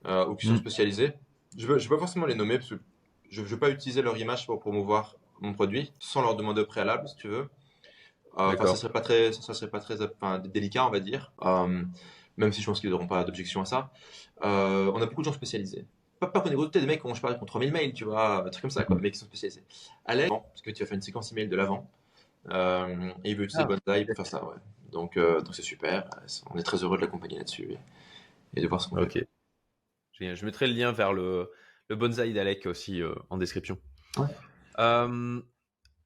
ou qui sont Mm. spécialisés. Je ne vais, je vais pas forcément les nommer parce que je ne vais pas utiliser leur image pour promouvoir mon produit sans leur demander au préalable, si tu veux. Euh, Enfin, ça serait pas très, ça serait pas très enfin, délicat, on va dire. Euh, même si je pense qu'ils n'auront pas d'objection à ça. Euh, on a beaucoup de gens spécialisés. Pas, pas qu'on ait des mecs qui ont, je ont 3000 mails, tu vois, un truc comme ça, quoi, mais qui sont spécialisés. Alex, parce que tu vas faire une séquence email de l'avant, euh, et il veut utiliser Ah. Bonsai pour faire ça, ouais. Donc, euh, donc c'est super. On est très heureux de l'accompagner là-dessus et, et de voir ce qu'on fait. Ok. Génial. Je mettrai le lien vers le, le Bonsai d'Alec aussi euh, en description. Ouais.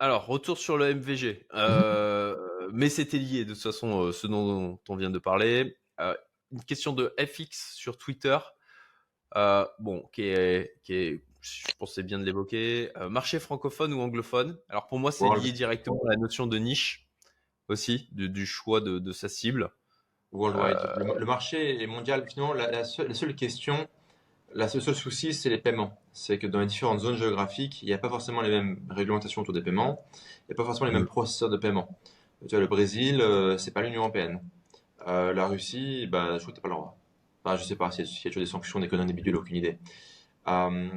Alors, retour sur le MVG. Euh, mais c'était lié de toute façon, euh, ce dont, dont on vient de parler. Euh, une question de FX sur Twitter. Bon, qui est, qui est je pensais bien de l'évoquer. marché francophone ou anglophone? Alors pour moi, c'est lié directement à la notion de niche aussi, du choix de, sa cible. Le, marché est mondial. Finalement, la, seule, question, la seule, souci, c'est les paiements. C'est que dans les différentes zones géographiques, il n'y a pas forcément les mêmes réglementations autour des paiements. Il n'y a pas forcément les mêmes mm. processeurs de paiement. Tu vois, le Brésil, c'est pas l'Union européenne. la Russie, bah, je crois que pas le droit. Enfin, je sais pas s'il y a toujours des sanctions, des conneries, des bidules, aucune idée. Euh,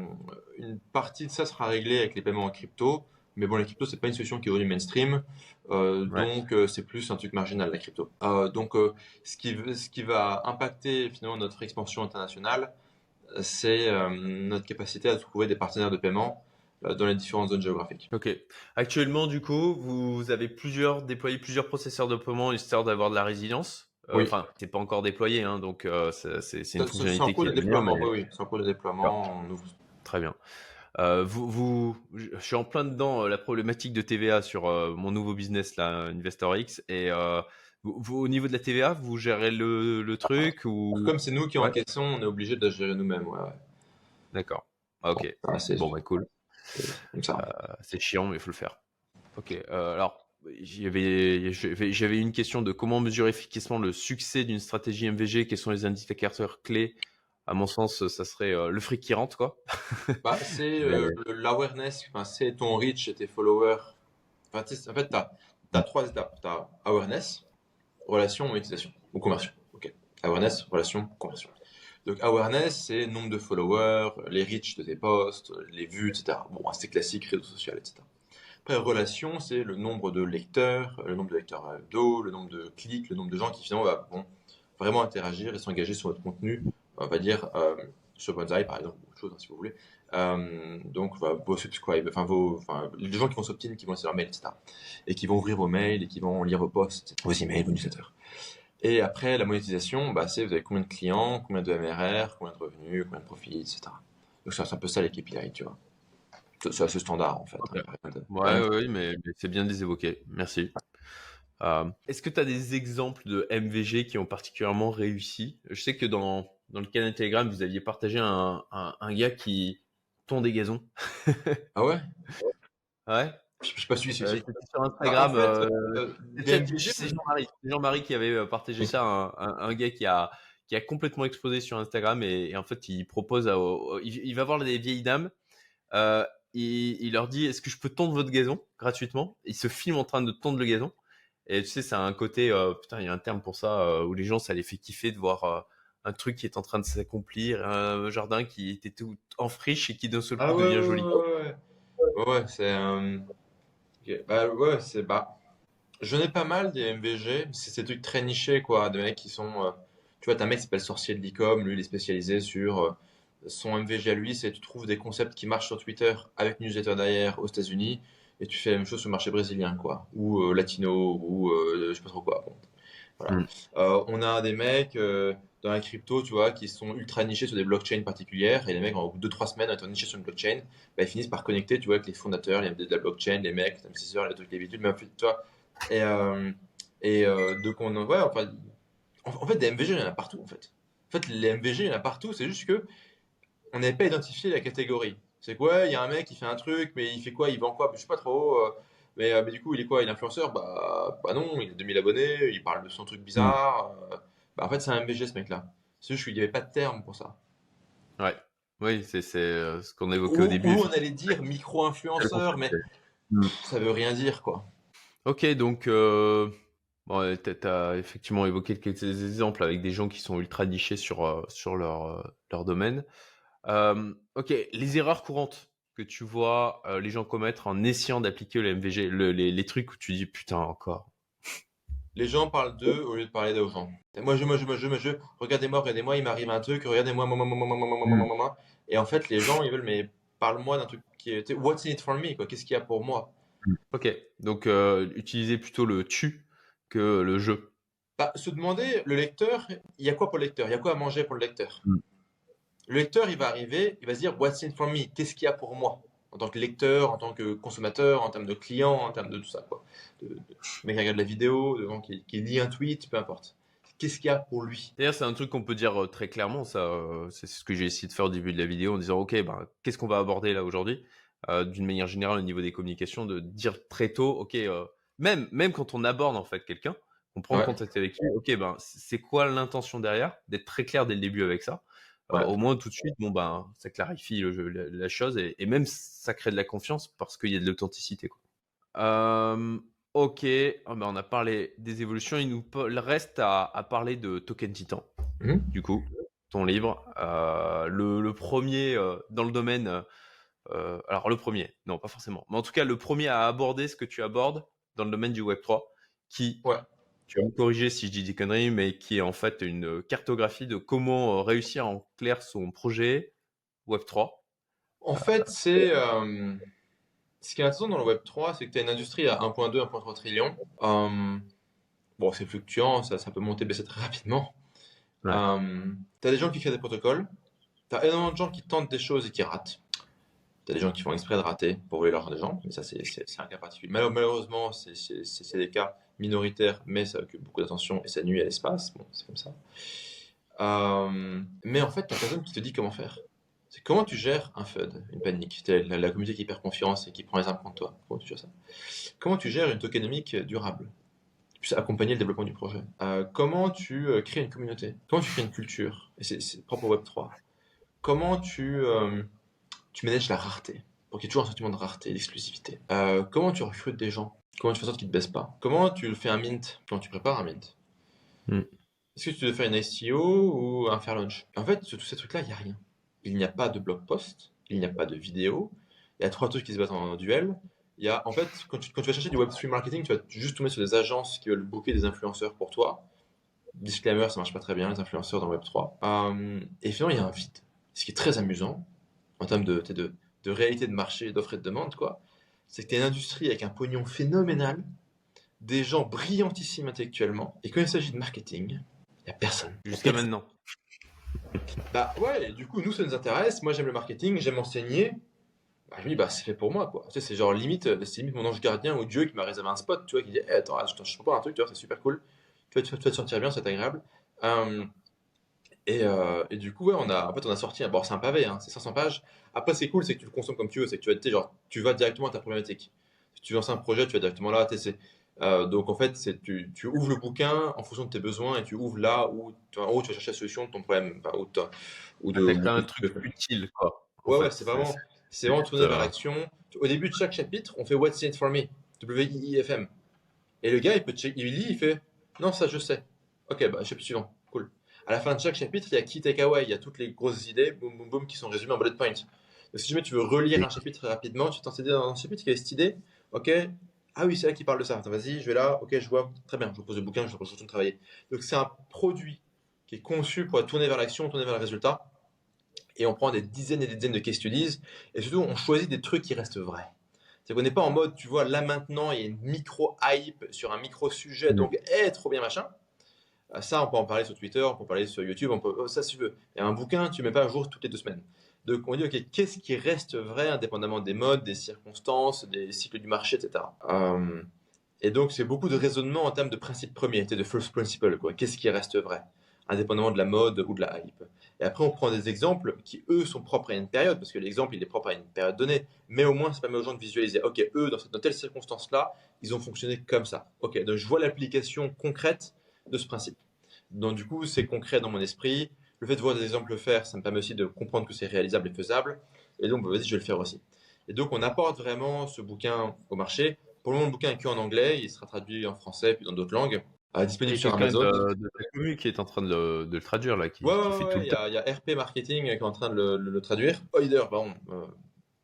une partie de ça sera réglée avec les paiements en crypto, mais bon, la crypto, c'est pas une solution qui est devenue mainstream, euh, donc euh, c'est plus un truc marginal, la crypto. donc, ce, qui, ce qui va impacter finalement notre expansion internationale, c'est notre capacité à trouver des partenaires de paiement dans les différentes zones géographiques. Ok. Actuellement, du coup, vous avez plusieurs déployé plusieurs processeurs de paiement histoire d'avoir de la résilience. Euh, enfin, c'est pas encore déployé, hein, donc euh, c'est une fonctionnalité qui est déploiement. Oui, c'est en cours de déploiement. Très bien. Euh, vous, vous, je suis en plein dedans la problématique de TVA sur mon nouveau business là, InvestorX, et vous, au niveau de la TVA, vous gérez le, le truc ou Comme c'est nous qui en question, on est obligé de la gérer nous-mêmes. Ouais, D'accord. Ah, ok. bon, bah cool. C'est chiant, mais il faut le faire. Ok. alors, j'avais une question de comment mesurer efficacement le succès d'une stratégie MVG, quels sont les indicateurs clés? À mon sens, ça serait euh, le fric qui rentre, quoi. (laughs) bah, c'est euh, l'awareness, c'est ton reach et tes followers. en fait, tu as, trois étapes. Tu as awareness, relation, monétisation ou conversion. Ok. Awareness, relation, conversion. Donc, awareness, c'est nombre de followers, les reach de tes posts, les vues, etc. Bon, c'est classique, réseau social, etc. Après, relation, c'est le nombre de lecteurs, le nombre de lecteurs d'eau, le nombre de clics, le nombre de gens qui finalement vont vraiment interagir et s'engager sur votre contenu, on va dire euh, sur Bonsai par exemple, autre chose hein, si vous voulez. Euh, donc vos subscribe, enfin vos, enfin les gens qui vont s'obtenir, qui vont laisser leur mail, etc. Et qui vont ouvrir vos mails et qui vont lire vos posts, vos emails, vos newsletters. Et après la monétisation, bah, c'est vous avez combien de clients, combien de MRR, combien de revenus, combien de profits, etc. Donc c'est un peu ça les KPI, tu vois. C'est assez standard en fait. Ouais, ouais, mais, c'est bien de les évoquer. Merci. Euh, est-ce que tu as des exemples de MVG qui ont particulièrement réussi? Je sais que dans, dans le canal Telegram, vous aviez partagé un, un, gars qui tond des gazons. ah ouais? Ouais. Je sais pas si c'est euh, sur Instagram. Ah, euh, c'est Jean-Marie. Qui avait partagé ça, un, un, gars qui a, qui a complètement explosé sur Instagram et, en fait il propose, à, il, va voir des vieilles dames euh, il, leur dit est-ce que je peux tondre votre gazon gratuitement? Il se filme en train de tondre le gazon. Et tu sais, c'est un côté, euh, putain, il y a un terme pour ça, euh, où les gens, ça les fait kiffer de voir euh, un truc qui est en train de s'accomplir, un jardin qui était tout en friche et qui d'un seul coup ah devient joli. Ouais, ouais, ouais. c'est. Bah, ouais, c'est. Bah. J'en ai pas mal des MVG, c'est ces trucs très nichés, quoi, de mecs qui sont. tu vois, t'as un mec qui s'appelle Sorcier de l'Icom, lui, il est spécialisé sur son MVG à lui, c'est tu trouves des concepts qui marchent sur Twitter avec newsletter derrière aux États-Unis et tu fais la même chose sur le marché brésilien, quoi, ou euh, latino, ou euh, je sais pas trop quoi. Mm. Euh, on a des mecs dans la crypto, tu vois, qui sont ultra nichés sur des blockchains particulières et les mecs, en 2-3 semaines, étant nichés sur une blockchain, bah, ils finissent par connecter, tu vois, avec les fondateurs, les de la blockchain, les mecs, les investisseurs, les trucs, les mais en fait, tu vois, et, et donc on, ouais, enfin, en, fait, des MVG, il y en a partout, en fait. En fait, les MVG, il y en a partout, c'est juste que on n'avait pas identifié la catégorie. C'est quoi Il y a un mec qui fait un truc, mais il fait quoi Il vend quoi Je sais pas trop. Euh, mais, euh, mais, du coup, il est quoi Il est influenceur? Bah, bah non, il a 2000 abonnés, il parle de son truc bizarre. Euh, bah, en fait, c'est un MVG ce mec-là. C'est juste qu'il n'y avait pas de terme pour ça. Ouais. Oui, c'est ce qu'on a évoqué au début. Ou on allait dire micro-influenceur, mais mm. ça veut rien dire, quoi. Ok, donc bon, tu as effectivement évoqué quelques exemples avec des gens qui sont ultra nichés sur, sur leur, leur domaine ok, les erreurs courantes que tu vois les gens commettre en essayant d'appliquer le MVG, les, trucs où tu dis putain encore. Les gens parlent d'eux au lieu de parler aux gens. Moi je, moi je, moi je, moi je, regardez-moi, regardez-moi, il m'arrive un truc, regardez-moi, moi, moi, moi, moi, moi, moi, moi, moi, Et en fait, les gens, ils veulent, mais parle-moi d'un truc qui est. What's in it for me, quoi? Qu'est-ce qu'il y a pour moi? Ok, donc euh, utiliser plutôt le tu que le je. Bah, se demander, le lecteur, il y a quoi pour le lecteur? Il y a quoi à manger pour le lecteur? Le lecteur, il va arriver, il va se dire What's in for me? Qu'est-ce qu'il y a pour moi? En tant que lecteur, en tant que consommateur, en termes de client, en termes de tout ça. Quoi. De, de, mec qui regarde la vidéo, de qui, qui lit un tweet, peu importe. qu'est-ce qu'il y a pour lui? D'ailleurs, c'est un truc qu'on peut dire très clairement. Ça, c'est ce que j'ai essayé de faire au début de la vidéo en disant, ok, ben, qu'est-ce qu'on va aborder là aujourd'hui? D'une manière générale, au niveau des communications, de dire très tôt, ok, même même quand on aborde en fait quelqu'un, on prend contact avec lui. Ok, ben c'est quoi l'intention derrière? D'être très clair dès le début avec ça. Au moins tout de suite, bon ben ça clarifie la, chose et, même ça crée de la confiance parce qu'il y a de l'authenticité. ok, ah, ben, on a parlé des évolutions. Il nous reste à, parler de Token Titan. Mmh. Du coup, ton livre, euh, le, premier euh, dans le domaine. Euh, alors le premier, non pas forcément, mais en tout cas le premier à aborder ce que tu abordes dans le domaine du Web 3, qui ouais tu vas me corriger si je dis des conneries, mais qui est en fait une cartographie de comment euh, réussir en clair son projet Web3. En fait, c'est. Euh, ce qui est intéressant dans le Web3, c'est que tu as une industrie à 1,2, 1,3 trillion. Euh, bon, c'est fluctuant, ça, ça peut monter, baisser très rapidement. tu as des gens qui créent des protocoles. Tu as énormément de gens qui tentent des choses et qui ratent. Tu as des gens qui font exprès de rater pour voler l'argent des gens, mais ça, c'est un cas particulier. Malheureusement, c'est des cas minoritaire, mais ça occupe beaucoup d'attention et ça nuit à l'espace. Bon, c'est comme ça. Euh, mais en fait, tu personne qui te dit comment faire. C'est comment tu gères un FUD, une panique? La, la, communauté qui perd confiance et qui prend les armes contre toi. Comment tu gères ça? Comment tu gères une tokenomique durable? Puisse accompagner le développement du projet. Euh, comment tu euh, crées une communauté? Comment tu crées une culture? Et c'est propre au Web3. Comment tu, tu manages la rareté Pour qu'il y ait toujours un sentiment de rareté, d'exclusivité. comment tu recrutes des gens? Comment tu fais en sorte qu'il ne te baisse pas? Comment tu fais un mint? Quand tu prépares un mint? Hmm. Est-ce que tu dois faire une ICO ou un fair launch En fait, sur tous ces trucs-là, il n'y a rien. Il n'y a pas de blog post, il n'y a pas de vidéo, il y a trois trucs qui se battent en duel. Il y a, en fait, quand tu, vas chercher du Web3 marketing, tu vas juste tomber sur des agences qui veulent booker des influenceurs pour toi. Disclaimer, ça marche pas très bien, les influenceurs dans Web3. Euh, et finalement, il y a un vide. Ce qui est très amusant en termes de, de, de réalité de marché, d'offre et de demande, quoi c'est que tu une industrie avec un pognon phénoménal, des gens brillantissimes intellectuellement, et quand il s'agit de marketing, il n'y a personne. Jusqu'à maintenant. (laughs) Bah ouais, et du coup, nous, ça nous intéresse. Moi, j'aime le marketing, j'aime enseigner. Bah, je me dis, bah, c'est fait pour moi, quoi. Tu sais, c'est genre limite, c'est limite mon ange gardien ou Dieu qui m'a réservé un spot, tu vois, qui dit, hey, attends, je te pas un truc, tu vois, c'est super cool. Tu vas, tu vas, te sentir bien, c'est agréable. Euh, et, euh, et, du coup, ouais, on a, en fait, on a sorti, bon, c'est un pavé, hein, c'est 500 pages. Après, c'est cool, c'est que tu le consommes comme tu veux, c'est que tu vas, genre, tu vas directement à ta problématique. Si tu lances un projet, tu vas directement là, euh, donc en fait, c'est tu, tu, ouvres le bouquin en fonction de tes besoins et tu ouvres là où, en haut, tu vas chercher la solution de ton problème. Ou de, un truc utile, quoi. Ouais, ouais, c'est vraiment, c'est vraiment tourner vers l'action. Au début de chaque chapitre, on fait What's in it for me? W-I-I-F-M. Et le gars, il, peut il lit, il fait Non, ça je sais. Ok, bah, chapitre suivant à la fin de chaque chapitre, il y a key takeaway, il y a toutes les grosses idées, boum boum boum, qui sont résumées en bullet points. Donc, si jamais tu veux relire un chapitre rapidement, tu t'en sais dans un chapitre, y a cette idée, ok, ah oui, c'est là qui parle de ça. Vas-y, je vais là, ok, je vois, très bien, je pose le bouquin, je repose de travailler. Donc, c'est un produit qui est conçu pour être tourné vers l'action, tourné vers le résultat. Et on prend des dizaines et des dizaines de case studies, et surtout, on choisit des trucs qui restent vrais. C'est qu'on n'est pas en mode, tu vois, là maintenant, il y a une micro-hype sur un micro-sujet, donc, eh, trop bien, machin. Ça, on peut en parler sur Twitter, on peut en parler sur YouTube, on peut, oh, ça si tu veux. Et un bouquin, tu mets pas à jour toutes les deux semaines. Donc on dit, ok, qu'est-ce qui reste vrai indépendamment des modes, des circonstances, des cycles du marché, etc. Euh, et donc c'est beaucoup de raisonnement en termes de principe premier, de first principle, quoi. Qu'est-ce qui reste vrai, indépendamment de la mode ou de la hype. Et après on prend des exemples qui eux sont propres à une période, parce que l'exemple il est propre à une période donnée, mais au moins ça permet aux gens de visualiser, ok, eux dans, cette, dans telle circonstance-là, ils ont fonctionné comme ça. Ok, donc je vois l'application concrète de ce principe. Donc du coup, c'est concret dans mon esprit. Le fait de voir des exemples faire, ça me permet aussi de comprendre que c'est réalisable et faisable. Et donc, bah, vas-y, je vais le faire aussi. Et donc, on apporte vraiment ce bouquin au marché. Pour le moment, le bouquin est que en anglais. Il sera traduit en français puis dans d'autres langues. Euh, disponible sur Amazon. De, de la commu qui est en train de le, traduire là. Qui, ouais, ouais, il, y a, il y, a RP Marketing qui est en train de le, traduire. Oider, pardon. Euh,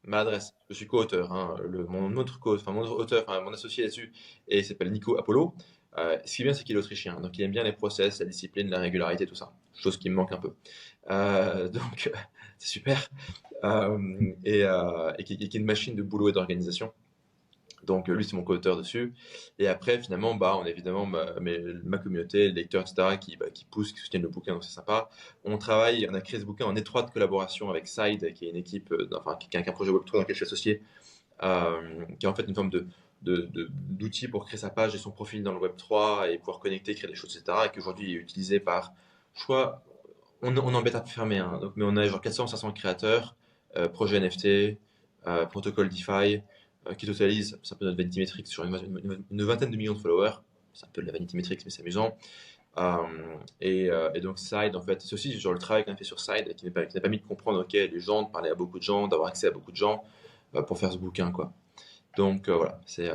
ma adresse. Je suis co-auteur. Hein. mon autre co enfin mon auteur, enfin, mon associé là-dessus, et il s'appelle Nico Apollo. Euh, ce qui est bien, c'est qu'il est autrichien, donc il aime bien les process, la discipline, la régularité, tout ça. Chose qui me manque un peu. Euh, (laughs) donc, c'est super. Euh, et, et, qui, est une machine de boulot et d'organisation. Donc, lui, c'est mon co-auteur dessus. Et après, finalement, bah, on a évidemment ma, communauté, les lecteurs, etc., qui, bah, qui poussent, qui soutiennent le bouquin, donc c'est sympa. On travaille, on a créé ce bouquin en étroite collaboration avec Side, qui est une équipe, enfin, qui, a un projet Web3 dans lequel je suis associé, qui est en fait une forme de d'outils pour créer sa page et son profil dans le Web 3 et pouvoir connecter, créer des choses, etc. Et qu'aujourd'hui est utilisé par, je crois, on, on embête à fermer, hein, donc, mais on a genre 400-500 créateurs, euh, projets NFT, euh, protocole DeFi, euh, qui totalise, c'est un peu notre vanity metrics sur une, vingtaine de millions de followers. C'est un peu de la vanity metrics, mais c'est amusant. Et, et, donc Side, en fait, c'est aussi genre le travail qu'on a fait sur Side qui n'a pas, pas, mis de comprendre, ok, les gens, de parler à beaucoup de gens, d'avoir accès à beaucoup de gens pour faire ce bouquin, quoi. Donc voilà, c'est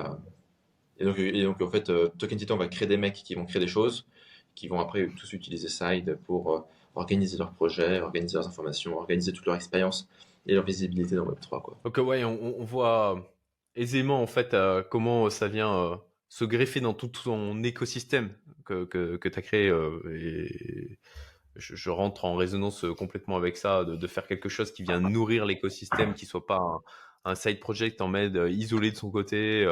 et donc, et donc, en fait, Token Titan va créer des mecs qui vont créer des choses, qui vont après tous utiliser Side pour organiser leurs projets, organiser leurs informations, organiser toute leur expérience et leur visibilité dans Web3. Quoi. Ok, ouais, on, voit aisément en fait euh, comment ça vient euh, se greffer dans tout ton écosystème que, que, tu as créé. Euh, et je, rentre en résonance complètement avec ça, de, faire quelque chose qui vient nourrir l'écosystème, qui soit pas un, side project en mode isolé de son côté,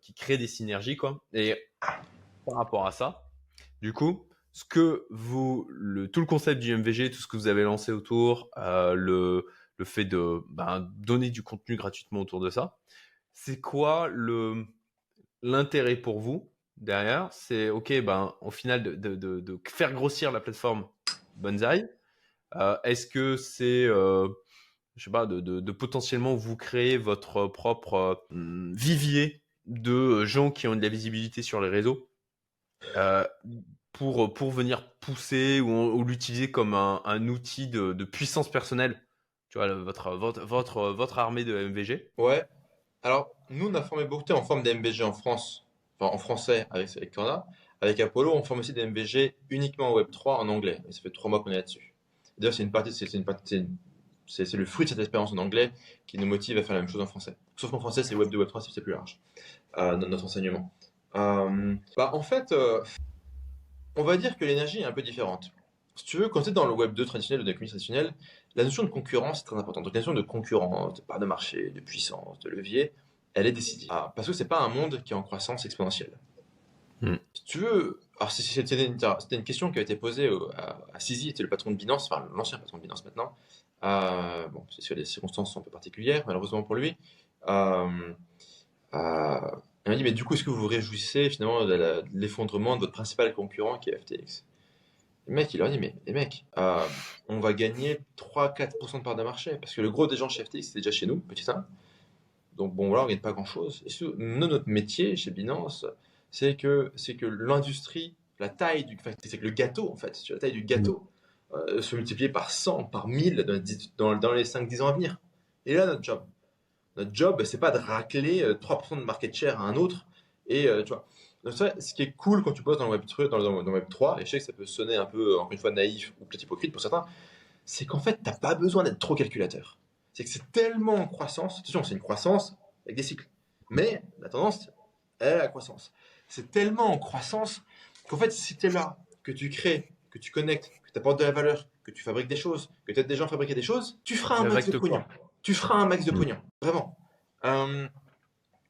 qui crée des synergies. Quoi. Et par rapport à ça, du coup, ce que vous, le, tout le concept du MVG, tout ce que vous avez lancé autour, euh, le, le, fait de ben, donner du contenu gratuitement autour de ça, c'est quoi le l'intérêt pour vous derrière? C'est ok, ben au final de, de, de, faire grossir la plateforme Bonsai. Euh, Est-ce que c'est euh, je sais pas, de, de, potentiellement vous créer votre propre euh, vivier de gens qui ont de la visibilité sur les réseaux euh, pour, pour venir pousser ou, l'utiliser comme un, un outil de, de, puissance personnelle Tu vois, votre, votre, votre, votre armée de MVG Ouais. Alors, nous, on a formé beaucoup en forme d'MVG en France, enfin en français avec, avec Avec Apollo, on forme aussi des MVG uniquement en Web3 en anglais. Et ça fait trois mois qu'on est là-dessus. D'ailleurs, c'est une partie, c'est une partie, c'est le fruit de cette expérience en anglais qui nous motive à faire la même chose en français. Sauf qu'en français, c'est Web2, Web3, c'est plus large, euh, notre enseignement. Euh, bah, en fait, euh, on va dire que l'énergie est un peu différente. Si tu veux, quand tu es dans le Web 2 traditionnel ou dans l'économie traditionnelle, la notion de concurrence est très importante. Donc la notion de concurrence, de part de marché, de puissance, de levier, elle est décisive. Ah, parce que c'est pas un monde qui est en croissance exponentielle. Hmm. Si tu veux, alors c'était une, question qui a été posée à, à Sisi, était le patron de Binance, enfin l'ancien patron de Binance maintenant. Euh, bon, c'est sur des circonstances un peu particulières, malheureusement pour lui. Euh, euh, il m'a dit, mais du coup, est-ce que vous vous réjouissez finalement de l'effondrement de votre principal concurrent qui est FTX Le mec, il leur dit, mais les mecs, on va gagner 3-4% de part de marché, parce que le gros des gens chez FTX, c'est déjà chez nous, petit 1. Donc bon, voilà, on ne gagne pas grand-chose. Et nous, notre métier chez Binance, c'est que, c'est que l'industrie, la taille du... c'est que le gâteau, en fait, la taille du gâteau, euh, se multiplier par 100, par 1000 dans, les 5-10 ans à venir. Et là, notre job, notre job, c'est pas de racler 3% euh, de market share à un autre. Et euh, tu vois, donc ça, ce qui est cool quand tu poses dans le Web 3, dans le, Web 3, et je sais que ça peut sonner un peu, encore une fois, naïf ou peut-être hypocrite pour certains, c'est qu'en fait, tu n'as pas besoin d'être trop calculateur. C'est que c'est tellement en croissance, attention, c'est une croissance avec des cycles, mais la tendance est la croissance. C'est tellement en croissance qu'en fait, si tu es là, que tu crées, que tu connectes, que tu apportes de la valeur, que tu fabriques des choses, que tu aides des gens à fabriquer des choses, tu feras un max de pognon tu feras un max de mm. pognon. Vraiment. Euh,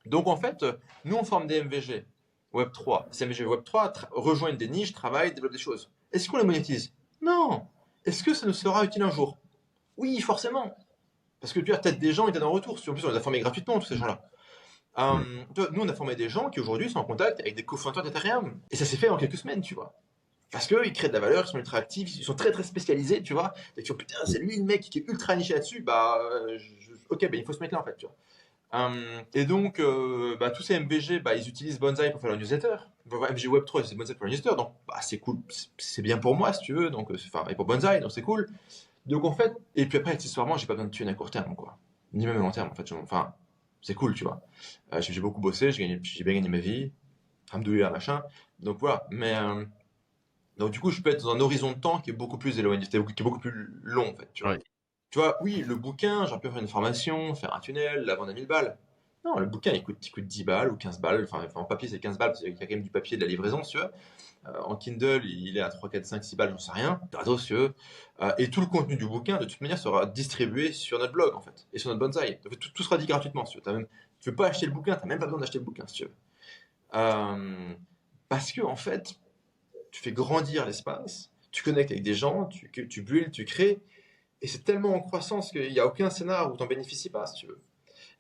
donc en fait, nous on forme des MVG Web3. Ces MVG Web3 rejoignent des niches, travaillent, développent des choses. Est-ce qu'on les monétise? Non. Est-ce que ça nous sera utile un jour? Oui, forcément. Parce que tu as peut-être des gens qui donnent en retour. En plus, on les a formés gratuitement, tous ces gens-là. Euh, mm. nous, on a formé des gens qui aujourd'hui sont en contact avec des cofondateurs d'Ethereum. Et ça s'est fait en quelques semaines, tu vois. Parce qu'ils créent de la valeur, ils sont ultra actifs, ils sont très très spécialisés, tu vois. Et tu vois, putain, c'est lui le mec qui est ultra niché là-dessus, bah, euh, ok, bah, il faut se mettre là en fait, tu vois. Hum, et donc, euh, bah, tous ces MVG, bah, ils utilisent Bonsai pour faire leur newsletter. MVG Web3, c'est Bonsai pour leur newsletter, donc bah, c'est cool, c'est bien pour moi si tu veux, donc, euh, enfin, et pour Bonsai, donc c'est cool. Donc en fait, et puis après, accessoirement, j'ai pas besoin de thunes à court terme, quoi. Ni même à long terme, en fait. Enfin, c'est cool, tu vois. j'ai beaucoup bossé, j'ai bien gagné ma vie, Alhamdoulilah, machin. Donc voilà, mais. Donc du coup, je peux être dans un horizon de temps qui est beaucoup plus éloigné, qui est beaucoup plus long en fait. Tu vois, tu vois oui, le bouquin, j'aurais pu faire une formation, faire un tunnel, la vendre à 1000 balles. Non, le bouquin, il coûte, il coûte 10 balles ou 15 balles. Enfin, en papier, c'est 15 balles parce qu'il y a quand même du papier de la livraison, tu vois. Euh, en Kindle, il est à 3, 4, 5, 6 balles, j'en sais rien. Gratos, tu veux. Euh, et tout le contenu du bouquin, de toute manière, sera distribué sur notre blog, en fait, et sur notre bonsaï. tout, sera dit gratuitement, si tu veux. Même, tu veux pas acheter le bouquin, tu n'as même pas besoin d'acheter le bouquin, si tu veux. Euh, parce que, en fait, tu fais grandir l'espace, tu connectes avec des gens, tu, tu bulles, tu crées, et c'est tellement en croissance qu'il n'y a aucun scénario où tu n'en bénéficies pas, si tu veux.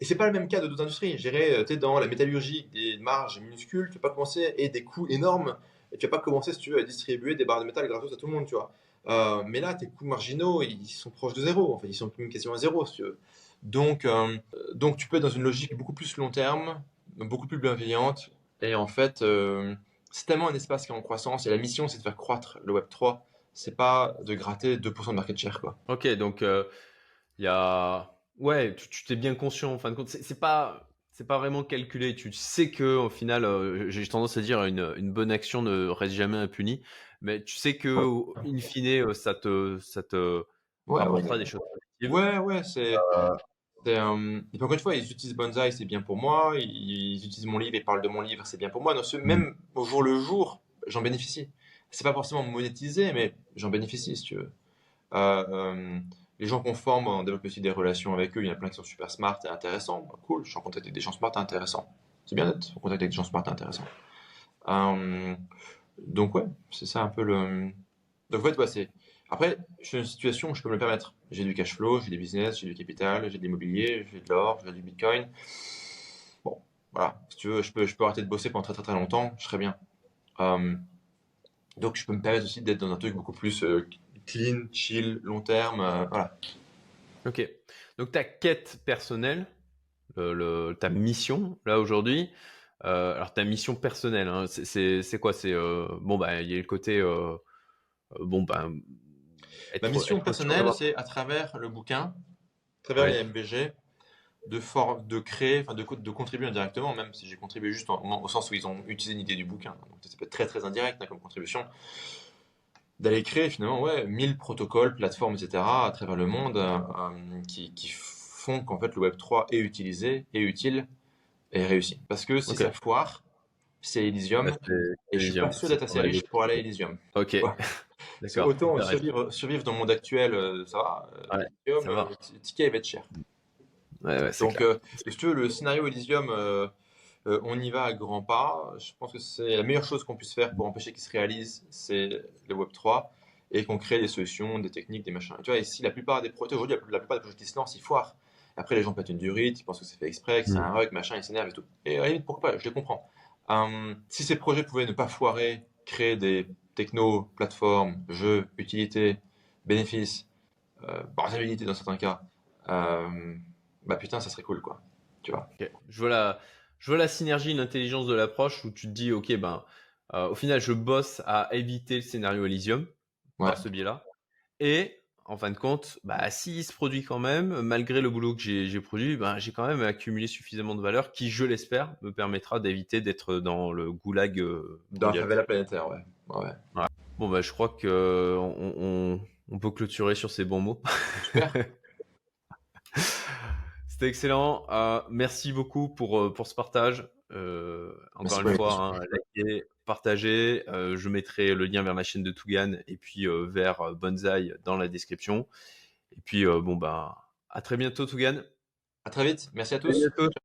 Et c'est pas le même cas de d'autres industries. Je dirais, tu es dans la métallurgie, des marges minuscules, tu vas pas commencer et des coûts énormes. Et tu vas pas commencer, si tu veux, à distribuer des barres de métal gratos à tout le monde, tu vois. Euh, mais là, tes coûts marginaux, ils sont proches de zéro. En ils sont même quasiment à zéro, si tu veux. Donc, euh, donc, tu peux être dans une logique beaucoup plus long terme, beaucoup plus bienveillante. Et en fait, euh, c'est tellement un espace qui est en croissance. Et la mission, c'est de faire croître le Web 3. C'est pas de gratter 2% de market share, quoi. Ok, donc il y a. Ouais, tu t'es bien conscient, en fin de compte. C'est pas c'est pas vraiment calculé. Tu sais que au final, j'ai tendance à dire une, une bonne action ne reste jamais impunie mais tu sais que in fine, ça te, ça te ouais, ouais. des choses positives. Ouais, ouais, c'est. Euh... encore une fois, ils utilisent Bonsai, c'est bien pour moi. Ils, utilisent mon livre et parlent de mon livre, c'est bien pour moi. Donc, ce, même au jour le jour, j'en bénéficie. C'est pas forcément monétisé, mais j'en bénéficie si tu veux. Euh, euh, les gens qu'on forme, on développe aussi des relations avec eux. Il y en a plein qui sont super smart et intéressants. Bah, cool, je suis en contact avec des gens smart et intéressants. C'est bien d'être en contact avec des gens smart et intéressants. Euh, donc ouais, c'est ça un peu le. Donc en fait, Après, je suis dans une situation où je peux me le permettre. J'ai du cash flow, j'ai des business, j'ai du capital, j'ai de l'immobilier, j'ai de l'or, j'ai du bitcoin. Bon, voilà. Si tu veux, je peux, je peux arrêter de bosser pendant très très très longtemps, je serais bien. Euh, donc je peux me permettre aussi d'être dans un truc beaucoup plus euh, clean, chill, long terme. Euh, voilà. Ok. Donc ta quête personnelle, le, ta mission là aujourd'hui, euh, alors ta mission personnelle, hein, c'est quoi? C'est bon bah il y a le côté bon bah. Ma mission personnelle, c'est à travers le bouquin, à travers les MBG, de, de créer, enfin de, de, contribuer indirectement, même si j'ai contribué juste au sens où ils ont utilisé une idée du bouquin. Donc ça peut être très très indirect hein, comme contribution. D'aller créer finalement ouais, 1000 protocoles, plateformes, etc. à travers le monde qui, qui, font qu'en fait le Web 3 est utilisé et utile et réussi. Parce que si ça foire, c'est Elysium. et je suis pas sûr d'être assez riche pour aller à Elysium. Ok. (laughs) D'accord. Autant survivre, survivre, dans le monde actuel, euh, ça va. Euh, Elysium, euh, le ticket va être cher. Ouais, Donc, si tu veux, le scénario Elysium, on y va à grands pas. Je pense que c'est la meilleure chose qu'on puisse faire pour empêcher qu'il se réalise, c'est le Web 3 et qu'on crée des solutions, des techniques, des machins. tu vois, et si la plupart des projets, aujourd'hui, la plupart des projets qui se lancent, ils foirent. Après, les gens pètent une durite, ils pensent que c'est fait exprès, que c'est mm. un rug, machin, ils s'énervent et tout. Et à la limite, pourquoi pas Je les comprends. Hum, si ces projets pouvaient ne pas foirer, créer des techno, plateformes, jeux, utilités, bénéfices, euh, rentabilité dans certains cas, euh, bah putain, ça serait cool, quoi. Tu vois. Je vois la, je vois la synergie, l'intelligence de l'approche où tu te dis, ok, ben, euh, au final, je bosse à éviter le scénario Elysium par ce biais-là, et en fin de compte, bah, s'il se produit quand même, malgré le boulot que j'ai produit, bah, j'ai quand même accumulé suffisamment de valeur qui, je l'espère, me permettra d'éviter d'être dans le goulag. Euh, dans la la planétaire, ouais. ouais. Bon, bah, je crois que on, on, peut clôturer sur ces bons mots. (laughs) C'était excellent. Euh, merci beaucoup pour, euh, pour ce partage. Euh, encore une fois, hein, likez, partagez. Euh, je mettrai le lien vers la chaîne de Tougan et puis euh, vers Bonsai dans la description. Et puis, bon, bah, à très bientôt, Tougan. À très vite. Merci à tous.